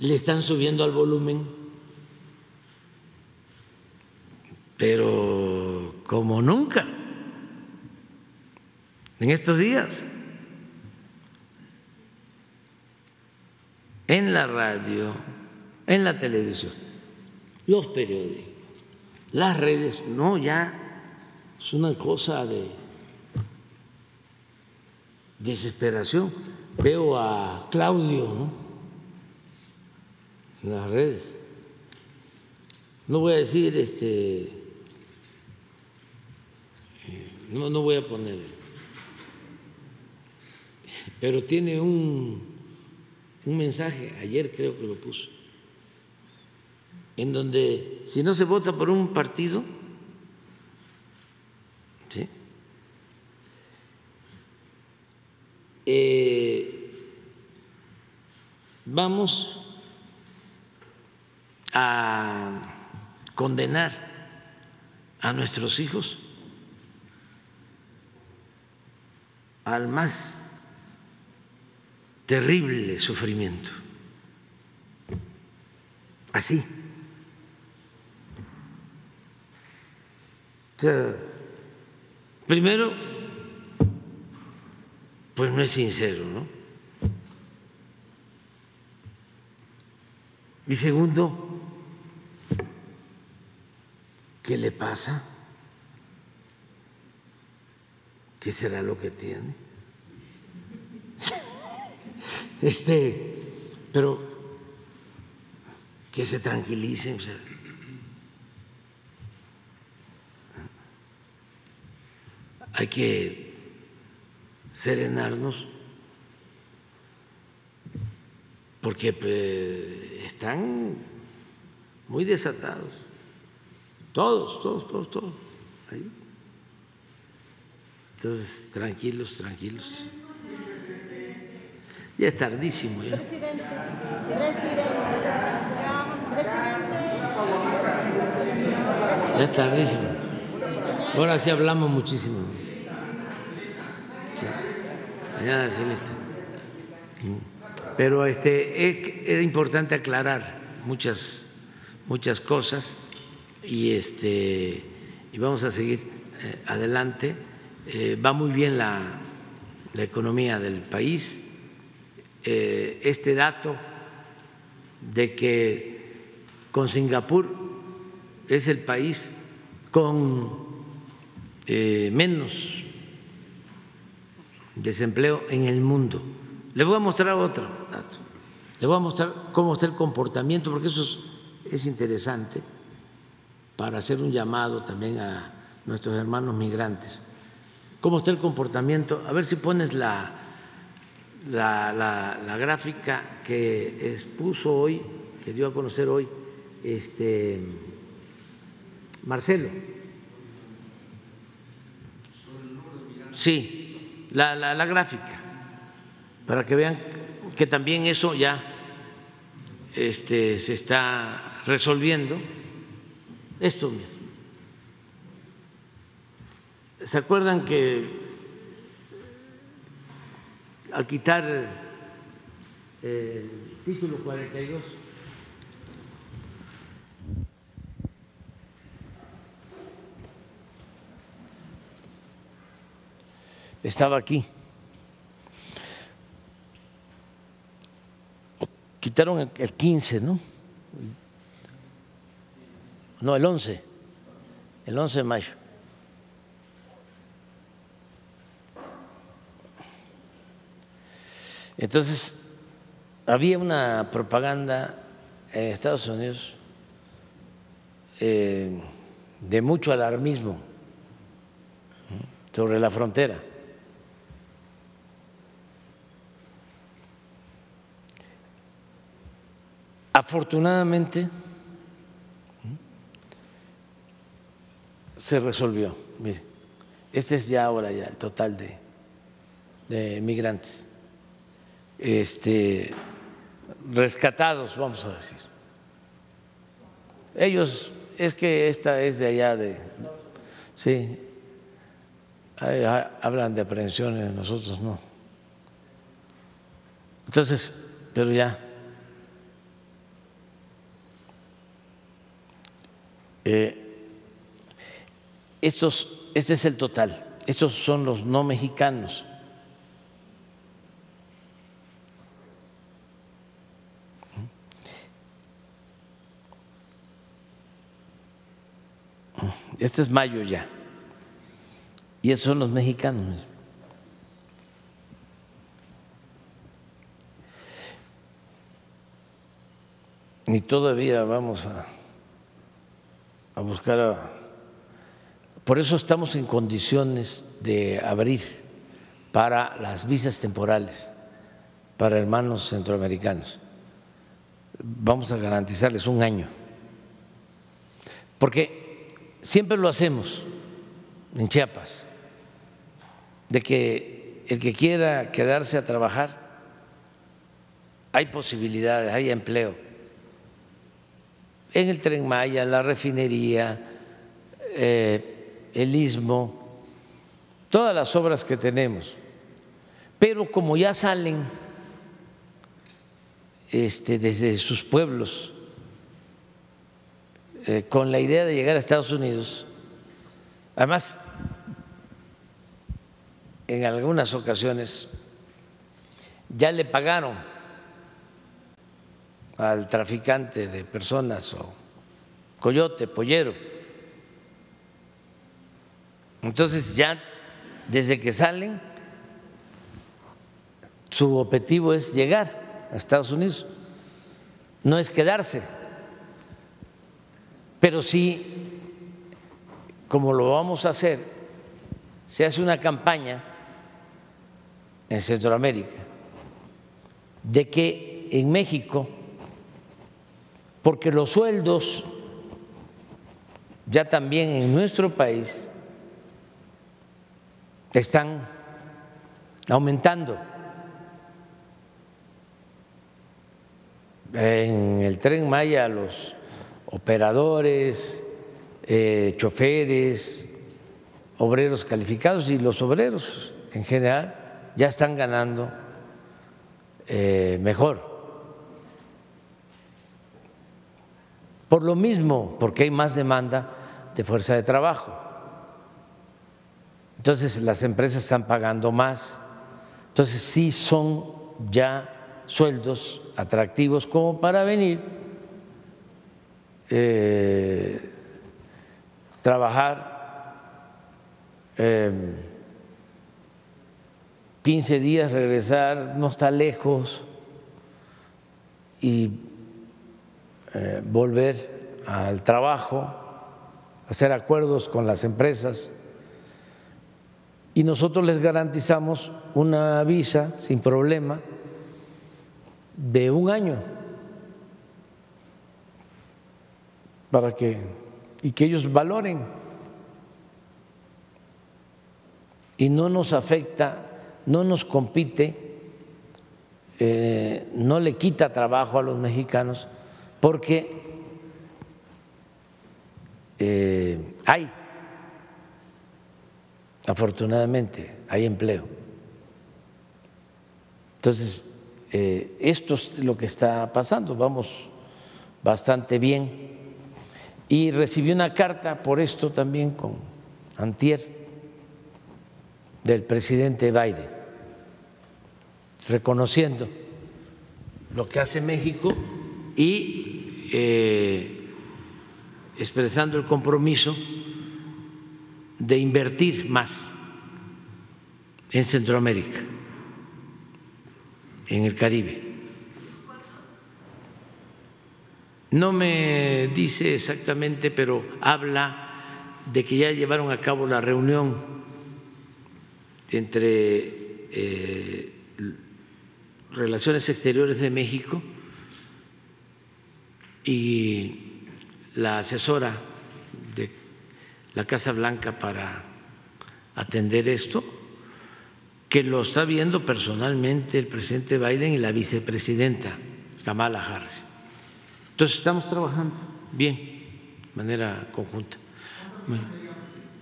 le están subiendo al volumen, pero como nunca en estos días. En la radio, en la televisión, los periódicos, las redes, no, ya es una cosa de desesperación veo a Claudio ¿no? en las redes. No voy a decir, este, no, no voy a poner, pero tiene un, un mensaje, ayer creo que lo puso, en donde si no se vota por un partido, ¿sí? Eh, vamos a condenar a nuestros hijos al más terrible sufrimiento. Así. Primero, pues no es sincero, ¿no? Y segundo, ¿qué le pasa? ¿Qué será lo que tiene? [laughs] Este, pero que se tranquilicen. Hay que serenarnos porque pues, están muy desatados. Todos, todos, todos, todos. Entonces, tranquilos, tranquilos. Ya es tardísimo ya. Ya es tardísimo. Ahora sí hablamos muchísimo. Pero este, era importante aclarar muchas, muchas cosas y, este, y vamos a seguir eh, adelante. Eh, va muy bien la, la, economía del país. Eh, este dato de que con Singapur es el país con menos desempleo en el mundo. Le voy a mostrar otro dato. Le voy a mostrar cómo está el comportamiento, porque eso es, es interesante para hacer un llamado también a nuestros hermanos migrantes. ¿Cómo está el comportamiento? A ver si pones la, la, la, gráfica que expuso hoy, que dio a conocer hoy este, Marcelo. Sí, la, la gráfica, para que vean que también eso ya este, se está resolviendo. Esto, ¿se acuerdan que al quitar el título 42 estaba aquí? Quitaron el 15, ¿no? no, el 11, el 11 de mayo. Entonces, había una propaganda en Estados Unidos eh, de mucho alarmismo sobre la frontera. Afortunadamente, se resolvió. Mire, este es ya ahora ya el total de, migrantes este, rescatados, vamos a decir. Ellos, es que esta es de allá de, sí, hablan de aprehensiones, nosotros no. Entonces, pero ya. Eh, estos, este es el total, estos son los no mexicanos. Este es mayo ya. Y esos son los mexicanos. Ni todavía vamos a, a buscar a por eso estamos en condiciones de abrir para las visas temporales para hermanos centroamericanos. Vamos a garantizarles un año. Porque siempre lo hacemos en Chiapas, de que el que quiera quedarse a trabajar, hay posibilidades, hay empleo. En el tren Maya, la refinería, eh, el istmo, todas las obras que tenemos. Pero como ya salen este, desde sus pueblos eh, con la idea de llegar a Estados Unidos, además, en algunas ocasiones ya le pagaron al traficante de personas o coyote, pollero. Entonces ya desde que salen, su objetivo es llegar a Estados Unidos, no es quedarse, pero sí, como lo vamos a hacer, se hace una campaña en Centroamérica de que en México, porque los sueldos ya también en nuestro país están aumentando. En el tren Maya los operadores, eh, choferes, obreros calificados y los obreros en general ya están ganando eh, mejor. Por lo mismo, porque hay más demanda de fuerza de trabajo. Entonces las empresas están pagando más. Entonces sí son ya sueldos atractivos como para venir, eh, trabajar 15 em, días, regresar, no está lejos y eh, volver al trabajo, hacer acuerdos con las empresas. Y nosotros les garantizamos una visa sin problema de un año. Para que y que ellos valoren. Y no nos afecta, no nos compite, eh, no le quita trabajo a los mexicanos porque eh, hay, afortunadamente, hay empleo. Entonces, eh, esto es lo que está pasando, vamos bastante bien. Y recibí una carta por esto también con Antier del presidente Biden, reconociendo lo que hace México y eh, expresando el compromiso de invertir más en Centroamérica, en el Caribe. No me dice exactamente, pero habla de que ya llevaron a cabo la reunión entre eh, Relaciones Exteriores de México y la asesora de la Casa Blanca para atender esto, que lo está viendo personalmente el presidente Biden y la vicepresidenta Kamala Harris. Entonces estamos trabajando bien, de manera conjunta.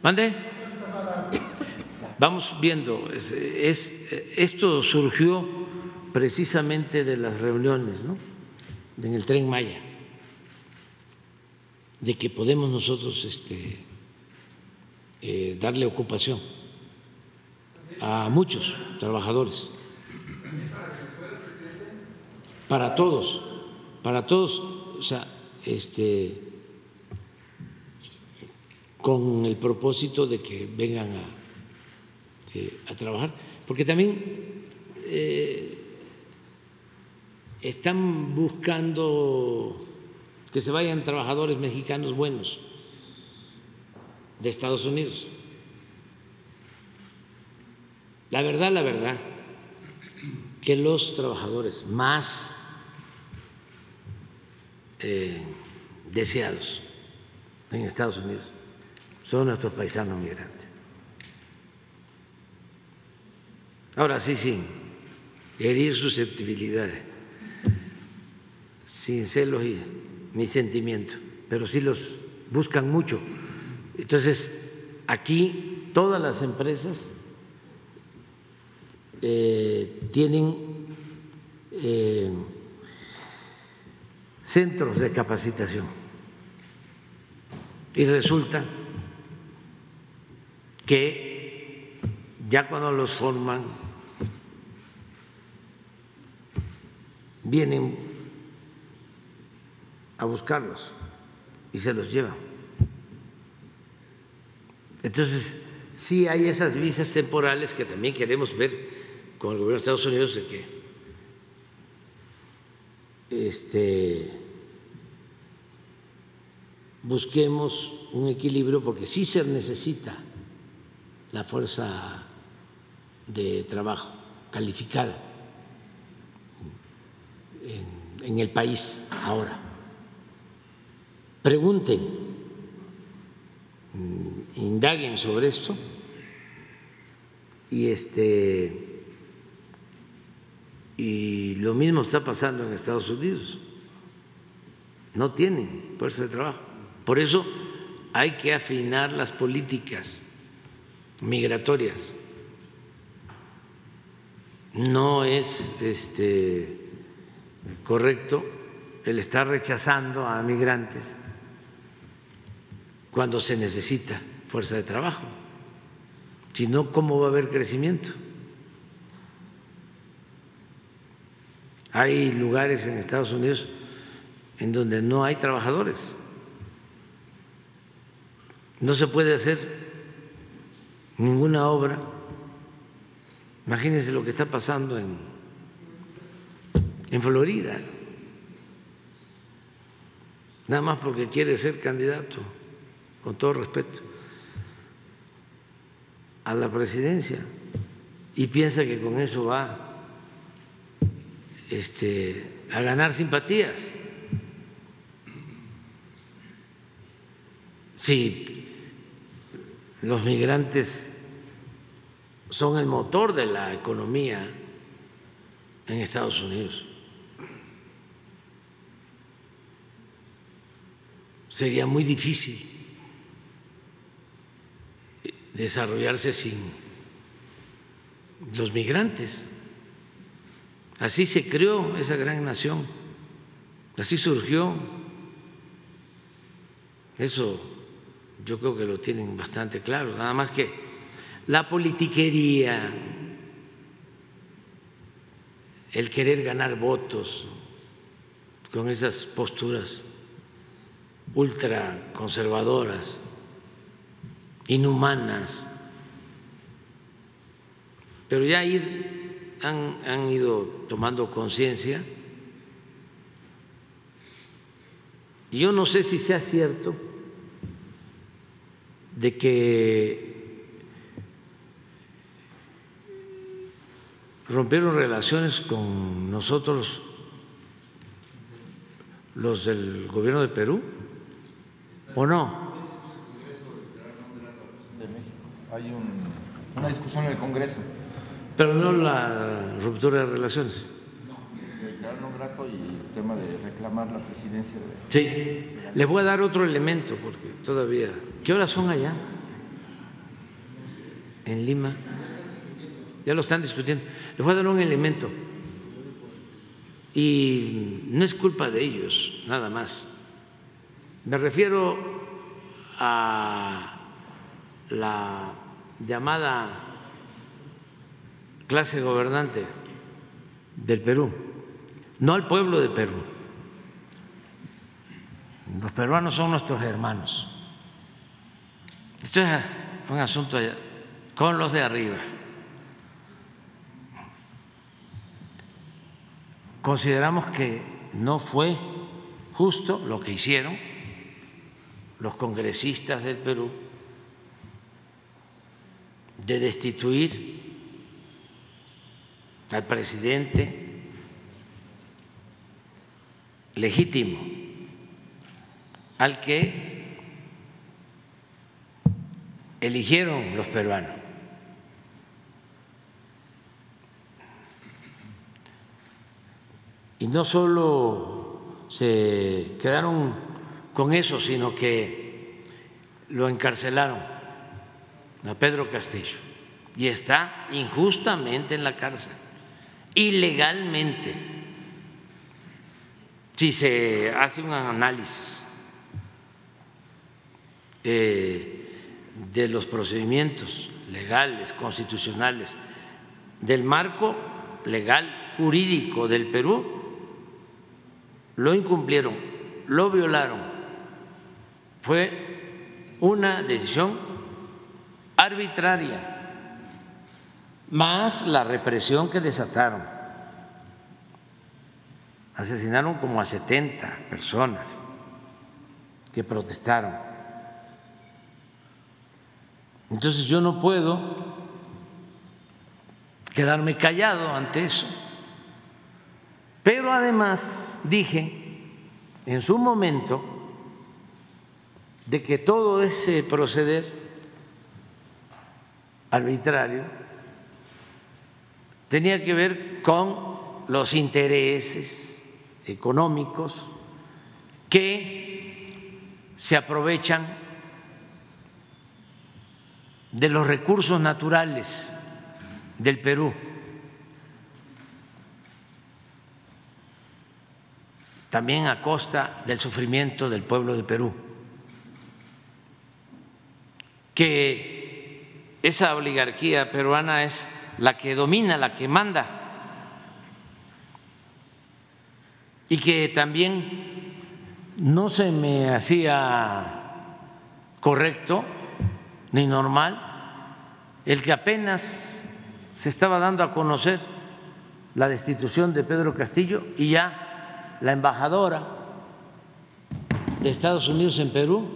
¿Mande? Vamos viendo, es, esto surgió precisamente de las reuniones ¿no? en el tren Maya de que podemos nosotros este, eh, darle ocupación a muchos trabajadores. Para todos, para todos, o sea, este, con el propósito de que vengan a, eh, trabajar, porque también eh, están buscando que se vayan trabajadores mexicanos buenos de Estados Unidos. La verdad, la verdad, que los trabajadores más eh, deseados en Estados Unidos son nuestros paisanos migrantes. Ahora sí, sí, herir susceptibilidades, sin celos y mi sentimiento, pero sí los buscan mucho. Entonces, aquí todas las empresas eh, tienen eh, centros de capacitación y resulta que ya cuando los forman vienen a buscarlos y se los llevan. Entonces, sí hay esas visas temporales que también queremos ver con el gobierno de Estados Unidos de que este, busquemos un equilibrio porque sí se necesita la fuerza de trabajo calificada en, en el país ahora pregunten, mm, indaguen sobre esto y este y lo mismo está pasando en Estados Unidos. No tienen fuerza de trabajo. Por eso hay que afinar las políticas migratorias. no es este, correcto el estar rechazando a migrantes cuando se necesita fuerza de trabajo. Si no, ¿cómo va a haber crecimiento? Hay lugares en Estados Unidos en donde no hay trabajadores. No se puede hacer ninguna obra. Imagínense lo que está pasando en, en Florida, nada más porque quiere ser candidato, con todo respeto, a la presidencia y piensa que con eso va este, a ganar simpatías. Si los migrantes son el motor de la economía en Estados Unidos. Sería muy difícil desarrollarse sin los migrantes. Así se creó esa gran nación, así surgió. Eso yo creo que lo tienen bastante claro, nada más que la politiquería, el querer ganar votos con esas posturas ultraconservadoras, inhumanas, pero ya ir han, ido tomando conciencia. Y yo no sé si sea cierto de que rompieron relaciones con nosotros los del gobierno de Perú o no. Hay una discusión en el Congreso pero no la ruptura de relaciones. No, no grato y el tema de reclamar la presidencia. De... Sí, les voy a dar otro elemento porque todavía. ¿Qué horas son allá? En Lima. Ya lo están discutiendo. Les voy a dar un elemento. Y no es culpa de ellos, nada más. Me refiero a la llamada clase gobernante del Perú, no al pueblo de Perú. Los peruanos son nuestros hermanos. Esto es un asunto con los de arriba. Consideramos que no fue justo lo que hicieron los congresistas del Perú de destituir al presidente legítimo, al que eligieron los peruanos. Y no solo se quedaron con eso, sino que lo encarcelaron a Pedro Castillo y está injustamente en la cárcel ilegalmente, si se hace un análisis eh, de los procedimientos legales, constitucionales, del marco legal jurídico del Perú, lo incumplieron, lo violaron. Fue una decisión arbitraria más la represión que desataron. Asesinaron como a 70 personas que protestaron. Entonces yo no puedo quedarme callado ante eso. Pero además dije en su momento de que todo ese proceder arbitrario tenía que ver con los intereses económicos que se aprovechan de los recursos naturales del Perú. también a costa del sufrimiento del pueblo de Perú, que esa oligarquía peruana es la que domina, la que manda, y que también no se me hacía correcto ni normal el que apenas se estaba dando a conocer la destitución de Pedro Castillo y ya la embajadora de Estados Unidos en Perú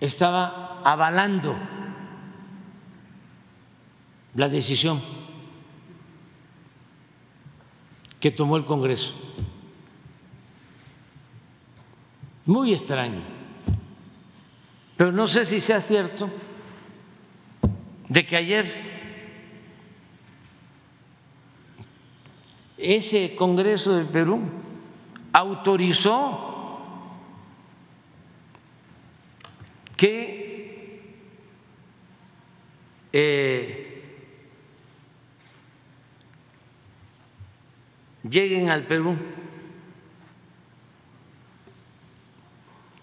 estaba avalando la decisión que tomó el Congreso. Muy extraño. Pero no sé si sea cierto de que ayer ese Congreso del Perú autorizó que eh, lleguen al Perú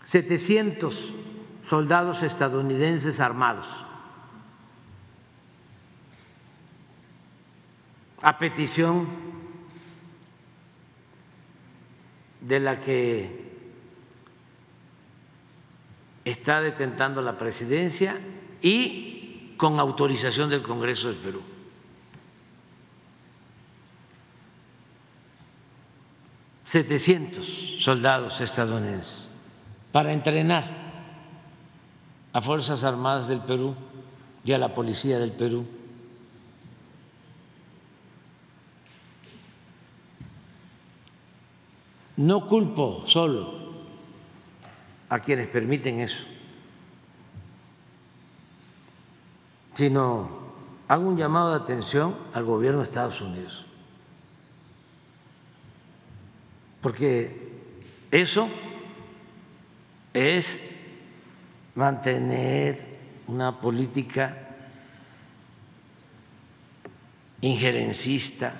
700 soldados estadounidenses armados a petición de la que está detentando la presidencia y con autorización del Congreso del Perú. Setecientos soldados estadounidenses para entrenar a Fuerzas Armadas del Perú y a la Policía del Perú. No culpo solo a quienes permiten eso, sino hago un llamado de atención al gobierno de Estados Unidos, porque eso es mantener una política injerencista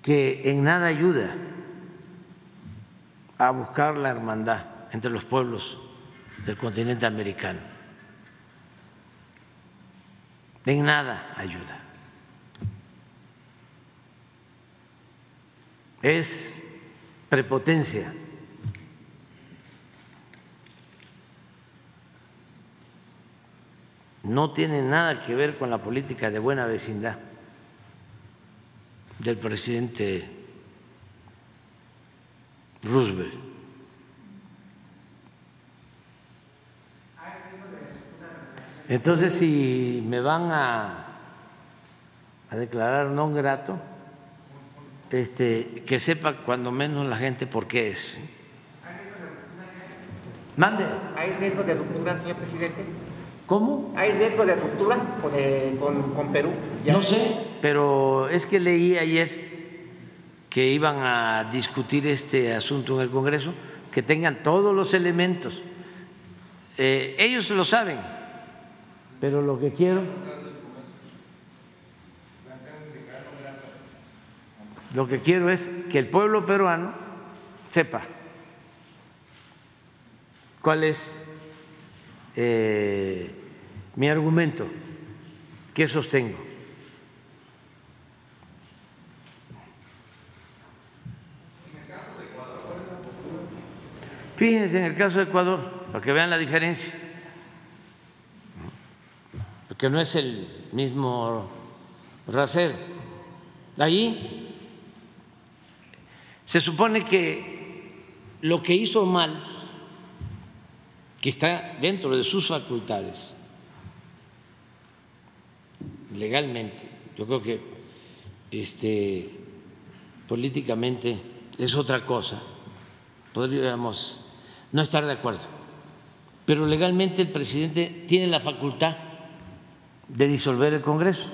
que en nada ayuda a buscar la hermandad entre los pueblos del continente americano. En nada ayuda. Es prepotencia. No tiene nada que ver con la política de buena vecindad del presidente Roosevelt. Entonces, si me van a, a declarar no grato, este, que sepa cuando menos la gente por qué es. Mande. ¿Hay riesgo de ruptura, señor presidente? ¿Cómo? ¿Hay riesgo de ruptura con, eh, con, Perú? No sé, pero es que leí ayer que iban a discutir este asunto en el Congreso, que tengan todos los elementos. Eh, ellos lo saben, pero lo que quiero... Lo que quiero es que el pueblo peruano sepa cuál es eh, mi argumento que sostengo. Fíjense en el caso de Ecuador, para que vean la diferencia, porque no es el mismo rasero. Allí se supone que lo que hizo mal, que está dentro de sus facultades, legalmente. Yo creo que este, políticamente es otra cosa. Podríamos no estar de acuerdo. Pero legalmente el presidente tiene la facultad de disolver el Congreso.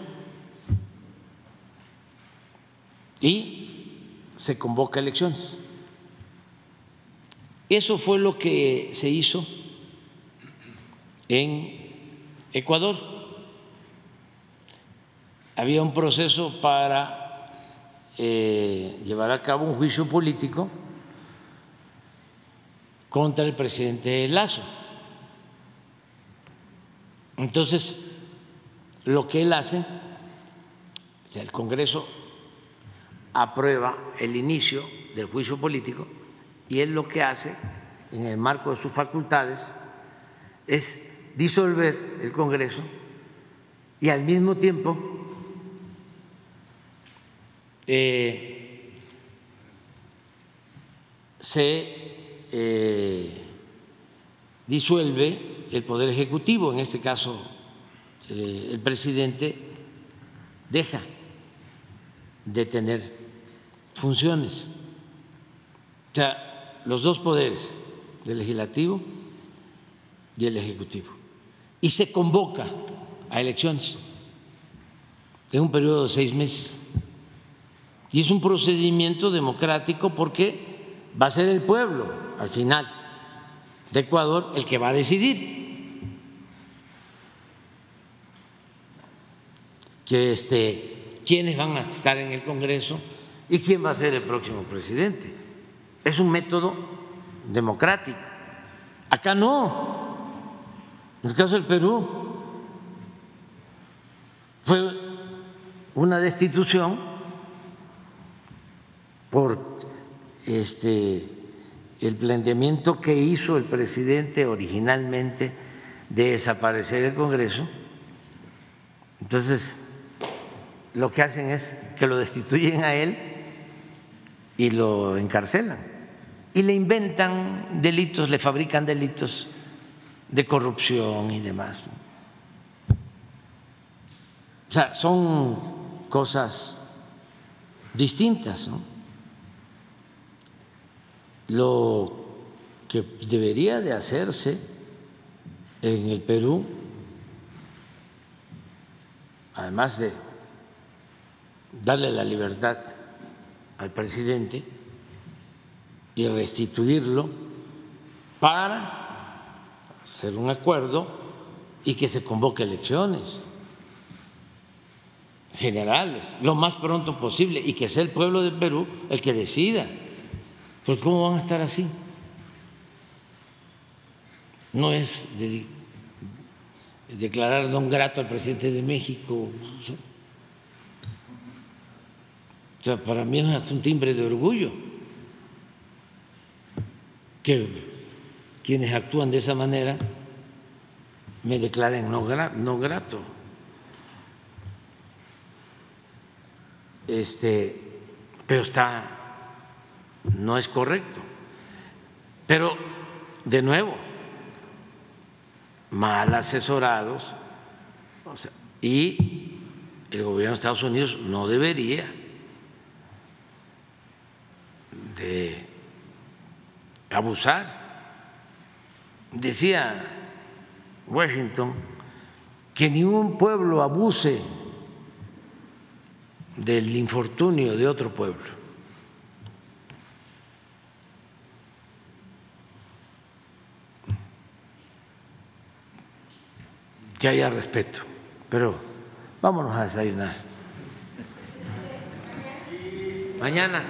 Y se convoca elecciones. Eso fue lo que se hizo en Ecuador había un proceso para eh, llevar a cabo un juicio político contra el presidente Lazo. Entonces, lo que él hace, o sea, el Congreso aprueba el inicio del juicio político y él lo que hace, en el marco de sus facultades, es disolver el Congreso y al mismo tiempo eh, se eh, disuelve el Poder Ejecutivo, en este caso eh, el presidente deja de tener funciones. O sea, los dos poderes, el legislativo y el ejecutivo. Y se convoca a elecciones en un periodo de seis meses. Y es un procedimiento democrático porque va a ser el pueblo, al final, de Ecuador el que va a decidir. Que este, quiénes van a estar en el Congreso y quién va a ser el próximo presidente. Es un método democrático. Acá no. En el caso del Perú fue una destitución por este el planteamiento que hizo el presidente originalmente de desaparecer el Congreso. Entonces, lo que hacen es que lo destituyen a él y lo encarcelan. Y le inventan delitos, le fabrican delitos de corrupción y demás. O sea, son cosas distintas. Lo que debería de hacerse en el Perú, además de darle la libertad al presidente y restituirlo para hacer un acuerdo y que se convoque elecciones generales lo más pronto posible y que sea el pueblo de Perú el que decida. Porque ¿cómo van a estar así? No es de declarar don grato al presidente de México. Para mí es un timbre de orgullo que quienes actúan de esa manera me declaren no, no grato. Este, pero está, no es correcto. Pero, de nuevo, mal asesorados, y el gobierno de Estados Unidos no debería de abusar Decía Washington que ningún pueblo abuse del infortunio de otro pueblo. Que haya respeto. Pero vámonos a desayunar. Mañana.